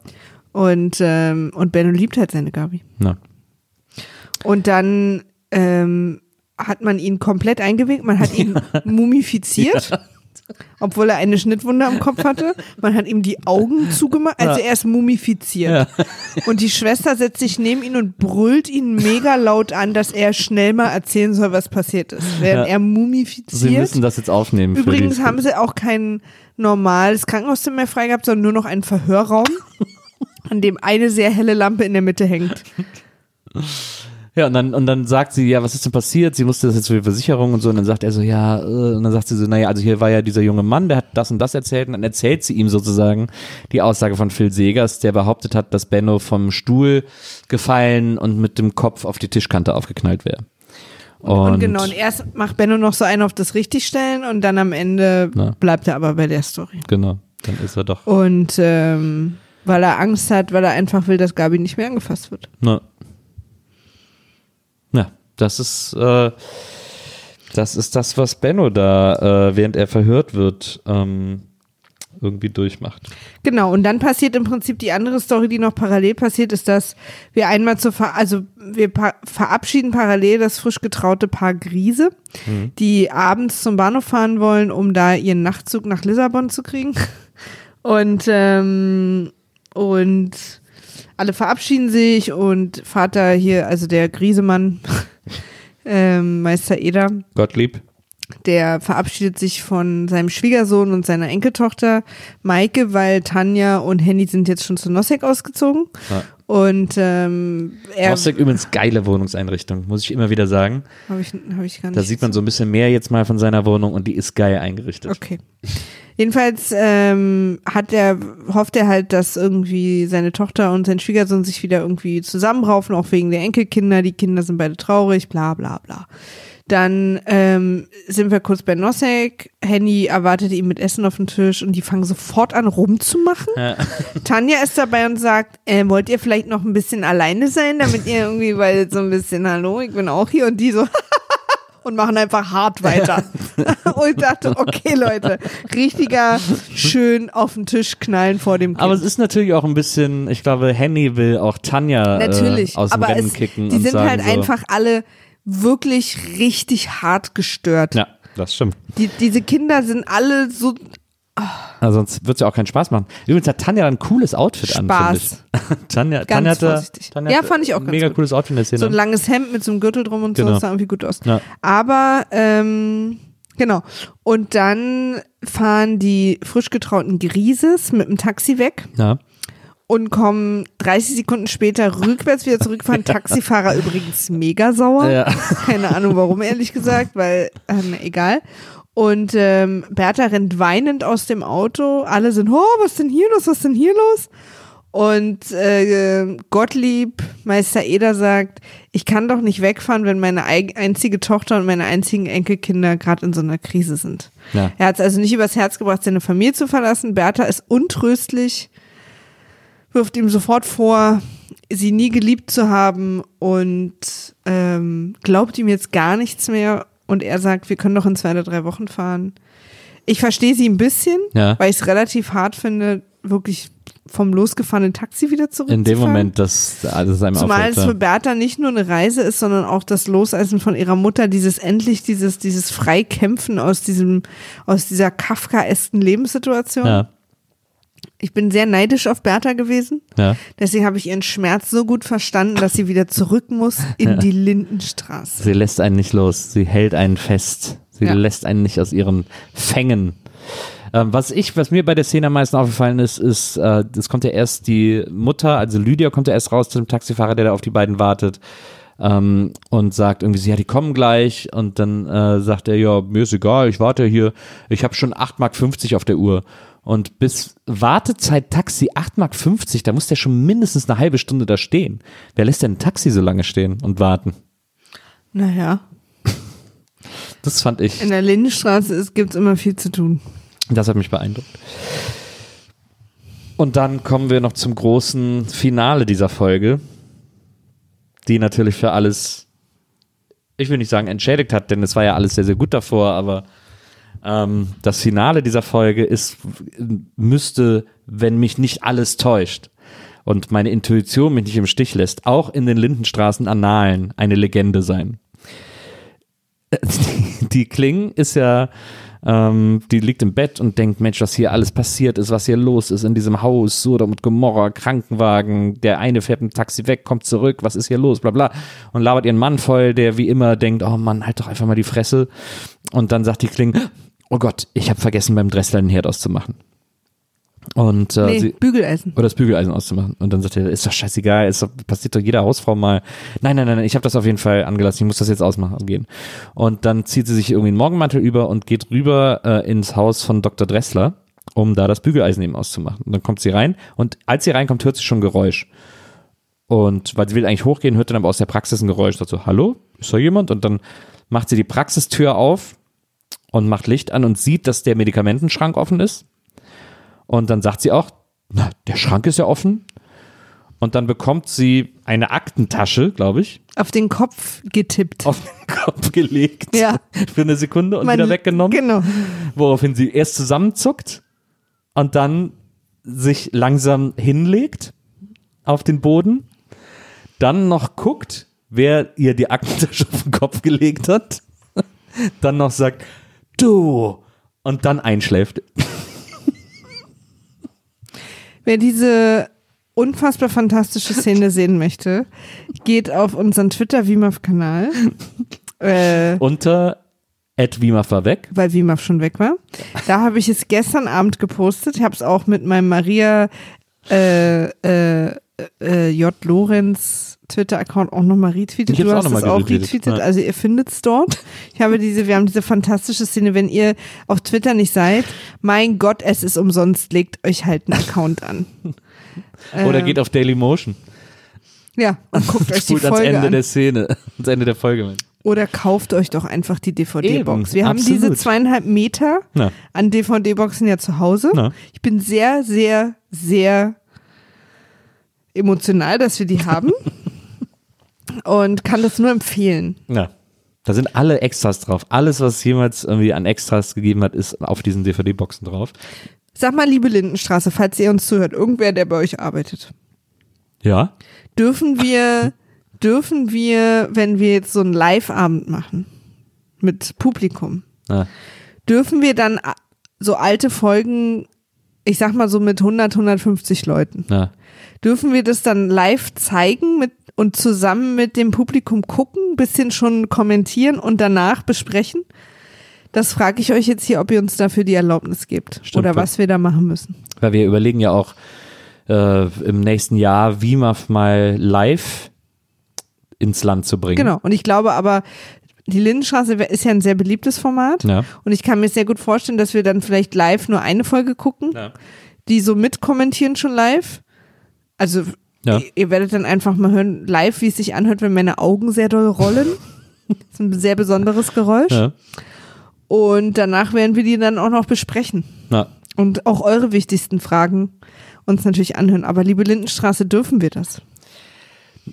Speaker 1: Und, ähm, und Benno liebt halt seine Gabi.
Speaker 2: na.
Speaker 1: Und dann ähm, hat man ihn komplett eingewickt, man hat ihn mumifiziert, obwohl er eine Schnittwunde am Kopf hatte. Man hat ihm die Augen zugemacht, also er ist mumifiziert. Und die Schwester setzt sich neben ihn und brüllt ihn mega laut an, dass er schnell mal erzählen soll, was passiert ist. Während
Speaker 2: Ja.
Speaker 1: er
Speaker 2: Sie
Speaker 1: mumifiziert.
Speaker 2: müssen das jetzt aufnehmen.
Speaker 1: Übrigens haben sie auch kein normales Krankenhauszimmer mehr frei gehabt, sondern nur noch einen Verhörraum, an dem eine sehr helle Lampe in der Mitte hängt.
Speaker 2: Ja, und dann, und dann sagt sie, ja, was ist denn passiert? Sie musste das jetzt für die Versicherung und so. Und dann sagt er so, ja, äh, und dann sagt sie so, naja, also hier war ja dieser junge Mann, der hat das und das erzählt. Und dann erzählt sie ihm sozusagen die Aussage von Phil Segers, der behauptet hat, dass Benno vom Stuhl gefallen und mit dem Kopf auf die Tischkante aufgeknallt wäre. Und,
Speaker 1: Und, genau, und erst macht Benno noch so einen auf das Richtigstellen und dann am Ende
Speaker 2: Na.
Speaker 1: bleibt er aber bei der Story.
Speaker 2: genau, dann ist er doch.
Speaker 1: Und ähm, weil er Angst hat, weil er einfach will, dass Gabi nicht mehr angefasst wird.
Speaker 2: Na. Das ist, äh, Das ist das, was Benno da, äh, während er verhört wird, ähm, irgendwie durchmacht.
Speaker 1: Genau, und dann passiert im Prinzip die andere Story, die noch parallel passiert, ist, dass wir einmal zur, Ver also wir verabschieden parallel das frisch getraute Paar Grise, die abends zum Bahnhof fahren wollen, um da ihren Nachtzug nach Lissabon zu kriegen. Und, ähm, und alle verabschieden sich und Vater hier, also der Griesemann, ähm, Meister Eder,
Speaker 2: Gottlieb.
Speaker 1: der verabschiedet sich von seinem Schwiegersohn und seiner Enkeltochter Maike, weil Tanja und Henny sind jetzt schon zu Nosek ausgezogen.
Speaker 2: Ja.
Speaker 1: Und ähm, er
Speaker 2: Rostock übrigens geile Wohnungseinrichtung, muss ich immer wieder sagen.
Speaker 1: habe ich, hab ich gar nicht.
Speaker 2: Da sieht man so ein bisschen mehr jetzt mal von seiner Wohnung und die ist geil eingerichtet.
Speaker 1: Okay. Jedenfalls ähm, hat er, hofft er halt, dass irgendwie seine Tochter und sein Schwiegersohn sich wieder irgendwie zusammenraufen, auch wegen der Enkelkinder. Die Kinder sind beide traurig, bla bla bla. Dann ähm, sind wir kurz bei Nosek. Henny erwartet ihn mit Essen auf dem Tisch und die fangen sofort an rumzumachen.
Speaker 2: Ja.
Speaker 1: Tanja ist dabei und sagt, äh, wollt ihr vielleicht noch ein bisschen alleine sein, damit ihr irgendwie, weil so ein bisschen, hallo, ich bin auch hier und die so und machen einfach hart weiter. und ich dachte, okay Leute, richtiger schön auf den Tisch knallen vor dem Kind.
Speaker 2: Aber es ist natürlich auch ein bisschen, ich glaube, Henny will auch Tanja
Speaker 1: Natürlich,
Speaker 2: äh, aus dem
Speaker 1: aber
Speaker 2: Rennen
Speaker 1: es,
Speaker 2: kicken.
Speaker 1: die
Speaker 2: und
Speaker 1: sind
Speaker 2: sagen
Speaker 1: halt
Speaker 2: so,
Speaker 1: einfach alle wirklich richtig hart gestört.
Speaker 2: Ja, das stimmt.
Speaker 1: Die, diese Kinder sind alle so
Speaker 2: Also sonst wird es ja auch keinen Spaß machen. Übrigens hat Tanja ein cooles Outfit an,
Speaker 1: Spaß.
Speaker 2: finde ich. Tanja,
Speaker 1: Ganz
Speaker 2: Tanja hatte,
Speaker 1: vorsichtig.
Speaker 2: Tanja
Speaker 1: Ja, fand ich auch ganz
Speaker 2: mega
Speaker 1: gut.
Speaker 2: cooles Outfit in der Szene.
Speaker 1: so ein langes Hemd mit so einem Gürtel drum und so,
Speaker 2: Genau.
Speaker 1: das sah irgendwie gut aus.
Speaker 2: Ja.
Speaker 1: Aber, ähm, genau. Und dann fahren die frisch getrauten Grieses mit dem Taxi weg
Speaker 2: ja.
Speaker 1: Und kommen 30 Sekunden später rückwärts wieder zurückfahren. Taxifahrer übrigens mega sauer.
Speaker 2: Ja.
Speaker 1: Keine Ahnung warum, ehrlich gesagt, weil, ähm, egal. Und ähm, Bertha rennt weinend aus dem Auto. Alle sind, oh, was ist denn hier los? Was ist denn hier los? Und äh, Gottlieb, Meister Eder sagt, ich kann doch nicht wegfahren, wenn meine einzige Tochter und meine einzigen Enkelkinder gerade in so einer Krise sind.
Speaker 2: Ja.
Speaker 1: Er hat es also nicht übers Herz gebracht, seine Familie zu verlassen. Bertha ist untröstlich, wirft ihm sofort vor, sie nie geliebt zu haben und ähm, glaubt ihm jetzt gar nichts mehr. Und er sagt, wir können doch in zwei oder drei Wochen fahren. Ich verstehe sie ein bisschen,
Speaker 2: Ja.
Speaker 1: weil ich es relativ hart finde, wirklich vom losgefahrenen Taxi wieder zurückzufahren.
Speaker 2: In dem Moment, dass alles einem
Speaker 1: Zumal es für. Bertha nicht nur eine Reise ist, sondern auch das Loseisen von ihrer Mutter, dieses endlich, dieses, dieses Freikämpfen aus diesem, aus dieser Kafkaesken Lebenssituation.
Speaker 2: Ja,
Speaker 1: Ich bin sehr neidisch auf Bertha gewesen.
Speaker 2: ja.
Speaker 1: Deswegen habe ich ihren Schmerz so gut verstanden, dass sie wieder zurück muss in die Lindenstraße.
Speaker 2: Sie lässt einen nicht los. Sie hält einen fest. Sie
Speaker 1: Ja.
Speaker 2: lässt einen nicht aus ihren Fängen. Ähm, was ich, was mir bei der Szene am meisten aufgefallen ist, ist, äh, es kommt ja erst die Mutter, also Lydia kommt ja erst raus zu dem Taxifahrer, der da auf die beiden wartet. Ähm, und sagt irgendwie, so, ja, die kommen gleich. Und dann äh, sagt er, ja, mir ist egal, ich warte hier. Ich habe schon 8,50 Mark auf der Uhr. Und bis Wartezeit Taxi 8,50 Mark, da muss der schon mindestens eine halbe Stunde da stehen. Wer lässt denn ein Taxi so lange stehen und warten?
Speaker 1: Naja,
Speaker 2: Das fand ich.
Speaker 1: in der Lindenstraße gibt es immer viel zu tun.
Speaker 2: Das hat mich beeindruckt. Und dann kommen wir noch zum großen Finale dieser Folge, die natürlich für alles, ich will nicht sagen entschädigt hat, denn es war ja alles sehr, sehr gut davor, aber ähm, das Finale dieser Folge ist, müsste, wenn mich nicht alles täuscht und meine Intuition mich nicht im Stich lässt, auch in den Lindenstraßen Annalen eine Legende sein. Die, Kling ist ja, ähm, die liegt im Bett und denkt, Mensch, was hier alles passiert ist, was hier los ist in diesem Haus, Sodom und Gomorra, Krankenwagen, der eine fährt mit dem Taxi weg, kommt zurück, was ist hier los, bla bla. Und labert ihren Mann voll, der wie immer denkt, oh Mann, halt doch einfach mal die Fresse. Und dann sagt die Kling, oh Gott, ich habe vergessen, beim Dressler den Herd auszumachen. Und äh,
Speaker 1: nee,
Speaker 2: sie,
Speaker 1: Bügeleisen.
Speaker 2: oder das Bügeleisen auszumachen. Und dann sagt er, ist doch scheißegal, ist doch, passiert doch jeder Hausfrau mal. Nein, nein, nein, nein, ich habe das auf jeden Fall angelassen, ich muss das jetzt ausmachen gehen. Und dann zieht sie sich irgendwie einen Morgenmantel über und geht rüber äh, ins Haus von Dr. Dressler, um da das Bügeleisen eben auszumachen. Und dann kommt sie rein und als sie reinkommt, hört sie schon ein Geräusch. Und weil sie will eigentlich hochgehen, hört dann aber aus der Praxis ein Geräusch, sagt so, hallo, ist da jemand? Und dann macht sie die Praxistür auf und macht Licht an und sieht, dass der Medikamentenschrank offen ist. Und dann sagt sie auch, na, der Schrank ist ja offen. und dann bekommt sie eine Aktentasche, glaube ich,
Speaker 1: Auf den Kopf getippt.
Speaker 2: auf den Kopf gelegt
Speaker 1: Ja.
Speaker 2: für eine Sekunde und
Speaker 1: Man-
Speaker 2: wieder weggenommen.
Speaker 1: Genau.
Speaker 2: Woraufhin sie erst zusammenzuckt und dann sich langsam hinlegt auf den Boden, dann noch guckt, wer ihr die Aktentasche auf den Kopf gelegt hat, dann noch sagt, du, und dann einschläft.
Speaker 1: Wer diese unfassbar fantastische Szene sehen möchte, geht auf unseren Twitter-WIMAF-Kanal, äh,
Speaker 2: Unter Ed Wimaf war weg.
Speaker 1: weil WIMAF schon weg war. Da habe ich es gestern Abend gepostet. Ich habe es auch mit meinem Maria äh, äh, äh, J. Lorenz Twitter-Account auch nochmal retweetet.
Speaker 2: Ich
Speaker 1: Du
Speaker 2: auch
Speaker 1: hast
Speaker 2: noch
Speaker 1: es auch
Speaker 2: retweetet, ja.
Speaker 1: also ihr findet es dort. Ich habe diese, wir haben diese fantastische Szene, wenn ihr auf Twitter nicht seid, mein Gott, es ist umsonst, legt euch halt einen Account an.
Speaker 2: Oder
Speaker 1: Äh,
Speaker 2: geht auf Dailymotion.
Speaker 1: Ja, und guckt euch die
Speaker 2: Spult ans
Speaker 1: Folge
Speaker 2: Ende
Speaker 1: an.
Speaker 2: der Szene, ans Ende der Folge.
Speaker 1: Oder kauft euch doch einfach die DVD-Box. Wir haben diese
Speaker 2: absolut.
Speaker 1: zweieinhalb Meter
Speaker 2: Na,
Speaker 1: an DVD-Boxen ja zu Hause.
Speaker 2: na.
Speaker 1: Ich bin sehr, sehr, sehr emotional, dass wir die haben. und kann das nur empfehlen.
Speaker 2: Ja. Da sind alle Extras drauf. Alles, was es jemals irgendwie an Extras gegeben hat, ist auf diesen DVD-Boxen drauf.
Speaker 1: Sag mal, liebe Lindenstraße, falls ihr uns zuhört, irgendwer, der bei euch arbeitet,
Speaker 2: Ja.
Speaker 1: dürfen wir, dürfen wir, wenn wir jetzt so einen Live-Abend machen mit Publikum,
Speaker 2: Na,
Speaker 1: dürfen wir dann so alte Folgen, ich sag mal so mit 100, 150 Leuten,
Speaker 2: na.
Speaker 1: dürfen wir das dann live zeigen mit, und zusammen mit dem Publikum gucken, bisschen schon kommentieren und danach besprechen? Das frage ich euch jetzt hier, ob ihr uns dafür die Erlaubnis gebt
Speaker 2: Stimmt,
Speaker 1: oder was wir da machen müssen.
Speaker 2: Weil wir überlegen ja auch äh, im nächsten Jahr WIMAF mal live ins Land zu bringen.
Speaker 1: Genau. Und ich glaube aber, die Lindenstraße ist ja ein sehr beliebtes Format.
Speaker 2: Ja.
Speaker 1: Und ich kann mir sehr gut vorstellen, dass wir dann vielleicht live nur eine Folge gucken,
Speaker 2: Ja.
Speaker 1: die so mitkommentieren schon live. Also
Speaker 2: Ja.
Speaker 1: ihr, ihr werdet dann einfach mal hören, live, wie es sich anhört, wenn meine Augen sehr doll rollen. das ist ein sehr besonderes Geräusch.
Speaker 2: Ja.
Speaker 1: Und danach werden wir die dann auch noch besprechen.
Speaker 2: Na,
Speaker 1: Und auch eure wichtigsten Fragen uns natürlich anhören. Aber liebe Lindenstraße, dürfen wir das?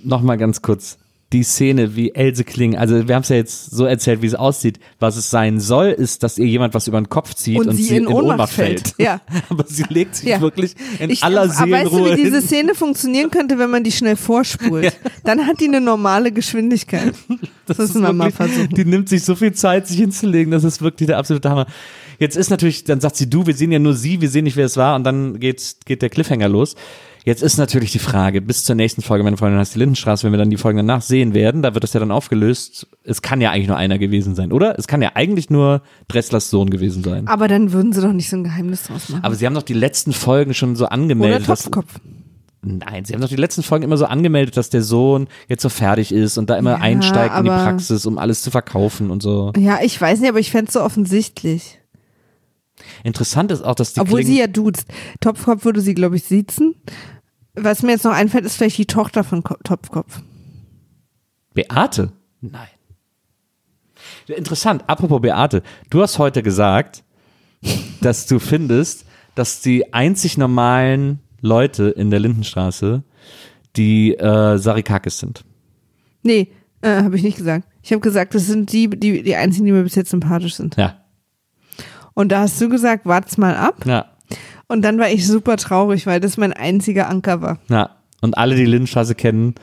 Speaker 2: Nochmal ganz kurz. Die Szene, wie Else Kling, also wir haben es ja jetzt so erzählt, wie es aussieht. Was es sein soll, ist, dass ihr jemand was über den Kopf zieht und,
Speaker 1: Und sie in Ohnmacht fällt. Ja.
Speaker 2: Aber sie legt sich
Speaker 1: Ja.
Speaker 2: wirklich in
Speaker 1: Ich,
Speaker 2: aller
Speaker 1: aber weißt du, wie diese
Speaker 2: hin.
Speaker 1: Szene funktionieren könnte, wenn man die schnell vorspult? Dann hat die eine normale Geschwindigkeit. Das,
Speaker 2: ist
Speaker 1: müssen wir mal
Speaker 2: wirklich-
Speaker 1: versuchen.
Speaker 2: Die nimmt sich so viel Zeit, sich hinzulegen. Das ist wirklich der absolute Hammer. Jetzt ist natürlich, dann sagt sie, du, wir sehen ja nur sie, wir sehen nicht, wer es war. Und dann geht, geht der Cliffhanger los. Jetzt ist natürlich die Frage, bis zur nächsten Folge, meine Freundin heißt die Lindenstraße, wenn wir dann die Folgen danach sehen werden, da wird das ja dann aufgelöst. Es kann ja eigentlich nur einer gewesen sein, oder? Es kann ja eigentlich nur Dresslers Sohn gewesen sein.
Speaker 1: Aber dann würden sie doch nicht so ein Geheimnis draus machen.
Speaker 2: Aber sie haben doch die letzten Folgen schon so
Speaker 1: Oder
Speaker 2: angemeldet. dass-
Speaker 1: Topfkopf.
Speaker 2: Nein, sie haben doch die letzten Folgen immer so angemeldet, dass der Sohn jetzt so fertig ist und da immer
Speaker 1: Ja,
Speaker 2: einsteigt in die Praxis, um alles zu verkaufen und so.
Speaker 1: Ja, ich weiß nicht, aber ich fände es so offensichtlich.
Speaker 2: Interessant ist auch, dass die
Speaker 1: Obwohl sie ja duzt. Topfkopf würde sie, glaube ich, siezen. Was mir jetzt noch einfällt, ist vielleicht die Tochter von Ko Topfkopf.
Speaker 2: Beate? Nein. Interessant, apropos Beate, du hast heute gesagt, dass du findest, dass die einzig normalen Leute in der Lindenstraße die äh, Sarikakis sind.
Speaker 1: Nee, äh, habe ich nicht gesagt. Ich habe gesagt, das sind die, die, die einzigen, die mir bis jetzt sympathisch sind.
Speaker 2: Ja,
Speaker 1: Und da hast du gesagt, wart's mal ab.
Speaker 2: ja,
Speaker 1: Und dann war ich super traurig, weil das mein einziger Anker war.
Speaker 2: ja. Und alle, die Lindenstraße kennen,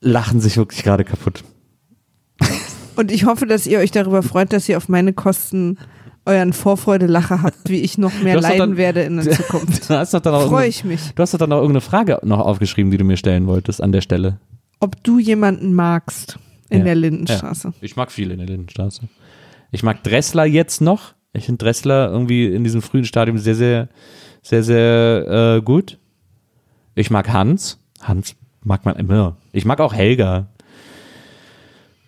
Speaker 2: lachen sich wirklich gerade kaputt.
Speaker 1: Und ich hoffe, dass ihr euch darüber freut, dass ihr auf meine Kosten euren Vorfreude-Lacher habt, wie ich noch mehr leiden
Speaker 2: dann-
Speaker 1: werde in der Zukunft.
Speaker 2: Auch
Speaker 1: Freue ich mich.
Speaker 2: Du hast doch dann auch irgendeine Frage noch aufgeschrieben, die du mir stellen wolltest an der Stelle.
Speaker 1: Ob du jemanden magst in
Speaker 2: Ja.
Speaker 1: der Lindenstraße.
Speaker 2: Ich mag viele in der Lindenstraße. Ich mag Dressler jetzt noch. Ich finde Dressler irgendwie in diesem frühen Stadium sehr, sehr, sehr, sehr äh, gut. Ich mag Hans. Hans mag man immer. Ich mag auch Helga.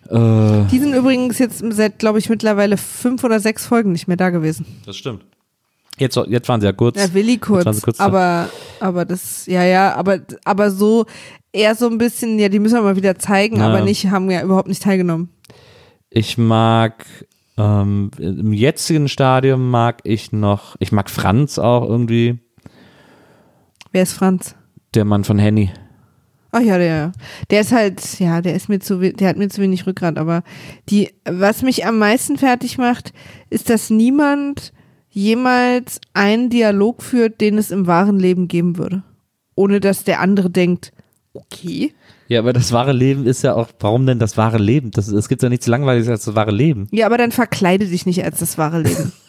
Speaker 2: Äh,
Speaker 1: Die sind übrigens jetzt seit, glaube ich, mittlerweile fünf oder sechs Folgen nicht mehr da gewesen.
Speaker 2: das stimmt. Jetzt, jetzt waren sie ja kurz.
Speaker 1: Ja, Willi
Speaker 2: Jetzt waren
Speaker 1: kurz,
Speaker 2: sie kurz
Speaker 1: aber, aber das, ja, ja, aber, aber so, eher so ein bisschen, ja, die müssen wir mal wieder zeigen,
Speaker 2: Ja.
Speaker 1: aber nicht, haben ja überhaupt nicht teilgenommen.
Speaker 2: Ich mag ähm, im jetzigen Stadium mag ich noch, ich mag Franz auch irgendwie.
Speaker 1: Wer ist Franz?
Speaker 2: Der Mann von Henny.
Speaker 1: Ach ja, der, der ist halt, ja, der ist mir zu, der hat mir zu wenig Rückgrat, aber die, was mich am meisten fertig macht, ist, dass niemand jemals einen Dialog führt, den es im wahren Leben geben würde. Ohne dass der andere denkt, okay.
Speaker 2: Ja, aber das wahre Leben ist ja auch, warum denn das wahre Leben? Das, es gibt ja nichts Langweiliges als das wahre Leben.
Speaker 1: Ja, aber dann verkleide dich nicht als das wahre Leben.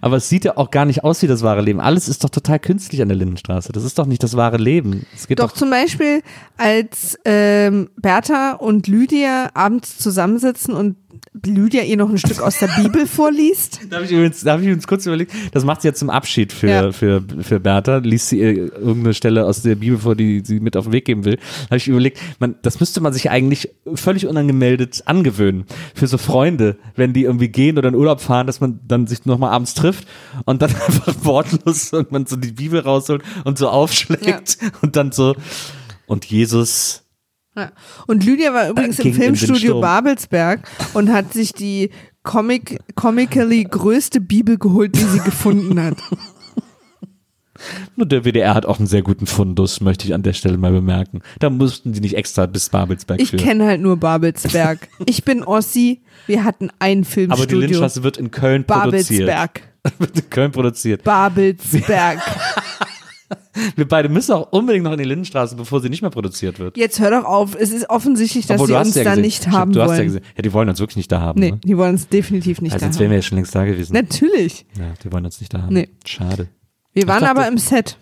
Speaker 2: Aber es sieht ja auch gar nicht aus wie das wahre Leben. Alles ist doch total künstlich an der Lindenstraße. Das ist doch nicht das wahre Leben. Es
Speaker 1: Doch
Speaker 2: doch,
Speaker 1: zum Beispiel, als ähm, Bertha und Lydia abends zusammensitzen und Lydia ihr noch ein Stück aus der Bibel vorliest.
Speaker 2: Da habe ich, übrigens- da hab ich übrigens kurz überlegt, das macht sie ja zum Abschied für,
Speaker 1: Ja.
Speaker 2: für, für Bertha, liest sie ihr irgendeine Stelle aus der Bibel vor, die sie mit auf den Weg geben will. Da habe ich überlegt, man, das müsste man sich eigentlich völlig unangemeldet angewöhnen. Für so Freunde, wenn die irgendwie gehen oder in Urlaub fahren, dass man dann sich nochmal abends trifft und dann einfach wortlos und man so die Bibel rausholt und so aufschlägt und dann so, und Jesus
Speaker 1: Ja. Und Lydia war übrigens im
Speaker 2: den
Speaker 1: Filmstudio. Babelsberg und hat sich die Comic, comically größte Bibel geholt, die sie gefunden hat.
Speaker 2: Nur der WDR hat auch einen sehr guten Fundus, möchte ich an der Stelle mal bemerken. Da mussten die nicht extra bis Babelsberg
Speaker 1: Ich kenne halt nur Babelsberg. Ich bin Ossi. Wir hatten ein
Speaker 2: Aber die
Speaker 1: Filmstudio.
Speaker 2: Lindstraße wird in Köln produziert.
Speaker 1: Babelsberg.
Speaker 2: wird in Köln produziert.
Speaker 1: Babelsberg.
Speaker 2: Wir beide müssen auch unbedingt noch in die Lindenstraße, bevor sie nicht mehr produziert wird.
Speaker 1: Jetzt hör doch auf. Es ist offensichtlich, dass
Speaker 2: Obwohl,
Speaker 1: sie
Speaker 2: hast
Speaker 1: uns
Speaker 2: ja
Speaker 1: da
Speaker 2: gesehen.
Speaker 1: nicht haben
Speaker 2: du hast
Speaker 1: wollen.
Speaker 2: Ja, gesehen. ja, die wollen uns wirklich nicht da haben.
Speaker 1: nee,
Speaker 2: Ne?
Speaker 1: die wollen uns definitiv nicht
Speaker 2: Also
Speaker 1: da
Speaker 2: jetzt wären
Speaker 1: haben.
Speaker 2: wir ja schon längst da gewesen.
Speaker 1: Natürlich.
Speaker 2: Ja, die wollen uns nicht da haben.
Speaker 1: Nee.
Speaker 2: Schade.
Speaker 1: Wir waren
Speaker 2: dachte-
Speaker 1: aber im Set.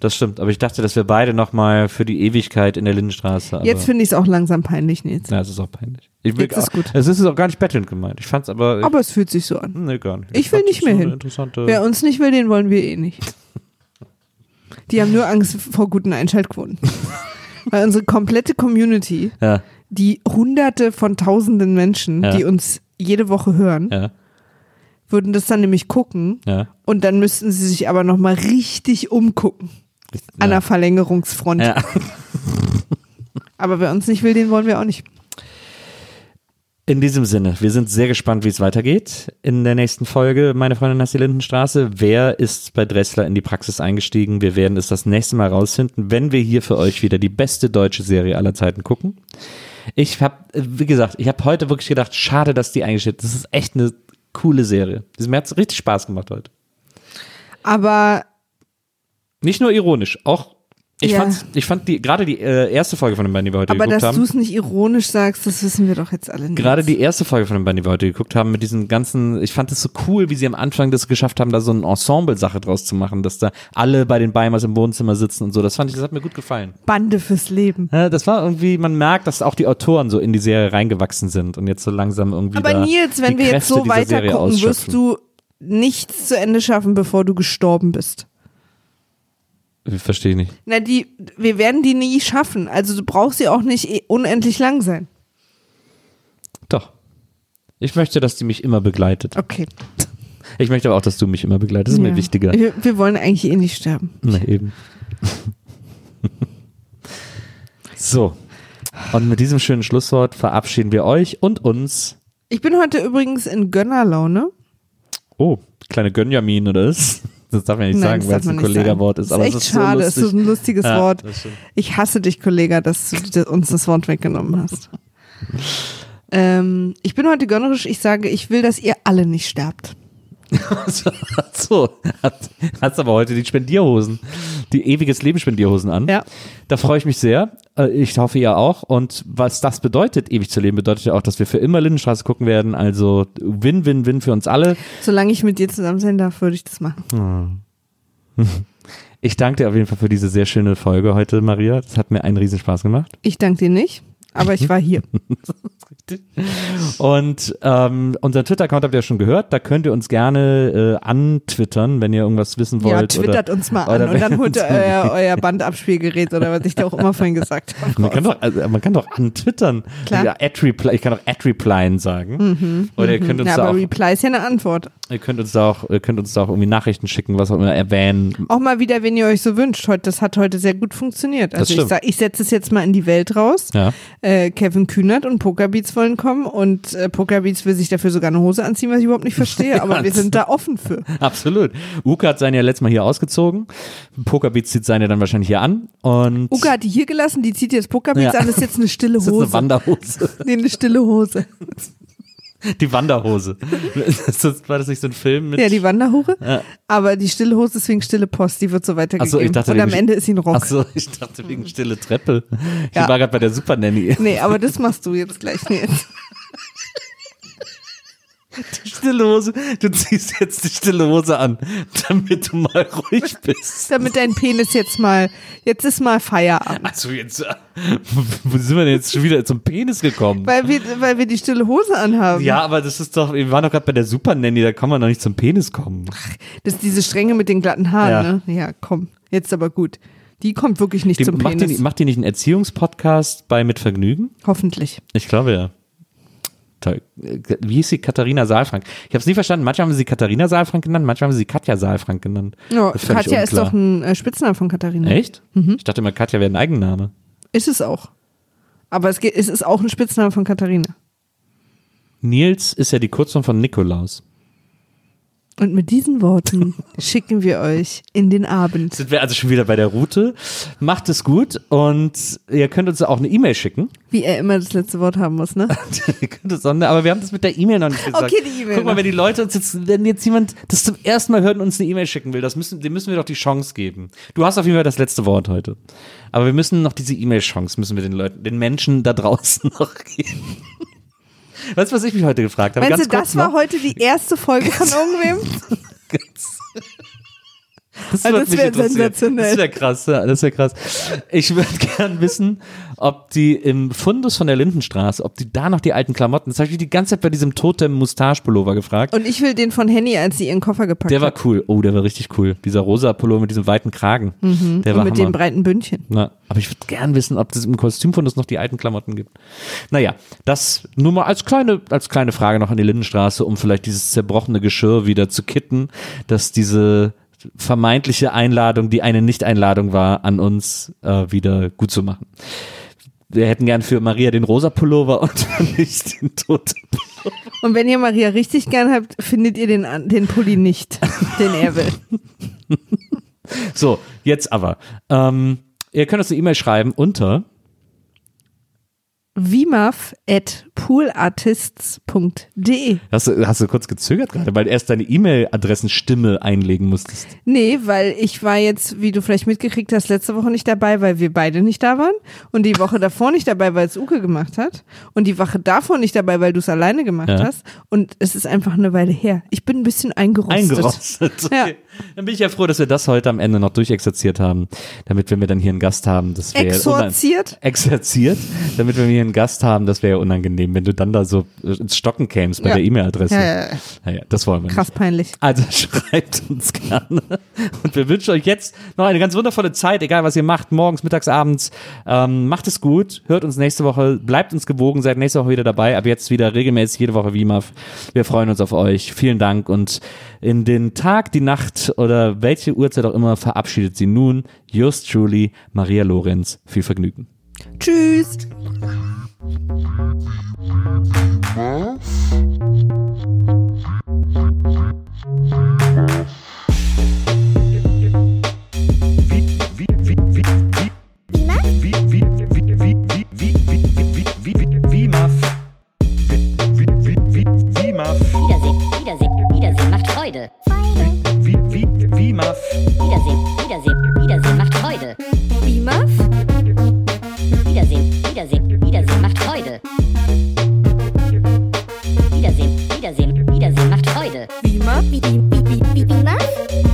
Speaker 2: Das stimmt, aber ich dachte, dass wir beide nochmal für die Ewigkeit in der Lindenstraße.
Speaker 1: Jetzt finde ich es auch langsam peinlich, Nils.
Speaker 2: Ja, es ist auch peinlich. Ich will,
Speaker 1: Jetzt ist gut.
Speaker 2: Es ist auch gar nicht bettelnd gemeint. Ich fand's aber.
Speaker 1: Aber es fühlt sich so an.
Speaker 2: nee, gar nicht.
Speaker 1: Ich will
Speaker 2: fand's
Speaker 1: nicht mehr hin. Wer uns nicht will, den wollen wir eh nicht. Die haben nur Angst vor guten Einschaltquoten. Weil unsere komplette Community,
Speaker 2: ja,
Speaker 1: die hunderte von tausenden Menschen,
Speaker 2: Ja.
Speaker 1: die uns jede Woche hören,
Speaker 2: ja,
Speaker 1: würden das dann nämlich gucken und dann müssten sie sich aber nochmal richtig umgucken an der Verlängerungsfront. Aber wer uns nicht will, den wollen wir auch nicht.
Speaker 2: In diesem Sinne, wir sind sehr gespannt, wie es weitergeht. In der nächsten Folge, meine Freundin Nassi Lindenstraße, wer ist bei Dressler in die Praxis eingestiegen? Wir werden es das nächste Mal rausfinden, wenn wir hier für euch wieder die beste deutsche Serie aller Zeiten gucken. Ich habe, wie gesagt, ich habe heute wirklich gedacht, schade, dass die eingestellt ist. Das ist echt eine coole Serie. Mir hat richtig Spaß gemacht heute.
Speaker 1: Aber
Speaker 2: Nicht nur ironisch, auch ich,
Speaker 1: Ja.
Speaker 2: fand's, ich fand die gerade die äh, erste Folge von den beiden, die wir heute
Speaker 1: aber
Speaker 2: geguckt
Speaker 1: dass
Speaker 2: haben.
Speaker 1: du es nicht ironisch sagst, das wissen wir doch jetzt alle nicht.
Speaker 2: Gerade die erste Folge von den beiden, die wir heute geguckt haben, mit diesen ganzen, ich fand es so cool, wie sie am Anfang das geschafft haben, da so eine Ensemble-Sache draus zu machen, dass da alle bei den Beimers im Wohnzimmer sitzen und so. Das fand ich, das hat mir gut gefallen.
Speaker 1: Bande fürs Leben.
Speaker 2: Ja, das war irgendwie, man merkt, dass auch die Autoren so in die Serie reingewachsen sind und jetzt so langsam irgendwie.
Speaker 1: Aber Nils, wenn wir jetzt
Speaker 2: Kräfte
Speaker 1: so
Speaker 2: dieser Serie
Speaker 1: weiter gucken, wirst du nichts zu Ende schaffen, bevor du gestorben bist.
Speaker 2: Ich Verstehe nicht.
Speaker 1: Na, die, wir werden die nie schaffen. Also du brauchst sie auch nicht eh unendlich lang sein.
Speaker 2: Doch. Ich möchte, dass die mich immer begleitet.
Speaker 1: Okay.
Speaker 2: Ich möchte aber auch, dass du mich immer begleitest. Das ist
Speaker 1: Ja.
Speaker 2: mir wichtiger.
Speaker 1: Wir, wir wollen eigentlich eh nicht sterben.
Speaker 2: Na eben. so. Und mit diesem schönen Schlusswort verabschieden wir euch und uns.
Speaker 1: Ich bin heute übrigens in Gönnerlaune.
Speaker 2: Oh, kleine Gönjamin oder was? Das darf man ja nicht
Speaker 1: Nein,
Speaker 2: sagen, weil es ein. Kollegerwort ist. Aber
Speaker 1: ist echt
Speaker 2: es ist
Speaker 1: schade.
Speaker 2: so
Speaker 1: Es ist ein lustiges
Speaker 2: Ja,
Speaker 1: Wort. Ich hasse dich, Kollega, dass du uns das Wort weggenommen hast. ähm, ich bin heute gönnerisch. Ich sage, ich will, dass ihr alle nicht sterbt.
Speaker 2: so, hat, hast aber heute die Spendierhosen, die ewiges Leben Spendierhosen an.
Speaker 1: Ja.
Speaker 2: Da freue ich mich sehr. Äh, Ich hoffe, ihr auch. Und was das bedeutet, ewig zu leben, bedeutet ja auch, dass wir für immer Lindenstraße gucken werden. Also Win, Win, Win für uns alle.
Speaker 1: Solange ich mit dir zusammen sein darf, würde ich das machen.
Speaker 2: Ich danke dir auf jeden Fall für diese sehr schöne Folge heute, Maria. Das hat mir einen Riesenspaß gemacht.
Speaker 1: Ich danke dir nicht, aber ich war hier.
Speaker 2: Und ähm, unseren Twitter-Account habt ihr ja schon gehört. Da könnt ihr uns gerne äh, antwittern, wenn ihr irgendwas wissen
Speaker 1: Ja,
Speaker 2: wollt.
Speaker 1: twittert
Speaker 2: oder,
Speaker 1: uns mal an und dann holt ihr euer, euer Bandabspielgerät oder was ich da auch immer vorhin gesagt habe.
Speaker 2: Man kann doch, also, man kann doch antwittern.
Speaker 1: Klar. Mhm,
Speaker 2: Ja, at reply, ich kann auch at replyen sagen. Oder ihr könnt uns
Speaker 1: Ja,
Speaker 2: da
Speaker 1: aber
Speaker 2: auch,
Speaker 1: Reply ist ja eine Antwort.
Speaker 2: ihr könnt uns da auch, ihr könnt uns da auch irgendwie Nachrichten schicken, was auch immer erwähnen.
Speaker 1: Auch mal wieder, wenn ihr euch so wünscht. Heute, das hat heute sehr gut funktioniert. Also ich, sag- ich setze es jetzt mal in die Welt raus.
Speaker 2: Ja.
Speaker 1: äh, Kevin Kühnert und Pokerbeats wollen kommen und äh, Pokerbeats will sich dafür sogar eine Hose anziehen, was ich überhaupt nicht verstehe, aber wir sind da offen für.
Speaker 2: Absolut. Uke hat seine ja letztes Mal hier ausgezogen. Pokerbeats zieht seine dann wahrscheinlich hier an. Und
Speaker 1: Uke hat die hier gelassen, die zieht jetzt Pokerbeats
Speaker 2: Ja.
Speaker 1: an, das ist jetzt eine stille
Speaker 2: das ist
Speaker 1: Hose.
Speaker 2: eine Wanderhose.
Speaker 1: nee, eine stille Hose.
Speaker 2: Die Wanderhose. Das, war das nicht so ein Film mit?
Speaker 1: Ja, die Wanderhure.
Speaker 2: Ja.
Speaker 1: Aber die stille Hose ist wegen stille Post, die wird so weitergegeben.
Speaker 2: Ach so, ich dachte,
Speaker 1: und am Ende ist sie ein Rock.
Speaker 2: Achso, ich dachte wegen stille Treppe. Ich
Speaker 1: Ja.
Speaker 2: war gerade bei der Super Nanny.
Speaker 1: Nee, aber das machst du jetzt gleich. Nee, jetzt.
Speaker 2: Stille Hose. Du ziehst jetzt die stille Hose an, damit du mal ruhig bist.
Speaker 1: Damit dein Penis jetzt mal, jetzt ist mal Feierabend.
Speaker 2: Also jetzt, wo sind wir denn jetzt schon wieder zum Penis gekommen?
Speaker 1: Weil wir, weil wir die stille Hose anhaben.
Speaker 2: ja, aber das ist doch, wir waren doch gerade bei der Super Nanny, da kann man doch nicht zum Penis kommen.
Speaker 1: Das ist diese Strenge mit den glatten Haaren, ne? Ja, komm. Jetzt aber gut. Die kommt wirklich nicht
Speaker 2: Die,
Speaker 1: zum
Speaker 2: macht,
Speaker 1: Penis.
Speaker 2: die, macht die nicht einen Erziehungspodcast bei Mit Vergnügen?
Speaker 1: Hoffentlich.
Speaker 2: Ich glaube ja. Toll. Wie hieß sie? Katharina Saalfrank. Ich habe es nie verstanden. Manchmal haben sie Katharina Saalfrank genannt, manchmal haben sie Katja Saalfrank genannt.
Speaker 1: Ja, Katja ist doch ein äh, Spitzname von Katharina.
Speaker 2: Echt?
Speaker 1: Mhm.
Speaker 2: Ich dachte immer, Katja wäre ein Eigenname.
Speaker 1: Ist es auch. Aber es, geht, es ist auch ein Spitzname von Katharina.
Speaker 2: Nils ist ja die Kurzform von Nikolaus.
Speaker 1: Und mit diesen Worten schicken wir euch in den Abend.
Speaker 2: Sind wir also schon wieder bei der Route. Macht es gut und ihr könnt uns auch eine E-Mail schicken.
Speaker 1: Wie er immer das letzte Wort haben muss, ne?
Speaker 2: Ihr könnt es auch, aber wir haben das mit der E-Mail noch nicht gesagt.
Speaker 1: Okay, die E-Mail
Speaker 2: Guck mal, wenn die Leute uns jetzt, wenn jetzt jemand das zum ersten Mal hört und uns eine E-Mail schicken will, das müssen, dem müssen wir doch die Chance geben. Du hast auf jeden Fall das letzte Wort heute. Aber wir müssen noch diese E-Mail-Chance, müssen wir den Leuten, den Menschen da draußen noch geben. Weißt du, was ich mich heute gefragt habe?
Speaker 1: Meinst du, das war heute die erste Folge von irgendwem?
Speaker 2: Das,
Speaker 1: Also das
Speaker 2: mich
Speaker 1: wär
Speaker 2: interessieren.
Speaker 1: sensationell.
Speaker 2: Das wäre krass, ja, das wäre krass. Ich würde gern wissen, ob die im Fundus von der Lindenstraße, ob die da noch die alten Klamotten, das habe ich die ganze Zeit bei diesem Totem Mustache Pullover gefragt.
Speaker 1: Und ich will den von Henny, als sie ihren Koffer gepackt
Speaker 2: Der war
Speaker 1: hat.
Speaker 2: cool. Oh, der war richtig cool. Dieser rosa Pullover mit diesem weiten Kragen. Der
Speaker 1: Mhm. Und
Speaker 2: war
Speaker 1: mit
Speaker 2: Hammer.
Speaker 1: dem breiten Bündchen.
Speaker 2: Na, aber ich würde gern wissen, ob es im Kostümfundus noch die alten Klamotten gibt. Naja, das nur mal als kleine, als kleine Frage noch an die Lindenstraße, um vielleicht dieses zerbrochene Geschirr wieder zu kitten, dass diese vermeintliche Einladung, die eine Nicht-Einladung war, an uns äh, wieder gut zu machen. Wir hätten gern für Maria den rosa Pullover und für mich den toten Pullover.
Speaker 1: Und wenn ihr Maria richtig gern habt, findet ihr den, den Pulli nicht, den er will.
Speaker 2: So, jetzt aber. Ähm, ihr könnt uns eine E-Mail schreiben unter
Speaker 1: vimaf at poolartists.de.
Speaker 2: Hast du, hast du kurz gezögert gerade, weil du erst deine E-Mail-Adressenstimme einlegen musstest.
Speaker 1: Nee, weil ich war jetzt, wie du vielleicht mitgekriegt hast, letzte Woche nicht dabei, weil wir beide nicht da waren. Und die Woche davor nicht dabei, weil es Uke gemacht hat. Und die Woche davor nicht dabei, weil du es alleine gemacht
Speaker 2: Ja.
Speaker 1: hast. Und es ist einfach eine Weile her. Ich bin ein bisschen eingerostet.
Speaker 2: Eingerostet. Okay. Dann bin ich ja froh, dass wir das heute am Ende noch durchexerziert haben, damit wenn wir dann hier einen Gast haben, das wäre
Speaker 1: Exorziert?
Speaker 2: exerziert, damit wir hier einen Gast haben, das wäre ja unangenehm, wenn du dann da so äh, ins Stocken kämst bei
Speaker 1: Ja.
Speaker 2: der E-Mail-Adresse.
Speaker 1: Ja, ja,
Speaker 2: das wollen wir
Speaker 1: Krass peinlich.
Speaker 2: nicht. Also schreibt uns gerne. Und wir wünschen euch jetzt noch eine ganz wundervolle Zeit, egal was ihr macht, morgens, mittags, abends. Ähm, macht es gut, hört uns nächste Woche, bleibt uns gewogen, seid nächste Woche wieder dabei. Ab jetzt wieder regelmäßig jede Woche WIMAF. Wir freuen uns auf euch. Vielen Dank und in den Tag, die Nacht oder welche Uhrzeit auch immer verabschiedet sie nun yours truly, Maria Lorenz. Viel Vergnügen.
Speaker 1: Tschüss.
Speaker 3: Wiedersehen, Wiedersehen, Wiedersehen macht Freude. Wiedersehen, Wiedersehen, Wiedersehen macht Freude. Wiedersehen, Wiedersehen, Wiedersehen macht Freude. Wiedersehen macht?
Speaker 4: Bi- bi- bi- bi- Bimaf?
Speaker 3: Wiedersehen,